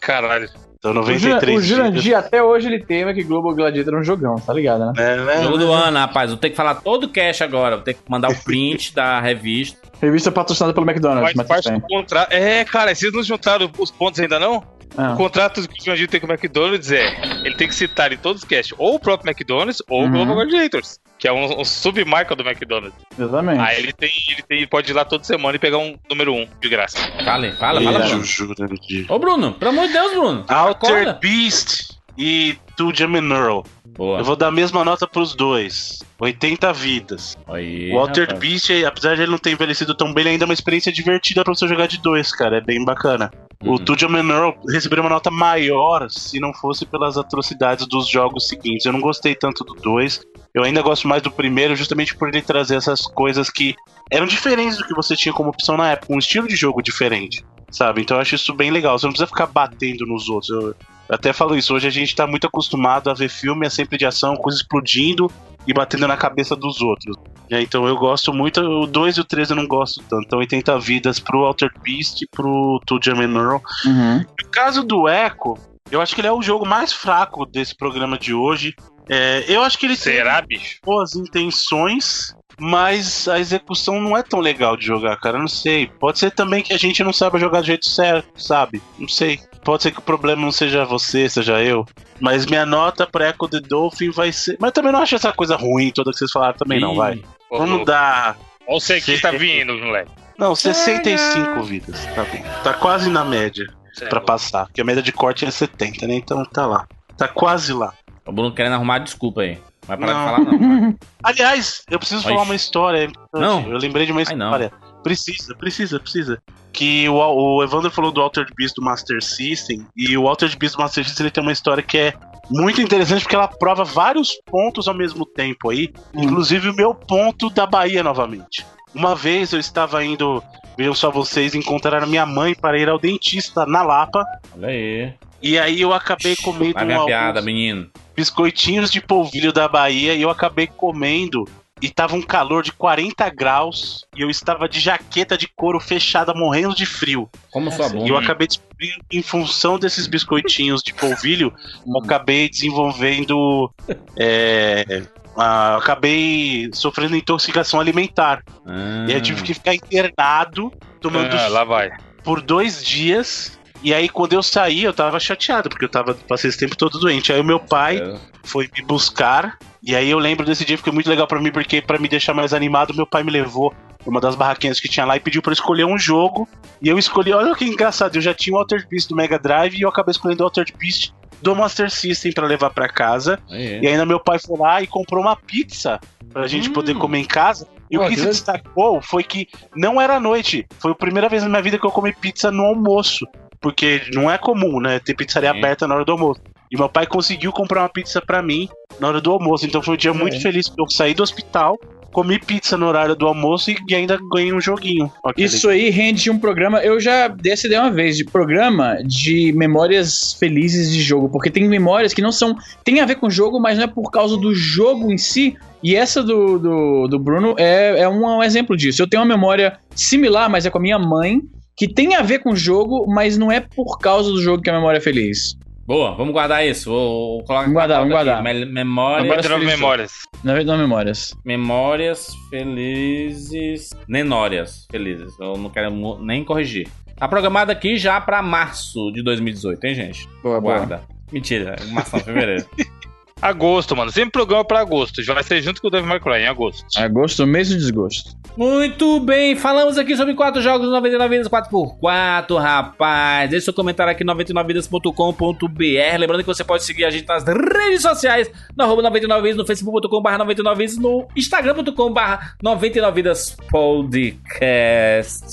[SPEAKER 2] Caralho.
[SPEAKER 3] Então
[SPEAKER 4] O, Juran-
[SPEAKER 3] 93
[SPEAKER 4] o. Jurandir até hoje ele teme que Global Gladiator é um jogão, tá ligado, né?
[SPEAKER 3] É, né?
[SPEAKER 1] Jogo do ano, rapaz. Vou ter que falar todo o cash agora. Vou ter que mandar o print da revista.
[SPEAKER 4] Revista patrocinada pelo McDonald's, mas
[SPEAKER 2] parte
[SPEAKER 4] tudo
[SPEAKER 2] do contrato. É, cara, vocês não juntaram os pontos ainda não?
[SPEAKER 4] Ah.
[SPEAKER 2] O contrato que o Jurandir tem com o McDonald's é: ele tem que citar em todos os casts ou o próprio McDonald's ou
[SPEAKER 4] Uhum.
[SPEAKER 2] o Global Gladiators, que é um, um submarca do McDonald's.
[SPEAKER 4] Exatamente.
[SPEAKER 2] Aí ele tem, ele tem, ele pode ir lá toda semana e pegar um número um de graça.
[SPEAKER 1] Fale, fala, fala,
[SPEAKER 3] Beijo,
[SPEAKER 1] Bruno.
[SPEAKER 3] Jurandir.
[SPEAKER 1] Ô, Bruno, pelo amor de Deus, Bruno.
[SPEAKER 3] Alter
[SPEAKER 1] Acorda.
[SPEAKER 3] Beast e Two Earl.
[SPEAKER 1] Boa.
[SPEAKER 3] Eu vou dar a mesma nota pros dois. 80 vidas.
[SPEAKER 1] Aí,
[SPEAKER 3] o Alter
[SPEAKER 1] rapaz.
[SPEAKER 3] Beast, apesar de ele não ter envelhecido tão bem, ele ainda é uma experiência divertida pra você jogar de dois, cara. É bem bacana.
[SPEAKER 1] Uhum.
[SPEAKER 3] O Two Earl receberia uma nota maior se não fosse pelas atrocidades dos jogos seguintes. Eu não gostei tanto do 2. Eu ainda gosto mais do primeiro, justamente por ele trazer essas coisas que eram diferentes do que você tinha como opção na época. Um estilo de jogo diferente, sabe? Então eu acho isso bem legal. Você não precisa ficar batendo nos outros. Eu, eu até falo isso. Hoje a gente tá muito acostumado a ver filme, é sempre de ação, coisa explodindo e batendo na cabeça dos outros. É, então eu gosto muito. O 2 e o 3 eu não gosto tanto. Então 80 vidas pro Altered Beast e pro Two Earl.
[SPEAKER 4] Uhum.
[SPEAKER 3] No caso do Echo, eu acho que ele é o jogo mais fraco desse programa de hoje. É, eu acho que ele tem
[SPEAKER 2] Será, bicho?
[SPEAKER 3] boas intenções, mas a execução não é tão legal de jogar, cara. Eu não sei. Pode ser também que a gente não saiba jogar do jeito certo, sabe? Não sei. Pode ser que o problema não seja você, seja eu. Mas minha nota pra Echo the Dolphin vai ser. Mas também não acho essa coisa ruim toda que vocês falaram também, não,
[SPEAKER 1] Ih,
[SPEAKER 3] vai. Vamos dar.
[SPEAKER 2] Olha o que tá vindo, moleque.
[SPEAKER 3] Não, 65 vidas. Tá bom. Tá quase na média pra passar. Porque a média de corte é 70, né? Então tá lá. Tá quase lá.
[SPEAKER 1] O Bruno querendo arrumar desculpa aí. Vai parar
[SPEAKER 3] Não.
[SPEAKER 1] de falar, não.
[SPEAKER 3] Aliás, eu preciso
[SPEAKER 1] Oi.
[SPEAKER 3] falar uma história. é.
[SPEAKER 1] Não.
[SPEAKER 3] Eu lembrei de uma
[SPEAKER 1] Ai, não.
[SPEAKER 3] história. Precisa, precisa, precisa. Que o, o Evandro falou do Altered Beast do Master System. E o Altered Beast do Master System ele tem uma história que é muito interessante porque ela prova vários pontos ao mesmo tempo aí. Inclusive o meu ponto da Bahia novamente. Uma vez eu estava indo, vejam só vocês, encontrar a minha mãe para ir ao dentista na Lapa.
[SPEAKER 1] Olha aí.
[SPEAKER 3] E aí eu acabei comendo
[SPEAKER 1] Vai minha piada, menino.
[SPEAKER 3] biscoitinhos de polvilho da Bahia e eu acabei comendo. E tava um calor de 40 graus e eu estava de jaqueta de couro fechada, morrendo de frio.
[SPEAKER 1] Como sua
[SPEAKER 3] E eu
[SPEAKER 1] bunda.
[SPEAKER 3] acabei descobrindo, em função desses biscoitinhos de polvilho, eu acabei desenvolvendo. É, ah, acabei sofrendo intoxicação alimentar.
[SPEAKER 1] Ah.
[SPEAKER 3] E aí eu tive que ficar internado, tomando
[SPEAKER 2] Ah, lá vai.
[SPEAKER 3] por dois dias. E aí, quando eu saí, eu tava chateado, porque eu tava, passei esse tempo todo doente. Aí o meu pai
[SPEAKER 1] É.
[SPEAKER 3] foi me buscar. E aí eu lembro desse dia, foi muito legal pra mim, porque pra me deixar mais animado, meu pai me levou pra uma das barraquinhas que tinha lá e pediu pra eu escolher um jogo. E eu escolhi, olha que engraçado, eu já tinha o Altered Beast do Mega Drive e eu acabei escolhendo o Altered Beast do Master System pra levar pra casa.
[SPEAKER 1] Aí.
[SPEAKER 3] E ainda meu pai foi lá e comprou uma pizza pra gente
[SPEAKER 1] Hum.
[SPEAKER 3] poder comer em casa. E
[SPEAKER 4] Pô,
[SPEAKER 3] o que
[SPEAKER 4] que
[SPEAKER 3] se destacou foi que não era noite. Foi a primeira vez na minha vida que eu comi pizza no almoço. Porque não é comum, né? Ter pizzaria
[SPEAKER 1] Sim.
[SPEAKER 3] aberta na hora do almoço. E meu pai conseguiu comprar uma pizza pra mim na hora do almoço. Então foi um dia muito feliz. porque Eu saí do hospital, comi pizza no horário do almoço e ainda ganhei um joguinho.
[SPEAKER 4] Isso aí rende um programa. Eu já dei essa ideia uma vez, de programa de memórias felizes de jogo. Porque tem memórias que não são. Tem a ver com o jogo, mas não é por causa do jogo em si. E essa do, do, do Bruno é, é um, um exemplo disso. Eu tenho uma memória similar, mas é com a minha mãe, que tem a ver com o jogo, mas não é por causa do jogo que a memória é feliz.
[SPEAKER 1] Boa, vamos guardar isso. Vou, vou colocar
[SPEAKER 4] Vamos guardar, vamos guardar.
[SPEAKER 1] Me- Memórias,
[SPEAKER 4] Memórias
[SPEAKER 2] 99
[SPEAKER 4] felizes.
[SPEAKER 2] memórias.
[SPEAKER 4] Na verdade, não é memórias.
[SPEAKER 1] memórias felizes. Nenórias felizes. Eu não quero nem corrigir. Tá programado aqui já pra março de 2018, hein, gente?
[SPEAKER 4] Boa, boa.
[SPEAKER 1] Guarda. Mentira, março não, fevereiro.
[SPEAKER 2] Agosto, mano. Sempre programa pra agosto. Já vai ser junto com o Devil May Cry em agosto.
[SPEAKER 4] Agosto, mês do desgosto.
[SPEAKER 1] Muito bem, falamos aqui sobre quatro jogos 99 vidas 4x4, rapaz. Deixe seu comentário aqui 99vidas.com.br. Lembrando que você pode seguir a gente nas redes sociais, no arroba 99vidas, no facebook.com.br 99vidas, no instagram.com.br 99vidas podcast.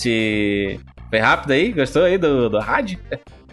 [SPEAKER 1] Foi rápido aí? Gostou aí do, do rádio?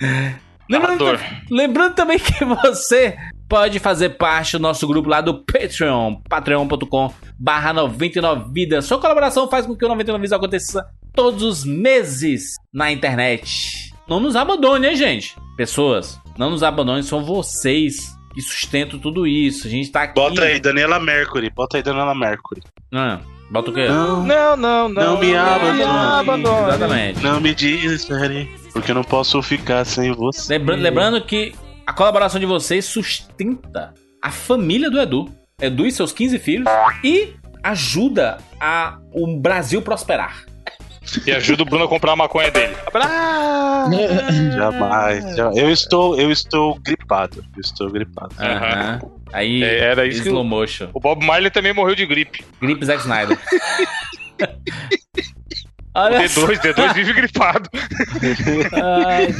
[SPEAKER 1] Lembrando, lembrando também que você pode fazer parte do nosso grupo lá do Patreon, patreon.com barra 99 vidas. Sua colaboração faz com que o 99 vidas aconteça todos os meses na internet. Não nos abandone, hein, gente? Pessoas, Não nos abandone, são vocês que sustentam tudo isso. A gente tá aqui.
[SPEAKER 3] Bota aí, Daniela Mercury. Bota aí, Daniela Mercury.
[SPEAKER 1] Ah, bota o quê?
[SPEAKER 3] Não,
[SPEAKER 2] Não, não, não.
[SPEAKER 3] Não me abandone.
[SPEAKER 2] abandone.
[SPEAKER 1] Exatamente.
[SPEAKER 3] não me desespere, porque eu não posso ficar sem você.
[SPEAKER 1] Lembra- lembrando que a colaboração de vocês sustenta a família do Edu. Edu e seus 15 filhos. E ajuda a, o Brasil prosperar.
[SPEAKER 2] E ajuda o Bruno a comprar a maconha dele.
[SPEAKER 3] Jamais. já- Eu estou, eu estou gripado. Eu estou gripado.
[SPEAKER 1] Aí,
[SPEAKER 2] É, era isso que
[SPEAKER 1] slow motion.
[SPEAKER 2] O Bob Marley também morreu de gripe.
[SPEAKER 1] Gripe Zack Snyder.
[SPEAKER 2] O
[SPEAKER 1] Olha
[SPEAKER 2] D2, D2 vive gripado.
[SPEAKER 1] Ai.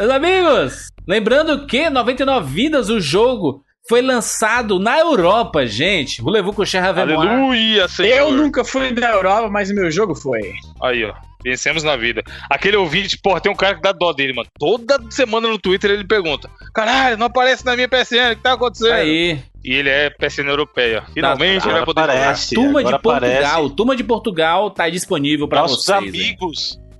[SPEAKER 1] Meus amigos, lembrando que 99 Vidas, o jogo, foi lançado na Europa, gente. Voulez-vous coucher avec moi?
[SPEAKER 2] Aleluia, Senhor.
[SPEAKER 4] Eu nunca fui da Europa, mas o meu jogo foi.
[SPEAKER 2] Aí, ó. Vencemos na vida. Aquele ouvinte, porra, tem um cara que dá dó dele, mano. Toda semana no Twitter ele pergunta: Caralho, não aparece na minha PSN, o que tá acontecendo?
[SPEAKER 1] Aí,
[SPEAKER 2] E ele é PSN europeia. Finalmente ele vai poder
[SPEAKER 3] aparece.
[SPEAKER 1] Turma de Portugal.
[SPEAKER 3] aparece.
[SPEAKER 1] Turma de Portugal tá disponível pra
[SPEAKER 3] Nossos
[SPEAKER 1] vocês. hein?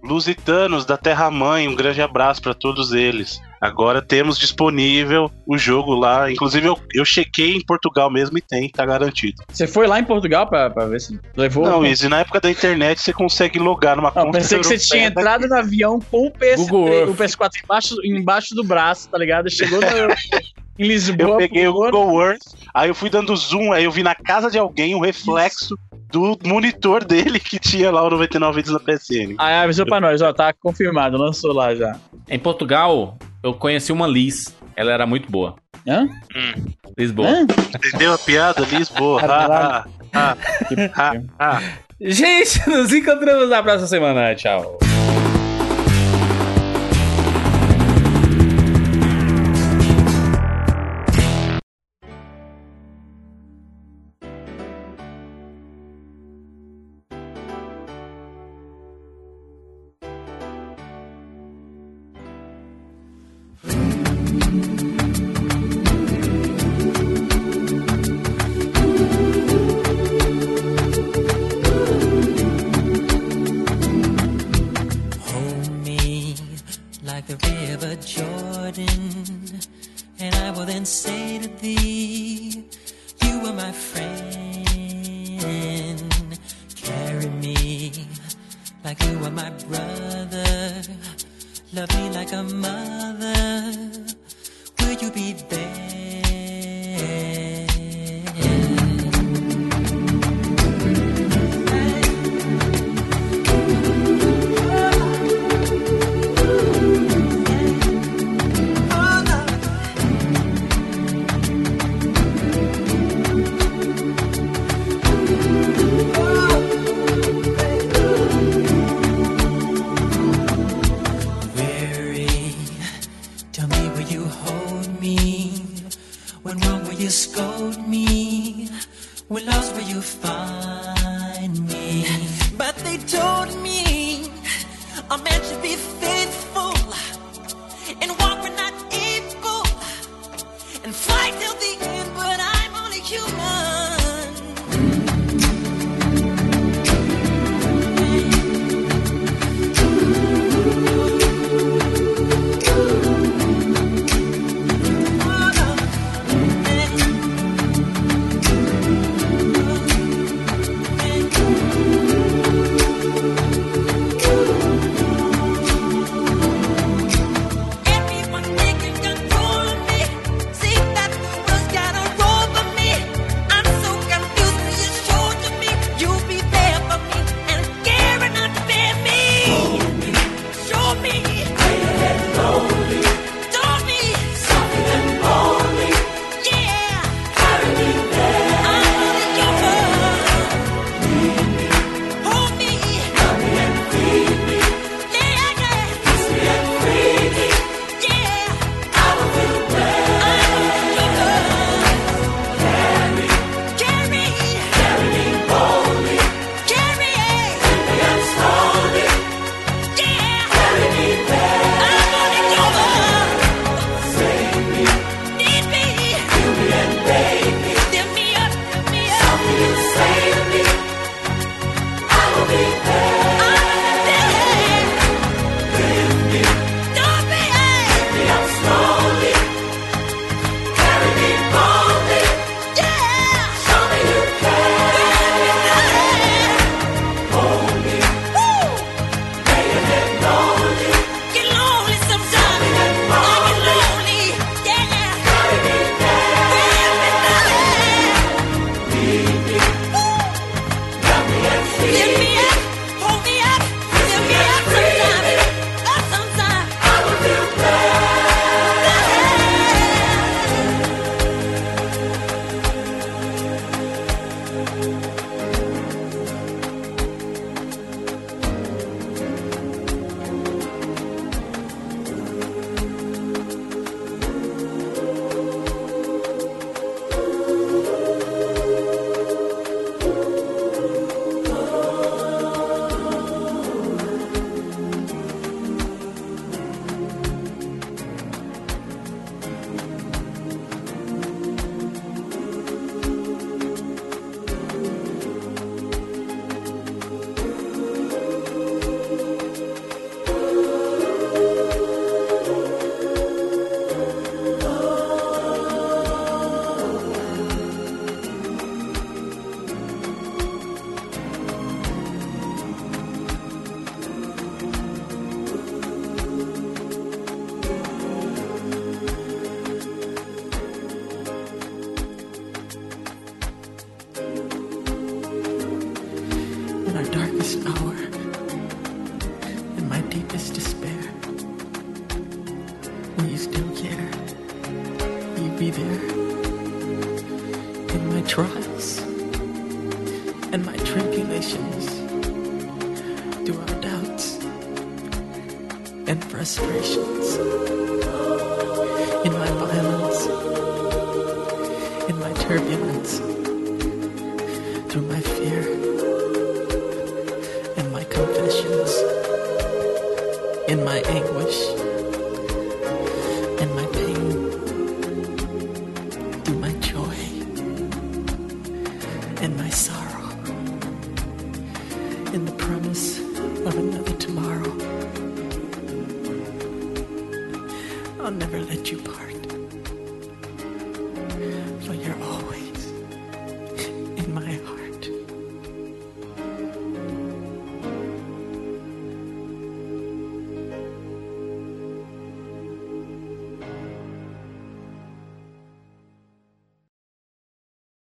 [SPEAKER 3] Lusitanos da Terra Mãe, um grande abraço pra todos eles. Agora temos disponível o jogo lá. Inclusive, eu, eu chequei em Portugal mesmo e tem, tá garantido.
[SPEAKER 4] Você foi lá em Portugal pra, pra ver se levou?
[SPEAKER 3] Não, Izzy, na época da internet você consegue logar numa
[SPEAKER 4] Não,
[SPEAKER 3] conta.
[SPEAKER 4] pensei que você tinha
[SPEAKER 3] da-
[SPEAKER 4] entrado no avião com o, PS, o PS4 embaixo, embaixo do braço, tá ligado? Chegou no- em Lisboa.
[SPEAKER 3] Eu peguei o Google Earth, aí eu fui dando zoom, aí eu vi na casa de alguém o reflexo do monitor dele que tinha lá o 99 vídeos na PSN.
[SPEAKER 4] Aí avisou pra nós, ó, tá confirmado, lançou lá já.
[SPEAKER 1] Em Portugal, eu conheci uma Liz. Ela era muito boa.
[SPEAKER 4] Hã?
[SPEAKER 1] Lisboa.
[SPEAKER 4] Hã?
[SPEAKER 3] Entendeu a piada, Lisboa? Ah, ah, ah, ah.
[SPEAKER 1] Gente, nos encontramos na próxima semana. Tchau.